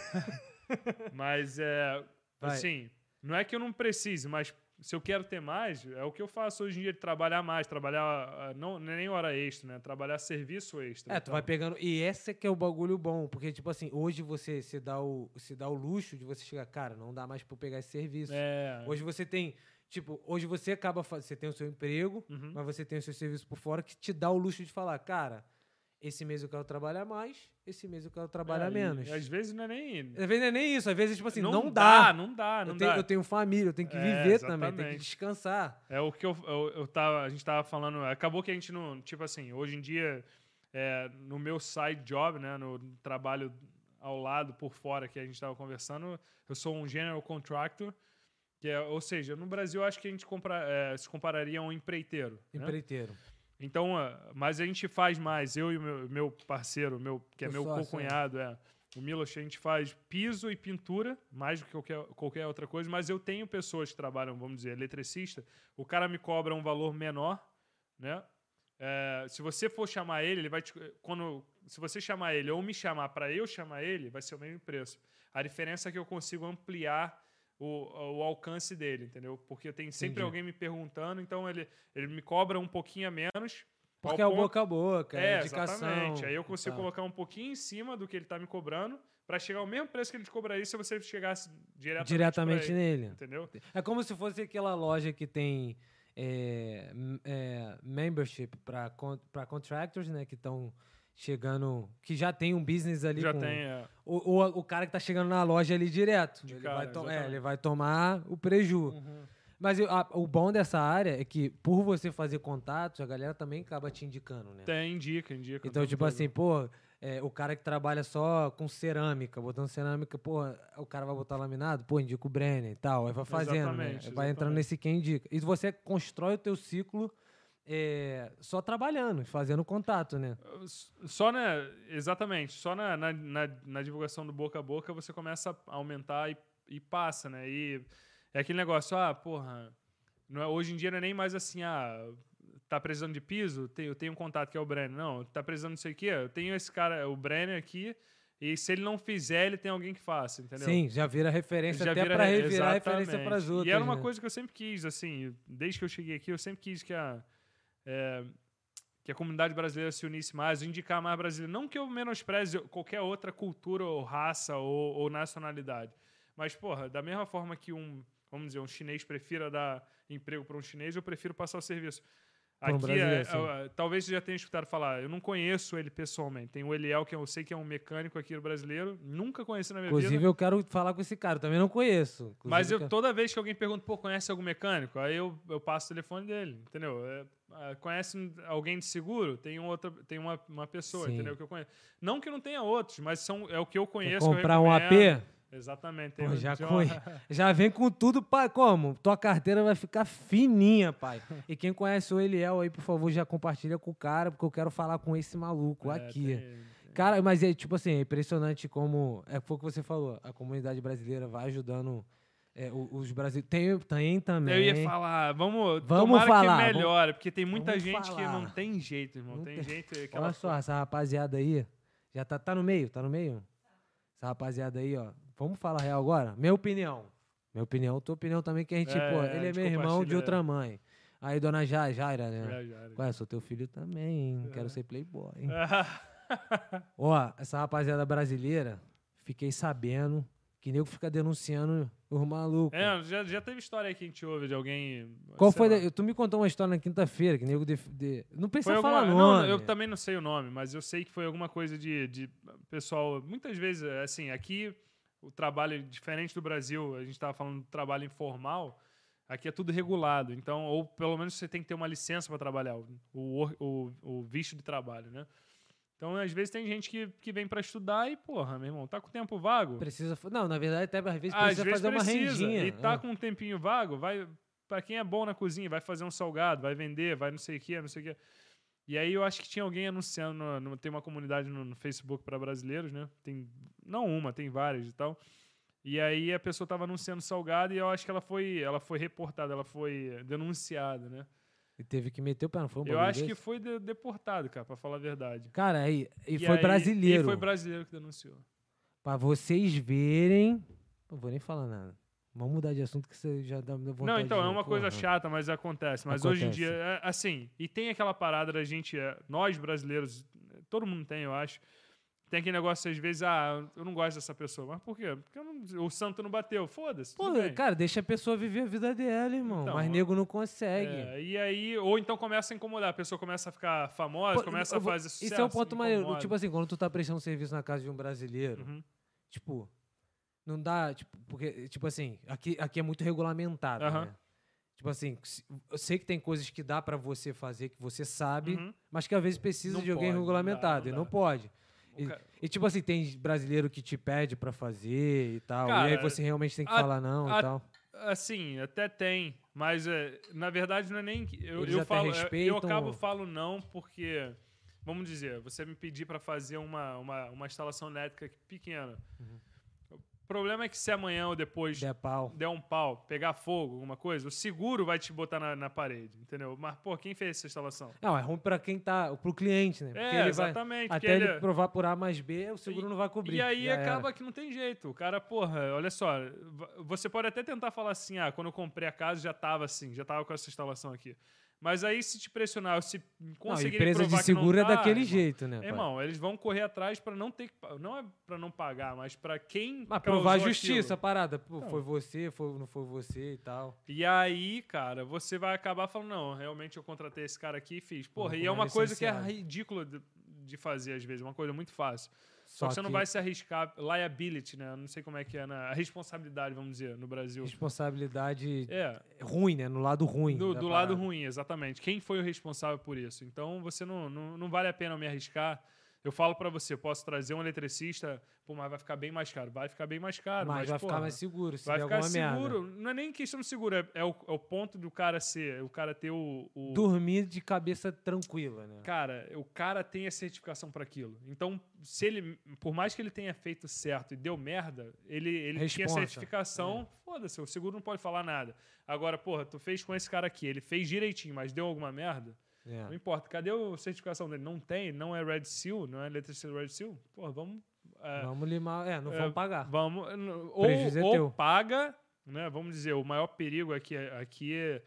mas é. Vai. Assim, não é que eu não precise, mas se eu quero ter mais, é o que eu faço hoje em dia, de trabalhar mais, trabalhar. ah, Não, é nem hora extra, né? Trabalhar serviço extra. É, tu Então, vai pegando. E esse é que é o bagulho bom. Porque, tipo assim, hoje você se dá o, se dá o luxo de você chegar, cara, não dá mais pra pegar esse serviço. É. Hoje você tem. Tipo, hoje você acaba. Você tem o seu emprego, Uhum. mas você tem o seu serviço por fora que te dá o luxo de falar, cara, esse mês eu quero trabalhar mais, esse mês eu quero trabalhar É, e menos. Às vezes não é nem. Às vezes não é nem isso, às vezes, tipo assim, não, dá, dá. não dá, não eu, tenho, dá. eu tenho família, eu tenho que É, viver também, tenho que exatamente. descansar. É o que eu, eu, eu tava, a gente tava falando. Acabou que a gente não. Tipo assim, hoje em dia, é, no meu side job, né, no trabalho ao lado, por fora, que a gente tava conversando, eu sou um general contractor. Que é, ou seja, no Brasil, acho que a gente compra, é, se compararia a um empreiteiro. né? Então, ah, mas a gente faz mais, eu e meu, meu parceiro, meu, que é meu sócio, co-cunhado, é. O Milos, a gente faz piso e pintura, mais do que qualquer, qualquer outra coisa, mas eu tenho pessoas que trabalham, vamos dizer, eletricista, o cara me cobra um valor menor, né? É, se você for chamar ele, ele vai te, quando se você chamar ele ou me chamar para eu chamar ele, vai ser o mesmo preço. A diferença é que eu consigo ampliar o, o alcance dele, entendeu? Porque tem sempre Entendi. alguém me perguntando, então ele, ele me cobra um pouquinho a menos. Porque é o ponto- boca a boca, é, é, indicação. exatamente. Aí eu consigo tal. colocar um pouquinho em cima do que ele está me cobrando para chegar ao mesmo preço que ele te cobraria se você chegasse diretamente, diretamente ele, nele. Entendeu? É como se fosse aquela loja que tem é, é, membership para contractors, né? Que estão chegando, que já tem um business ali Já com tem. é, o, cara que tá chegando na loja ali direto. De ele, cara, vai to- é, ele vai tomar o preju. Mas eu- a- o bom dessa área é que, por você fazer contatos, a galera também acaba te indicando, né? Tem, indica, indica. Então, tipo assim, pô, é, o cara que trabalha só com cerâmica, botando cerâmica, pô, o cara vai botar laminado, pô, indica o Brenner e tal, aí vai fazendo, né? Vai entrando nesse quem indica. E você constrói o teu ciclo é, só trabalhando, fazendo contato, né? Só na. Exatamente. Só na, na, na- na divulgação do boca a boca você começa a aumentar e, e passa, né? E é aquele negócio, ah, porra. Não é, hoje em dia não é nem mais assim, ah, tá precisando de piso? Tem- eu tenho um contato que é o Brenner. Não, tá precisando não sei o quê? Eu tenho esse cara, o Brenner aqui, e se ele não fizer, ele tem alguém que faça, entendeu? Sim, já vira referência Já até para re- virar referência para as outras. E era uma né? coisa que eu sempre quis, assim, desde que eu cheguei aqui, eu sempre quis que a, é, que a comunidade brasileira se unisse mais, indicar mais brasileiro. Não que eu menospreze qualquer outra cultura ou raça ou, ou nacionalidade, mas, porra, da mesma forma que um, vamos dizer, um chinês prefira dar emprego para um chinês, eu prefiro passar o serviço. Um Aqui, é, sim. é, talvez você já tenha escutado falar, eu não conheço ele pessoalmente. Tem o Eliel, que eu sei que é um mecânico aqui brasileiro, nunca conheci na minha vida. Inclusive, eu quero falar com esse cara, eu também não conheço. Inclusive, Mas eu, quero- toda vez que alguém pergunta, pô, conhece algum mecânico? Aí eu, eu passo o telefone dele, entendeu? É, ah, conhece alguém de seguro? Tem, um outra, tem uma, uma pessoa, Sim. entendeu? Que eu conheço. Não que não tenha outros, mas são, é o que eu conheço. eu comprar um recomendo. AP? Exatamente. Pô, já, conhe- já vem com tudo, pai. Como? Tua carteira vai ficar fininha, pai. E quem conhece o Eliel aí, por favor, já compartilha com o cara, porque eu quero falar com esse maluco É, aqui. tem- Cara, mas é tipo assim, é impressionante como. É foi o que você falou. A comunidade brasileira vai ajudando é, os brasileiros. Tem, tem também. Eu ia falar, vamos, Vamos falar, que melhore, porque tem muita vamos gente que falar. não tem jeito, irmão. Não tem, tem- gente. Aquela Olha só, essa rapaziada aí. Já tá, tá no meio, tá no meio? Essa rapaziada aí, ó. Vamos falar real agora? Minha opinião. Minha opinião, tua opinião também, que a gente, É, pô, ele é meu irmão de outra mãe. Aí, dona Ja- Jaira, né? Já, já. Ué, sou teu filho também? É. Quero ser playboy. hein? Ó, essa rapaziada brasileira, fiquei sabendo que nego fica denunciando os malucos. É, já, já teve história aí que a gente ouve de alguém. Qual foi? da- Tu me contou uma história na quinta-feira que nego de, de- não precisa alguma, falar não, nome. eu também não sei o nome, mas eu sei que foi alguma coisa de, de pessoal. Muitas vezes, assim, aqui o trabalho diferente do Brasil, a gente estava falando do trabalho informal, aqui é tudo regulado. Então, ou pelo menos você tem que ter uma licença para trabalhar, o, o, o, visto de trabalho, né? Então, às vezes, tem gente que, que vem pra estudar e, porra, meu irmão, tá com tempo vago? Precisa. Não, na verdade, até às vezes Às precisa vezes fazer uma precisa. rendinha. E tá é. com um tempinho vago, vai. Pra quem é bom na cozinha, vai fazer um salgado, vai vender, vai não sei o que, não sei o que. E aí eu acho que tinha alguém anunciando, no- no- tem uma comunidade no, no Facebook para brasileiros, né? Tem não uma, tem várias e tal. E aí a pessoa tava anunciando salgado e eu acho que ela foi, ela foi reportada, ela foi denunciada, né? E teve que meter o pé, não foi um eu acho que desse? foi de- deportado, cara, pra falar a verdade. Cara, aí, e, E foi aí- brasileiro. E foi brasileiro que denunciou. Pra vocês verem. Não vou nem falar nada. Vamos mudar de assunto que você já dá vontade Não, então, de- é uma coisa Porra. chata, mas acontece. Mas hoje em Acontece. dia, é, assim, e tem aquela parada da gente, é, nós brasileiros, todo mundo tem, eu acho, tem aquele negócio às vezes, ah, eu não gosto dessa pessoa. Mas por quê? Porque eu não- o santo não bateu. Foda-se. Pô, cara, deixa a pessoa viver a vida dela, irmão. Então, mas nego não consegue. É, e aí, ou então começa a incomodar, a pessoa começa a ficar famosa, Pô, começa eu a fazer sucesso. Isso é um ponto maneiro. Tipo assim, quando tu tá prestando serviço na casa de um brasileiro, Uhum. tipo, não dá, tipo, porque, tipo assim, aqui, aqui é muito regulamentado, Aham. né? Tipo assim, eu sei que tem coisas que dá pra você fazer, que você sabe, Uhum. mas que às vezes precisa Não de alguém pode, não dá, regulamentado, não e não dá. pode. E, e, tipo assim, tem brasileiro que te pede pra fazer e tal, e Cara, aí você realmente tem que a- falar não a- e tal. Assim, até tem, mas é, na verdade não é nem. que- Eu, eu falo, eu- eu respeitam acabo falo não porque, vamos dizer, você me pedir para fazer uma, uma, uma instalação elétrica pequena. Uhum. O problema é que se amanhã ou depois Der pau. der um pau, pegar fogo, alguma coisa, o seguro vai te botar na, na parede, entendeu? Mas, pô, quem fez essa instalação? Não, é ruim pra quem tá, pro cliente, né? Porque É, ele vai, exatamente. porque até ele ele- provar por A mais B, o seguro não vai cobrir. E aí já era. acaba que não tem jeito. O cara, porra, olha só, você pode até tentar falar assim, ah, quando eu comprei a casa já tava assim, já tava com essa instalação aqui. Mas aí se te pressionar, se Não, conseguir empresa provar de não seguro é tá, daquele irmão, jeito, né? pai? Irmão, eles vão correr atrás pra não ter que, não é pra não pagar, mas pra quem Mas provar a justiça, a aquilo. parada. Pô, Não. foi você, foi, não foi você e tal. E aí, cara, você vai acabar falando, não, realmente eu contratei esse cara aqui e fiz. Porra, e é uma coisa que é ridícula de, de fazer às vezes, uma coisa muito fácil. Só, Só que você não vai se arriscar, liability, né? Não sei como é que é, na, a responsabilidade, vamos dizer, no Brasil. Responsabilidade É, ruim, né? No lado ruim. do, do lado ruim, exatamente. Quem foi o responsável por isso? Então, você não, não, não vale a pena me arriscar. Eu falo pra você, posso trazer um eletricista, pô, mas vai ficar bem mais caro. Vai ficar bem mais caro, Mas, mas, vai ficar mais seguro se vai ficar seguro. merda. Não é nem questão de seguro, é, é o, é o ponto do cara ser, o cara ter o... o- Dormir de cabeça tranquila, né? Cara, o cara tem a certificação para aquilo. Então, se ele, por mais que ele tenha feito certo e deu merda, ele, ele tinha Responsa. certificação, foda-se, o seguro não pode falar nada. Agora, porra, tu fez com esse cara aqui, ele fez direitinho, mas deu alguma merda, É. não importa. Cadê a certificação dele? Não tem, não é Red Seal, não é eletricista Red Seal? Porra, vamos. é, Vamos limar. É, não é, vamos pagar. Vamos. Ou, é ou paga, né? Vamos dizer, o maior perigo aqui, aqui é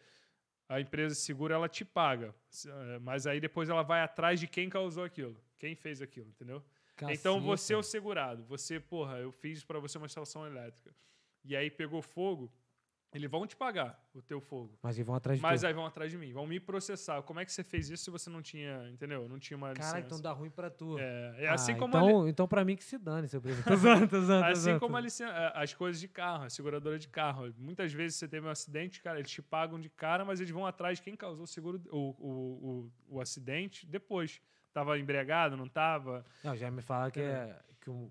a empresa de seguro ela te paga. É, Mas aí depois ela vai atrás de quem causou aquilo, quem fez aquilo, entendeu? Então Caceta. você é o segurado. Você, porra, eu fiz para você uma instalação elétrica. E aí pegou fogo, eles vão te pagar o teu fogo. Mas eles vão atrás de Mas tu. aí vão atrás de mim, vão me processar. Como é que você fez isso se você não tinha, entendeu? Não tinha uma Caralho, licença. então dá ruim pra tu. É, é assim Ah, como a li- então, então pra mim que se dane, seu presidente. Tô zoando, tô zoando, tô Assim zoando, como tô a licen- a- as coisas de carro, a seguradora de carro. Muitas vezes você teve um acidente, cara, eles te pagam de cara, mas eles vão atrás de quem causou o seguro, o, o, o, o acidente depois. Tava embriagado, não tava? Não, já me falaram que, é, que, um-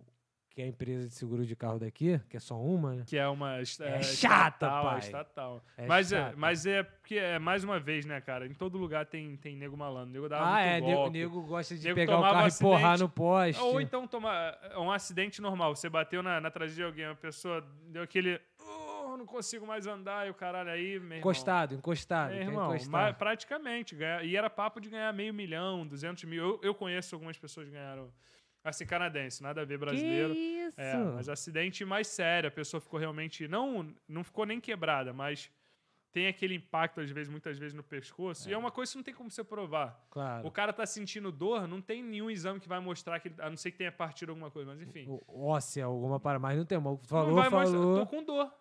que a empresa de seguro de carro daqui, que é só uma, né? Que é uma É é chata, estatal, é pai. estatal. É mas, é, chata. mas é porque, é, mais uma vez, né, cara? Em todo lugar tem, tem nego malandro. Nego dava Ah, muito é, nego, golpe. nego gosta de Nego pegar o carro e acidente. porrar no poste. Ou então tomar um acidente normal. Você bateu na, na traseira de alguém, a pessoa deu aquele. "Oh, não consigo mais andar, e o caralho aí, meu irmão. Encostado, encostado. É, quer irmão, mas praticamente. ganha- e era papo de ganhar meio milhão, 200 mil. Eu, eu conheço algumas pessoas que ganharam. Assim, canadense, nada a ver brasileiro. Que isso? É, mas acidente mais sério. A pessoa ficou realmente. Não, não ficou nem quebrada, mas tem aquele impacto, às vezes, muitas vezes, no pescoço. E é uma coisa que não tem como você provar. Claro. O cara tá sentindo dor, não tem nenhum exame que vai mostrar que. ele- A não ser que tenha partido alguma coisa, mas enfim. O- Óssea, alguma para mas não tem. Mas não falou, vai mostrar. falou. Tô com dor.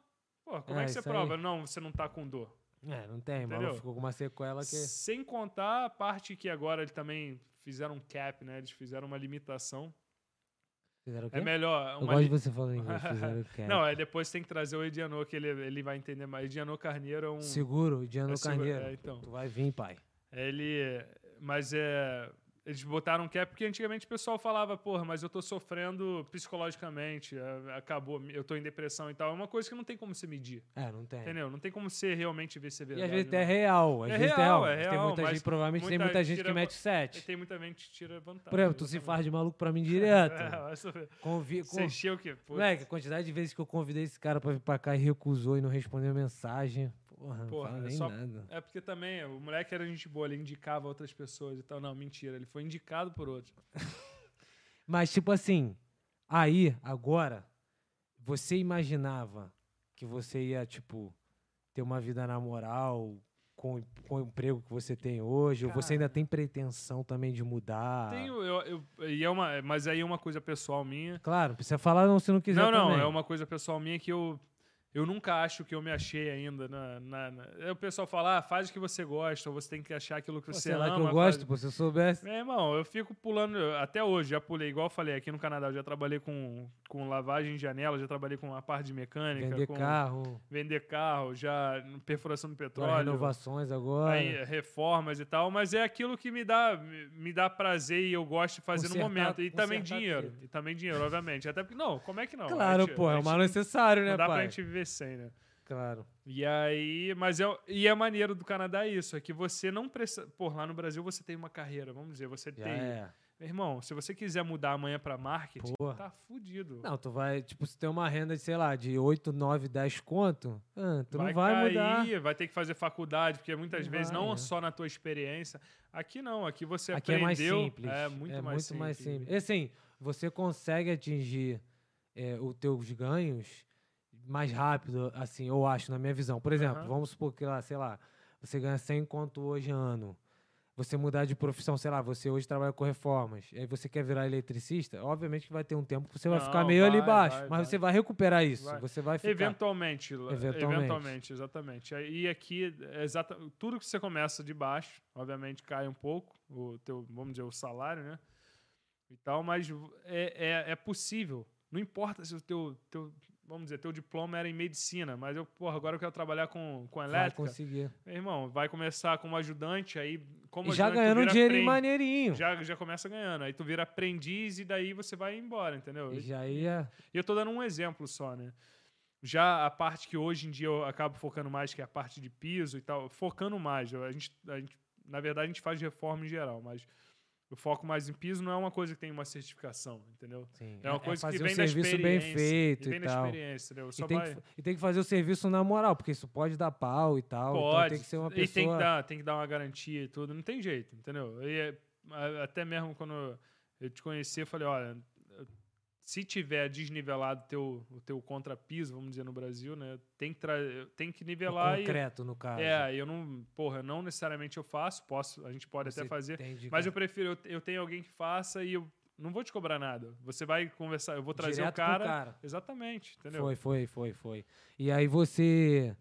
Pô, como é, É, que você isso aí. prova? Não, você não tá com dor. É, não tem, Entendeu? mas ficou com uma sequela que. Sem contar a parte que agora eles também fizeram um cap, né? Eles fizeram uma limitação. Fizeram o quê? É melhor. Eu gosto li- de você falando inglês. Fizeram o quê? Não, é depois tem que trazer o Edianô, que ele, ele vai entender mais. Edianô Carneiro é um. Seguro, Diano é Carneiro. é, então. Tu vai vir, pai. Ele. Mas é. Eles botaram cap porque antigamente o pessoal falava, porra, mas eu tô sofrendo psicologicamente, acabou, eu tô em depressão e tal. É uma coisa que não tem como você medir, É, não tem. entendeu? Não tem como você realmente ver se é E verdade. às vezes ou é real. Às É vezes real, é é real. tem muita gente, provavelmente tem muita muita gente que mete E 7. tem muita gente que tira vantagem. Por exemplo, tu se faz de maluco pra mim direto. É, vai saber. Convi... Você con- encheu o quê? Moleque, a quantidade de vezes que eu convidei esse cara pra vir pra cá e recusou e não respondeu a mensagem. Porra, não Porra, fala é nem só- nada. É porque também o moleque era gente boa, ele indicava outras pessoas e tal. Não, mentira, ele foi indicado por outros. Mas, tipo assim, aí, agora, você imaginava que você ia, tipo, ter uma vida na moral com, com o emprego que você tem hoje? Ou você ainda Cara. tem pretensão também de mudar? Tenho, eu, eu- e é uma, mas aí é uma coisa pessoal minha. Claro, não precisa falar não, se não quiser não, não, também. é uma coisa pessoal minha que eu, eu nunca acho que eu me achei ainda. Na, na, na- Aí o pessoal fala, ah, faz o que você gosta, ou você tem que achar aquilo que Pô, você sei ama. que eu faz- gosto, pô, se eu soubesse. Meu irmão, eu fico pulando, até hoje, já pulei, igual eu falei, aqui no Canadá, eu já trabalhei com, com lavagem de janela, já trabalhei com a parte de mecânica, Vender com carro, vender carro, já perfuração do agora petróleo, renovações agora. aí, reformas e tal, mas é aquilo que me dá, me, dá prazer e eu gosto de fazer Consertar- no momento. E também dinheiro. E também dinheiro, obviamente. Até porque, não, como é que não? claro, gente- pô, a é o gente mal necessário, né, Não dá pai? pra gente viver sem, né? Claro. E aí, mas é, e é maneiro do Canadá isso, é que você não precisa. Pô, lá no Brasil você tem uma carreira, vamos dizer, você Já tem. é. Meu irmão, se você quiser mudar amanhã pra marketing, Porra. tá fudido. Não, tu vai, tipo, se tem uma renda de, sei lá, de 8, 9, 10 conto, ah, tu vai não vai cair, mudar. vai ter que fazer faculdade, porque muitas vezes não é. só na tua experiência. Aqui não, aqui você Aqui é mais aprendeu. simples. É muito, mais, simples. E assim, você consegue atingir é, os teus ganhos mais rápido, assim, eu acho, na minha visão. Por exemplo, Aham. vamos supor que lá, sei lá, você ganha 100 conto hoje ano. Você mudar de profissão, sei lá, você hoje trabalha com reformas, aí você quer virar eletricista, obviamente que vai ter um tempo que você vai ficar Não, meio ali vai, baixo, vai, mas vai. você vai recuperar isso, Vai. você vai ficar... Eventualmente, Eventualmente. eventualmente, exatamente. E aqui, exata, tudo que você começa de baixo, obviamente cai um pouco, o teu, vamos dizer, o salário, né? E tal, mas é, é, é possível. Não importa se o teu, teu, vamos dizer, teu diploma era em medicina, mas eu, porra, agora eu quero trabalhar com, com vai elétrica. conseguir. Meu irmão, vai começar como ajudante, aí como E já ajudante, ganhando um vira dinheirinho apren- maneirinho. Já, já começa ganhando. Aí tu vira aprendiz e daí você vai embora, entendeu? E já ia... E eu tô dando um exemplo só, né? Já a parte que hoje em dia eu acabo focando mais, que é a parte de piso e tal, focando mais. A gente, a gente, na verdade, a gente faz reforma em geral, mas eu foco mais em piso não é uma coisa que tem uma certificação, entendeu? Sim, É uma coisa fazer que vem da serviço bem feito e e tal. E tem, vai... que, e tem que fazer o serviço na moral, porque isso pode dar pau e tal. Pode. Então tem que ser uma E tem que, pessoa. dar, tem que dar uma garantia e tudo. Não tem jeito, entendeu? E é- até mesmo quando eu te conheci, eu falei, olha, se tiver desnivelado teu, o teu contrapiso, vamos dizer, no Brasil, né? Tem que, tem que o nivelar e... concreto, no caso. É, eu não... Porra, não necessariamente eu faço. Posso, a gente pode Você até fazer. tem de- Mas eu prefiro... Eu, eu tenho alguém que faça e eu não vou te cobrar nada. Você vai conversar, eu vou trazer Direto o cara... cara. Exatamente, entendeu? Foi, foi, foi, foi. E aí você.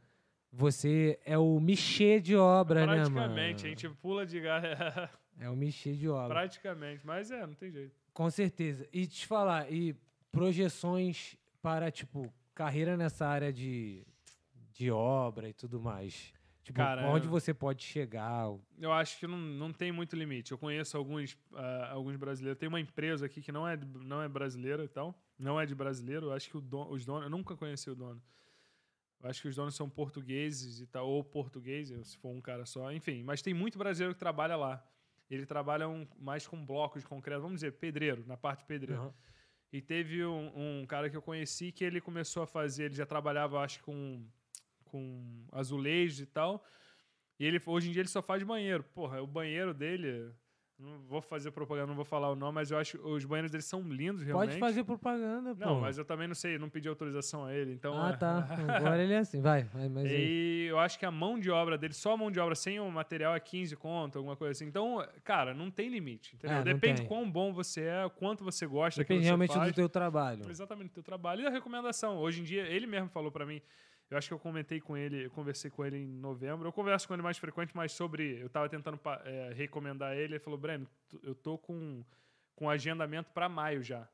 Você é o Michê de obra, né, mano? Praticamente, a gente pula de... É o Michê de obra. Praticamente, mas é, não tem jeito. Com certeza. E te falar, e projeções para, tipo, carreira nessa área de, de obra e tudo mais. Tipo, Cara, onde você pode chegar? Eu acho que não, não tem muito limite. Eu conheço alguns, ah, alguns brasileiros. Tem uma empresa aqui que não é, não é brasileira e tal. Não é de brasileiro. Eu acho que o don- os donos. Eu nunca conheci o dono. Eu acho que os donos são portugueses e tal. Ou português, se for um cara só. Enfim, mas tem muito brasileiro que trabalha lá. Ele trabalha um- mais com blocos de concreto. Vamos dizer, pedreiro, na parte pedreiro. Aham. E teve um, um cara que eu conheci que ele começou a fazer, ele já trabalhava, acho que com, com azulejos e tal. E ele, hoje em dia ele só faz banheiro. Porra, o banheiro dele. Não vou fazer propaganda, não vou falar o nome, mas eu acho que os banheiros dele são lindos, realmente. Pode fazer propaganda, pô. Não, mas eu também não sei, não pedi autorização a ele, então. Ah, é- tá. Agora ele é assim. Vai, vai, mas aí. E eu acho que a mão de obra dele, só a mão de obra sem o material é 15 conto, alguma coisa assim. Então, cara, não tem limite. Entendeu? É, Depende tem. quão bom você é, quanto você gosta Depende realmente faz. do teu trabalho. Exatamente, do teu trabalho. E a recomendação. Hoje em dia, ele mesmo falou pra mim. Eu acho que eu comentei com ele, eu conversei com ele em novembro. Eu converso com ele mais frequente, mas sobre. Eu tava tentando é, recomendar ele. Ele falou: Breno, eu tô com, com agendamento pra maio já.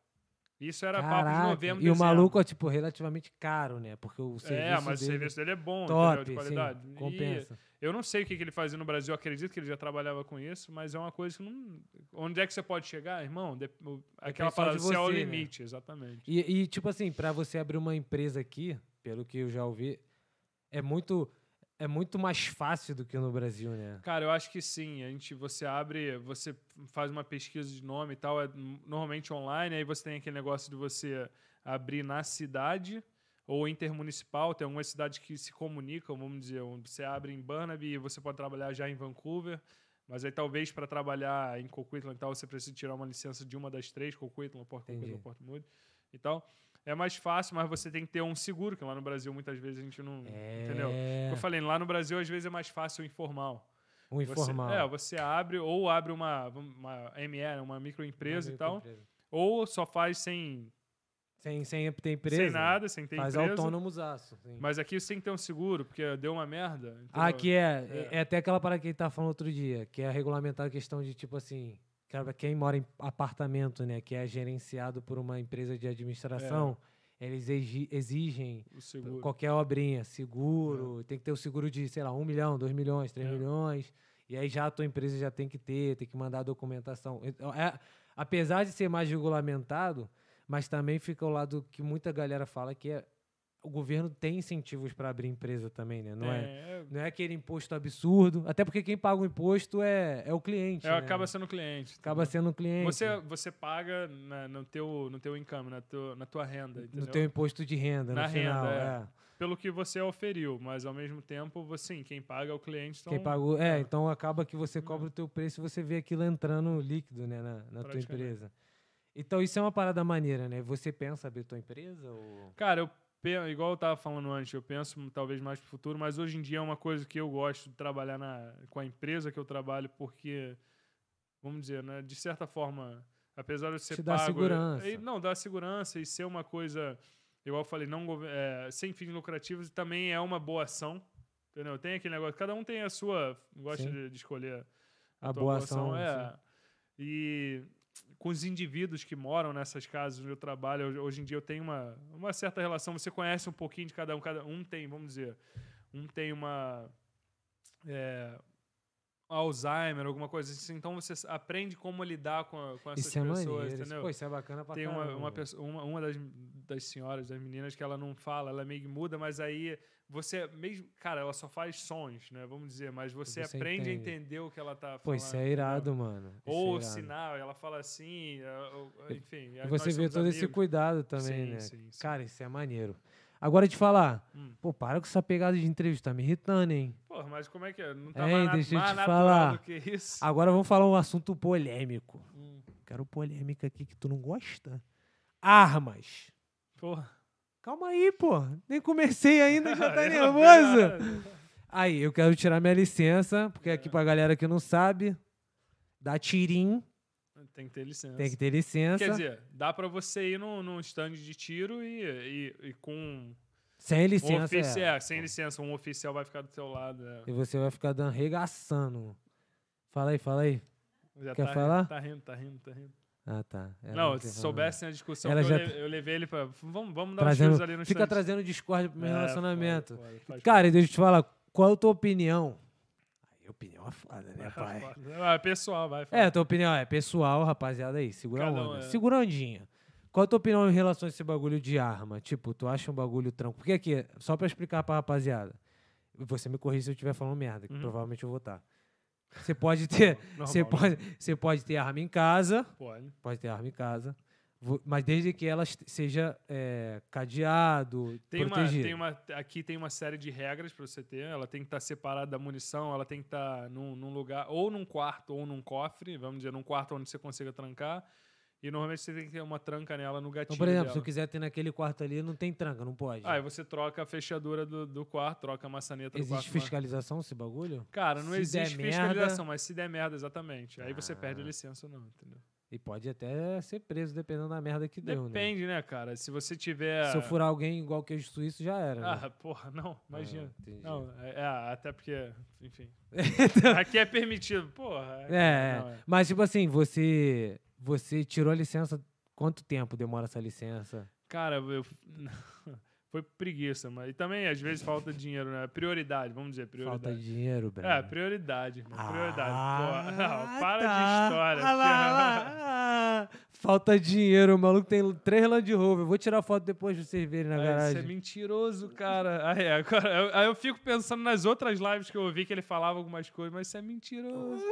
Isso era papo de Caraca, novembro, E o dezembro. maluco é, tipo, relativamente caro, né? Porque o serviço É, mas o dele serviço dele é bom, top, entendeu? De sim, qualidade. E compensa. eu não sei o que, que ele fazia no Brasil, acredito que ele já trabalhava com isso, mas é uma coisa que não. Onde é que você pode chegar, irmão? De- o- Aquela só de parada, você é o né? limite, exatamente. E, e, tipo assim, pra você abrir uma empresa aqui, pelo que eu já ouvi, é muito, é muito mais fácil do que no Brasil, né? Cara, eu acho que sim. A gente, você abre, você faz uma pesquisa de nome e tal, é normalmente online, aí você tem aquele negócio de você abrir na cidade ou intermunicipal. Tem algumas cidades que se comunicam, vamos dizer, você abre em Burnaby e você pode trabalhar já em Vancouver. Mas aí talvez para trabalhar em Coquitlam e tal, você precisa tirar uma licença de uma das três, Coquitlam, Port Coquitlam, Entendi. Port Moody e tal. É mais fácil, mas você tem que ter um seguro, que lá no Brasil muitas vezes a gente não. Entendeu? É, Eu falei, lá no Brasil às vezes é mais fácil o informal. um informal. Você, é, você abre ou abre uma, uma ME, uma microempresa Uma e tal, microempresa. ou só faz sem, Sem, sem ter empresa. sem nada, sem ter Faz empresa. autônomozaço. sim. Mas aqui você tem que ter um seguro, porque deu uma merda. entendeu? Ah, que é, É. é. até aquela parada que ele tava falando outro dia, que é regulamentar a questão de, tipo assim, cara, quem mora em apartamento, né, que é gerenciado por uma empresa de administração, eles exi- exigem qualquer obrinha, seguro, tem que ter o seguro de, sei lá, um milhão, dois milhões, três É. milhões, e aí já a tua empresa já tem que ter, tem que mandar a documentação. Então, é, apesar de ser mais regulamentado, mas também fica o lado que muita galera fala que é o governo tem incentivos para abrir empresa também, né? Não é, é, não é aquele imposto absurdo, até porque quem paga o imposto é, é o cliente. é, né? acaba sendo cliente. Acaba sendo o cliente. Você, você paga na, no, teu, no teu income, na, teu, na tua renda. no Entendeu? teu imposto de renda, Na no final. renda, é. é. Pelo que você oferiu, mas ao mesmo tempo, você, sim, quem paga é o cliente. Então, Quem pagou, é, é. então acaba que você cobra o teu preço e você vê aquilo entrando líquido, né, na, na tua empresa. Então isso é uma parada maneira, né? Você pensa abrir tua empresa ou Cara, eu igual eu tava falando antes, eu penso talvez mais pro futuro, mas hoje em dia é uma coisa que eu gosto de trabalhar na, com a empresa que eu trabalho, porque, vamos dizer, né, de certa forma, apesar de ser Te dá pago... segurança. e- não, dá segurança e ser uma coisa, igual eu falei, não, é, sem fins lucrativos, também é uma boa ação, entendeu? Tem aquele negócio, cada um tem a sua, gosta de, de escolher a tua boa ação, ação? é. E com os indivíduos que moram nessas casas onde eu trabalho, hoje- em dia eu tenho uma, uma certa relação. Você conhece um pouquinho de cada um. Cada um tem, vamos dizer, um tem uma. é, Alzheimer, alguma coisa assim. Então você aprende como lidar com, a- com essas Isso é pessoas, maneiro. Entendeu? pô, isso é bacana pra Tem uma, uma, pessoa, uma, uma das, das senhoras, das meninas, que ela não fala, ela é meio muda, mas aí você mesmo. Cara, ela só faz sons, né? Vamos dizer, mas você, Você aprende entende. a entender o que ela tá falando. Pô, isso é irado, mano. Isso é Ou irado. sinal, ela fala assim, é, enfim. E você vê todo esse amigos. cuidado também, Sim, né? sim, sim. Cara, isso é maneiro. Agora te falar, Hum. pô, para com essa pegada de entrevista, tá me irritando, hein? Porra, mas como é que é? Não tá Hein, mais, deixa eu mais te natural falar. do que isso. Agora vamos falar um assunto polêmico. Hum. Quero polêmica aqui que tu não gosta. Armas. Porra. Calma aí, pô. Nem comecei ainda, já tá nervoso. Aí, eu quero tirar minha licença, porque aqui pra galera que não sabe, dá tirim, Tem que ter licença. tem que ter licença. Quer dizer, dá pra você ir num, num stand de tiro e, e, e com sem um licença. oficial. é. sem licença, um oficial vai ficar do teu lado. é. E você vai ficar dando regaçando. Fala aí, fala aí. Já Quer tá, falar? Tá rindo, tá rindo, tá rindo. Ah, tá. Ela não, quer se soubessem a discussão, Ela que eu, já le- eu levei ele pra. Vamos, vamos dar Trazendo, uns ali no fica stand. trazendo discórdia pro meu É, relacionamento. foda, faz Cara, e deixa eu te falar, qual é a tua opinião? Aí, opinião é foda, né, pai? Ah, pessoal, vai. É, fala. a tua opinião é pessoal, rapaziada aí. Segura a Cada um onda. é. Segura a ondinha. Qual a tua opinião em relação a esse bagulho de arma? Tipo, tu acha um bagulho tranquilo? Porque aqui, só pra explicar pra rapaziada. Você me corrige se eu estiver falando merda, que Uhum. provavelmente eu vou estar. Você pode ter, Normal, você né? pode, você pode ter arma em casa, Pode. pode ter arma em casa, mas desde que ela seja é, cadeado, Tem uma, tem uma, aqui tem uma série de regras para você ter. Ela tem que estar separada da munição, ela tem que estar num, num lugar, ou num quarto, ou num cofre, vamos dizer, num quarto onde você consiga trancar. E normalmente você tem que ter uma tranca nela no gatilho. Então, por exemplo, se dela. eu quiser ter naquele quarto ali, não tem tranca, não pode. Aí você troca a fechadura do, do quarto, troca a maçaneta do quarto. Existe fiscalização esse bagulho? Cara, não Se existe fiscalização, merda- mas se der merda, exatamente. Aí você perde a Ah. licença não, entendeu? E pode até ser preso, dependendo da merda que deu, né? Depende, né, cara? Se você tiver. Se eu furar alguém igual que eu isso já era. né? Ah, porra, não, imagina. Ah. Não, é, é, até porque, enfim. Aqui é permitido, porra. É, não, é. mas tipo assim, você você tirou a licença quanto tempo demora essa licença? Cara, eu. Foi preguiça, mas. E também, às vezes, falta dinheiro, né? Prioridade, vamos dizer, prioridade. Falta de dinheiro, Breno. É, prioridade. irmão, Prioridade. Ah, Pô, não, para tá. de história. Ah lá, ah lá, ah. Falta dinheiro, o maluco tem três Land Rover. Vou tirar foto depois pra vocês verem na Você é garagem. mentiroso, cara. Aí, agora, eu, aí eu fico pensando nas outras lives que eu ouvi que ele falava algumas coisas, mas você é mentiroso.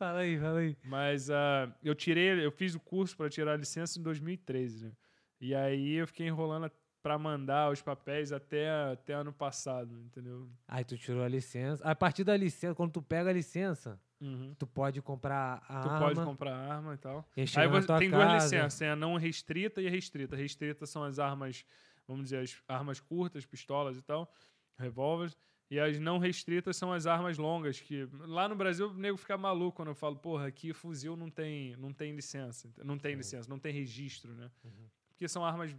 Fala aí, fala aí. Mas ah, eu tirei, eu fiz o curso para tirar a licença em 2013, né? E aí eu fiquei enrolando para mandar os papéis até, até ano passado, entendeu? Aí tu tirou a licença. A partir da licença, quando tu pega a licença, Uhum. tu pode comprar a Tu arma. pode comprar arma e tal. e Aí você tem duas casa. licenças, tem a não restrita e a restrita. Restrita são as armas, vamos dizer, as armas curtas, pistolas e tal, revólveres. E as não restritas são as armas longas, que lá no Brasil o nego fica maluco quando eu falo, porra, aqui fuzil não tem, não tem licença. Não tem licença, não tem registro, né? Uhum. Porque são armas,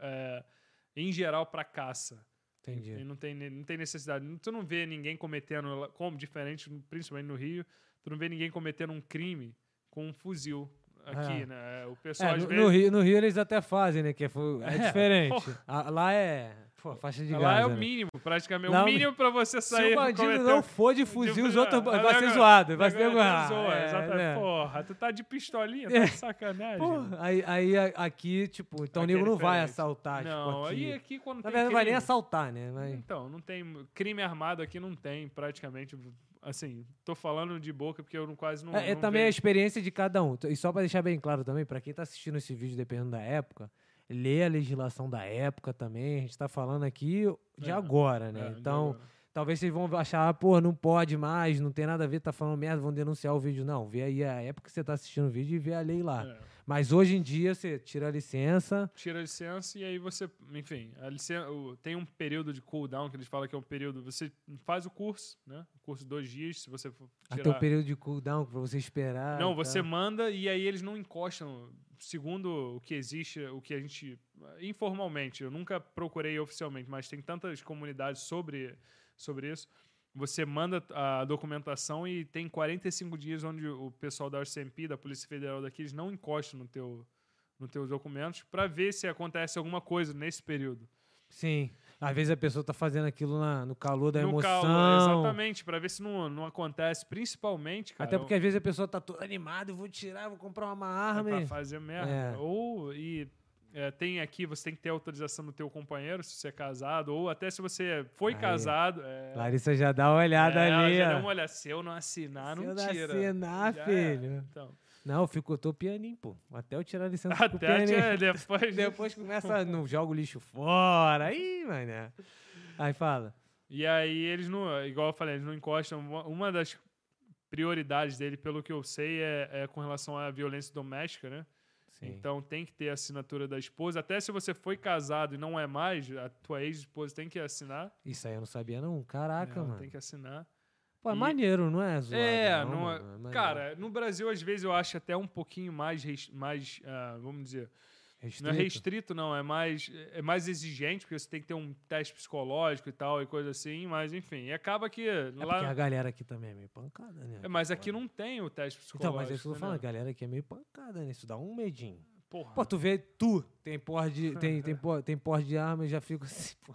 é, em geral, para caça. E Entendi. não tem, não tem necessidade. Tu não vê ninguém cometendo, como diferente, principalmente no Rio, tu não vê ninguém cometendo um crime com um fuzil aqui, É. né? O pessoal É, no, vezes. no Rio, no Rio eles até fazem, né? Que é, é É, diferente. A- lá é. Pô, faixa de Lá Gaza, é o né? mínimo, praticamente. Lá o o mínimo pra você Se sair. o bandido cometer- não for de fuzil, os de- outros Ah, vai ser nego- zoado, vai ser zoado. zoa, É, exatamente. né? Porra, tu tá de pistolinha, tá É. de sacanagem. Porra, aí, aí a- aqui, tipo, então o nego é não vai assaltar, não, tipo, aqui. aí aqui quando Na verdade, não vai nem crime- assaltar, né? Vai... Então, não tem. Crime armado aqui não tem, praticamente. Assim, tô falando de boca porque eu não, quase não. É, é não também a vejo. experiência de cada um. E só pra deixar bem claro também, pra quem tá assistindo esse vídeo, dependendo da época, lê a legislação da época também. A gente tá falando aqui de É, agora, né? É, então, agora. talvez vocês vão achar, ah, pô, não pode mais, não tem nada a ver, tá falando merda, vão denunciar o vídeo. Não, vê aí a época que você tá assistindo o vídeo e vê a lei lá. É. Mas hoje em dia, você tira a licença. tira a licença e aí você, enfim, a licença, tem um período de cooldown que eles falam que é um período, você faz o curso, né? O curso de dois dias, se você for Até tirar. o período de cooldown pra você esperar. Não, você manda e aí eles não encostam. Segundo o que existe, o que a gente. Informalmente, eu nunca procurei oficialmente, mas tem tantas comunidades sobre, sobre isso. Você manda a documentação e tem 45 dias onde o pessoal da RCMP, da Polícia Federal daqui, eles não encostam no teu, nos teus documentos para ver se acontece alguma coisa nesse período. Sim. Às vezes a pessoa tá fazendo aquilo na- no calor da no emoção. calor, exatamente, para ver se não, não acontece, principalmente, cara. Até porque às vezes a pessoa tá toda animada, vou tirar, vou comprar uma arma. É e- pra fazer merda. É. Ou e é, tem aqui, você tem que ter autorização do teu companheiro, se você é casado, ou até se você foi Aí. casado. É, Larissa já dá uma olhada é, ali, já ó. dá uma olhada. Se eu não assinar, Se não eu não tira. assinar, Já filho. Então, Não, ficou tô pianinho, pô. Até eu tirar a licença até pianinho. tira- depois. Depois começa, não joga o lixo fora. Aí, mané. Aí fala. E aí eles não, igual eu falei, eles não encostam. Uma- das prioridades dele, pelo que eu sei, é, é com relação à violência doméstica, né? Sim. Então tem que ter a assinatura da esposa. Até se você foi casado e não é mais, a tua ex-esposa tem que assinar. Isso aí eu não sabia, não. Caraca, Ela mano. Tem que assinar. Pô, é E- maneiro, não é zoado? É, não, não é- maneiro. Cara, no Brasil, às vezes, eu acho até um pouquinho mais, mais ah, vamos dizer, Restrito. não é restrito, não, é mais, é mais exigente, porque você tem que ter um teste psicológico e tal, e coisa assim, mas enfim, e acaba que É lá... porque a galera aqui também é meio pancada, né? É, mas aqui não tem o teste psicológico. Então, mas é isso que eu tô falando, a galera aqui é meio pancada, né? Isso dá um medinho. Porra. Pô, tu vê, tu tem porte de, tem, tem, por- tem porte de arma e já fico assim, pô.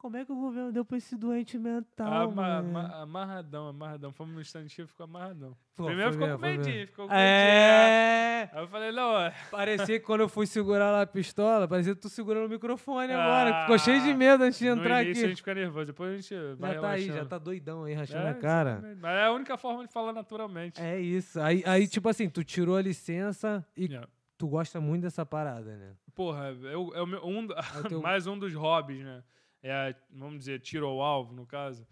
Como é que o governo deu pra esse doente mental, Ama- ama- amarradão, amarradão. Fomos no cheio, ficou amarradão. Pô, Primeiro ficou com medinho, ficou com medinho. É! Aí eu falei, não, é. Parecia que quando eu fui segurar lá a pistola, parecia que tu segurando o microfone agora. Ficou cheio de Ah, medo antes de entrar início a aqui. gente fica nervoso, depois a gente vai Já tá aí, já relaxando. tá doidão aí, rachando É, a cara. exatamente. Mas é a única forma de falar naturalmente. É isso. Aí, aí, tipo assim, tu tirou a licença e Yeah. tu gosta muito dessa parada, né? Porra, eu, é o meu, um, É o teu- mais um dos hobbies, né? É, vamos dizer, tiro ao alvo, no caso.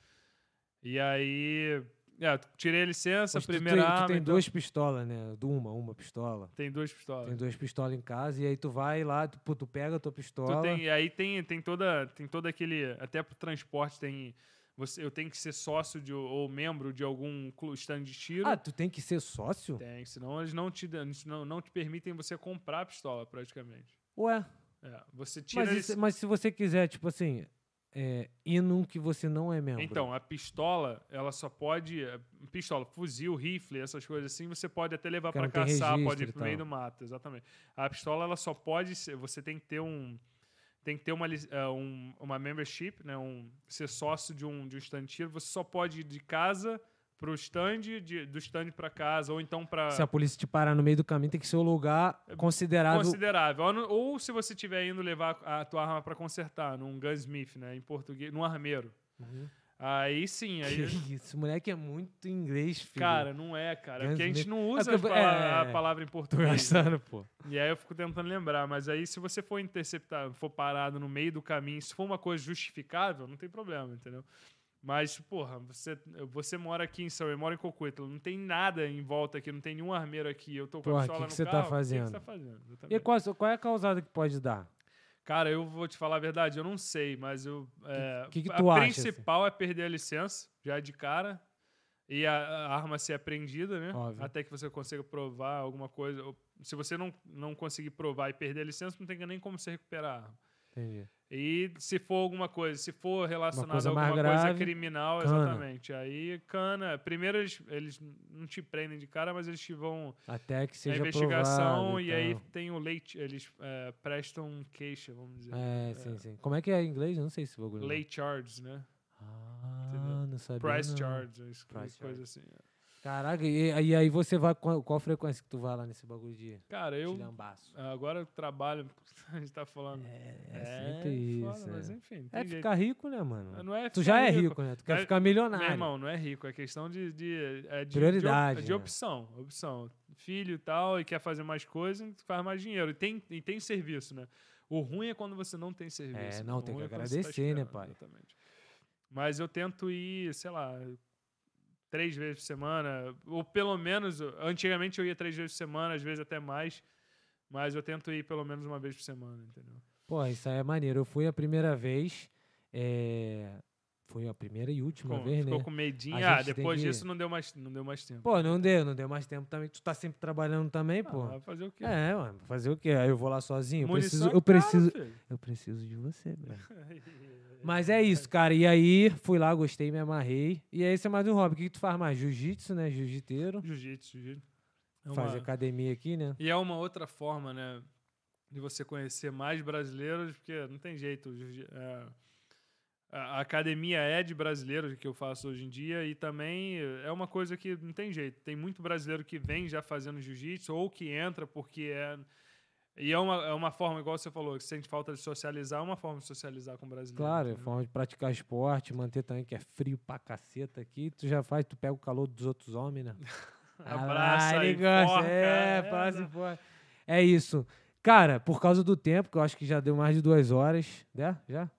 E aí, é, tirei a licença, Hoje primeira tu arma. tem então- duas pistolas, né? Uma, uma pistola. Tem duas pistolas. Tem duas pistolas em casa e aí tu vai lá, tu, tu pega a tua pistola. Tem, e aí tem, tem toda tem todo aquele até pro transporte tem você eu tenho que ser sócio de, ou membro de algum stand de tiro. Ah, tu tem que ser sócio? Tem, senão eles não te não, não te permitem você comprar a pistola praticamente. Ué, É, você tira mas, esse- mas se você quiser, tipo assim, é, ir num que você não é membro? Então, a pistola, ela só pode. eh, Pistola, fuzil, rifle, essas coisas assim, você pode até levar tem caçar, pode ir e pro meio do mato, exatamente. A pistola, ela só pode ser. Você tem que ter um. Tem que ter uma, eh, um- uma membership, né? Um, ser sócio de um, de um stand tiro. Você só pode ir de casa pro stand, de, do stand pra casa, ou então pra. Se a polícia te parar no meio do caminho, tem que ser um lugar considerável. considerável. Ou, ou se você estiver indo levar a tua arma pra consertar, num gunsmith, né? Em português, num armeiro. Uhum. Aí sim, aí. Que isso, moleque é muito inglês, filho. Cara, não é, cara. Porque a gente não É usa as pala- é, a palavra em tô português. gastando, pô. E aí eu fico tentando lembrar. Mas aí, se você for interceptar, for parado no meio do caminho, se for uma coisa justificável, não tem problema, entendeu? Mas, porra, você, você mora aqui em São eu moro em Cocuítula, não tem nada em volta aqui, não tem nenhum armeiro aqui, eu tô com Porra, a pistola que que no você tá carro, o que fazendo? que você tá fazendo? E Exatamente. qual, qual é a causada que pode dar? Cara, eu vou te falar a verdade, eu não sei, mas eu. é, que que a tu acha, assim? principal é perder a licença, já de cara, e a, a arma ser apreendida, né? Óbvio. Até que você consiga provar alguma coisa. Se você não, não conseguir provar e perder a licença, não tem nem como você recuperar a arma. Entendi. E se for alguma coisa, se for relacionado coisa a alguma mais coisa grave, criminal, cana. exatamente. Aí, cana. Primeiro eles, eles não te prendem de cara, mas eles te vão Até que a seja investigação provado e aí tem o late, eles é, prestam queixa, vamos dizer. É, sim, sim. Como é que é em inglês? Eu não sei se não. Late charges, né? Ah, Entendeu? não sabia. Price não. charges, coisa assim. Caraca, e, e aí você vai. Qual, qual frequência que tu vai lá nesse bagulho de Cara, eu tilhambaço? agora eu trabalho, a gente tá falando. É, sempre foda, isso. Mas é. enfim, É tem ficar rico, né, mano? jeito. Não é Tu já é rico, né? Tu quer É- ficar milionário. Meu irmão, não é rico, é questão de, de, é de Prioridade, de, de né? opção, opção. Filho e tal, e quer fazer mais coisas, faz mais dinheiro. E tem, e tem serviço, né? O ruim é quando você não tem serviço. É, não, O tem que é tá agradecer, né, esperando, pai? Exatamente. Mas eu tento ir, sei lá, três vezes por semana, ou pelo menos, antigamente eu ia três vezes por semana, às vezes até mais, mas eu tento ir pelo menos uma vez por semana, entendeu? Pô, isso aí é maneiro. Eu fui a primeira vez. É... Foi a primeira e última Com- vez, ficou né? com medinho. A Ah, depois que- disso não deu mais, não deu mais tempo. Pô, não deu, não deu mais tempo também. Tu tá sempre trabalhando também, Ah, pô. vai fazer o quê? É, mano, fazer o quê? Aí eu vou lá sozinho. Eu Munição preciso, é eu preciso, eu preciso de você, velho. Mas é isso, cara. E aí, fui lá, gostei, me amarrei. E aí, esse é mais um hobby. O que, que tu faz mais? Jiu-jitsu, né? Jiu-jiteiro. Jiu-jitsu, jiu-jitsu. É Faz uma- academia aqui, né? E é uma outra forma, né, de você conhecer mais brasileiros, porque não tem jeito. é, a a academia é de brasileiros que eu faço hoje em dia e também é uma coisa que não tem jeito. Tem muito brasileiro que vem já fazendo jiu-jitsu ou que entra porque é. E é uma, é uma forma, igual você falou, que sente falta de socializar, é uma forma de socializar com brasileiros. Claro, é entendeu? forma de praticar esporte, manter também que é frio pra caceta aqui. Tu já faz, tu pega o calor dos outros homens, né? Abraça Ah, ele forca, É, é, e forca. É isso. Cara, por causa do tempo, que eu acho que já deu mais de duas horas, né? Já?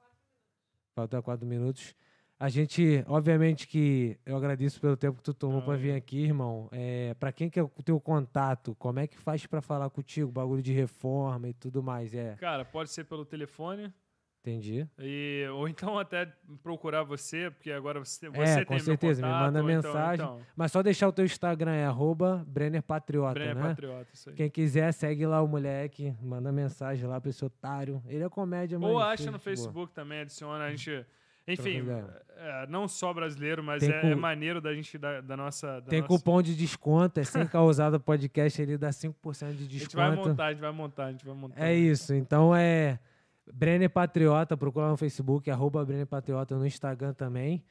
Falta quatro minutos. A gente, obviamente que eu agradeço pelo tempo que tu tomou Não, pra vir eu- aqui, irmão. É, para quem que é o teu contato, como é que faz pra falar contigo? Bagulho de reforma e tudo mais, é. Cara, pode ser pelo telefone, Entendi. E, ou então até procurar você, porque agora você, você É, tem com certeza, me contato, manda ou então- mensagem. Então, Mas só deixar o teu Instagram é arroba Brenner Patriota, Brenner né? Patriota, isso aí. Quem quiser, segue lá o moleque, manda mensagem lá pra esse otário. Ele é comédia, mas. Ou acha no boa. Facebook também, adiciona. A gente. Enfim, ideia. é, não só brasileiro, mas é, cu- é maneiro da gente, da, da nossa. Da Tem nossa- cupom de desconto, é sem causada podcast, ele dá 5% de A gente vai desconto. montar, a gente vai montar, a gente vai montar. É isso, então é Brenner Patriota, procura no Facebook, arroba Brenner Patriota no Instagram também.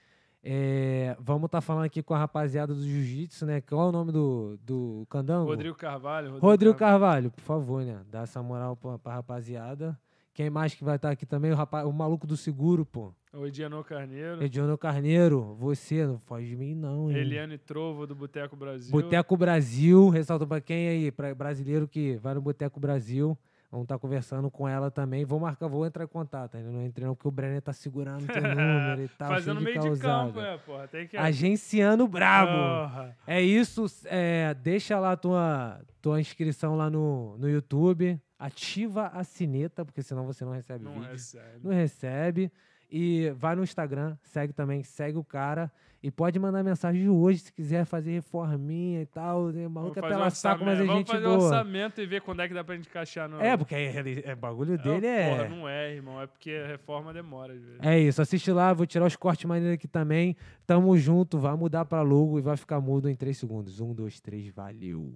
É, vamos estar falando aqui com a rapaziada do Jiu-Jitsu, né? Qual é o nome do, do Candango? Rodrigo Carvalho. Rodrigo Carvalho, por favor, né? Dá essa moral pra, pra rapaziada. Quem mais que vai estar aqui também? O, rapaz, o maluco do seguro, pô. O Ediano Carneiro. Ediono Carneiro, você, não foge de mim, não, hein? Eliane Trovo, do Boteco Brasil. Boteco Brasil, ressalta pra quem aí, pra brasileiro que vai no Boteco Brasil. Vamos estar conversando com ela também. Vou marcar, vou entrar em contato. Ainda não entrei, não, porque o Brenner tá segurando teu número e tal. Fazendo de meio de campo, causada. é, porra. Tem que. Agenciando brabo. Porra. É isso. é, deixa lá tua, tua inscrição lá no, no YouTube. Ativa a sineta, porque senão você não recebe Não vídeo. recebe. Não recebe. E vai no Instagram, segue também, segue o cara. E pode mandar mensagem hoje se quiser fazer reforminha e tal. O Vamos maluco é fazer pela saco, mas é orçamento- gente Vamos fazer um boa. orçamento e ver quando é que dá pra gente encaixar no. É, porque ele, é, bagulho dele é. Porra, não é, irmão. É porque a reforma demora, às vezes. É isso, assiste lá, vou tirar os cortes maneiros aqui também. Tamo junto, vai mudar pra logo e vai ficar mudo em 3 segundos. Um, dois, três, valeu.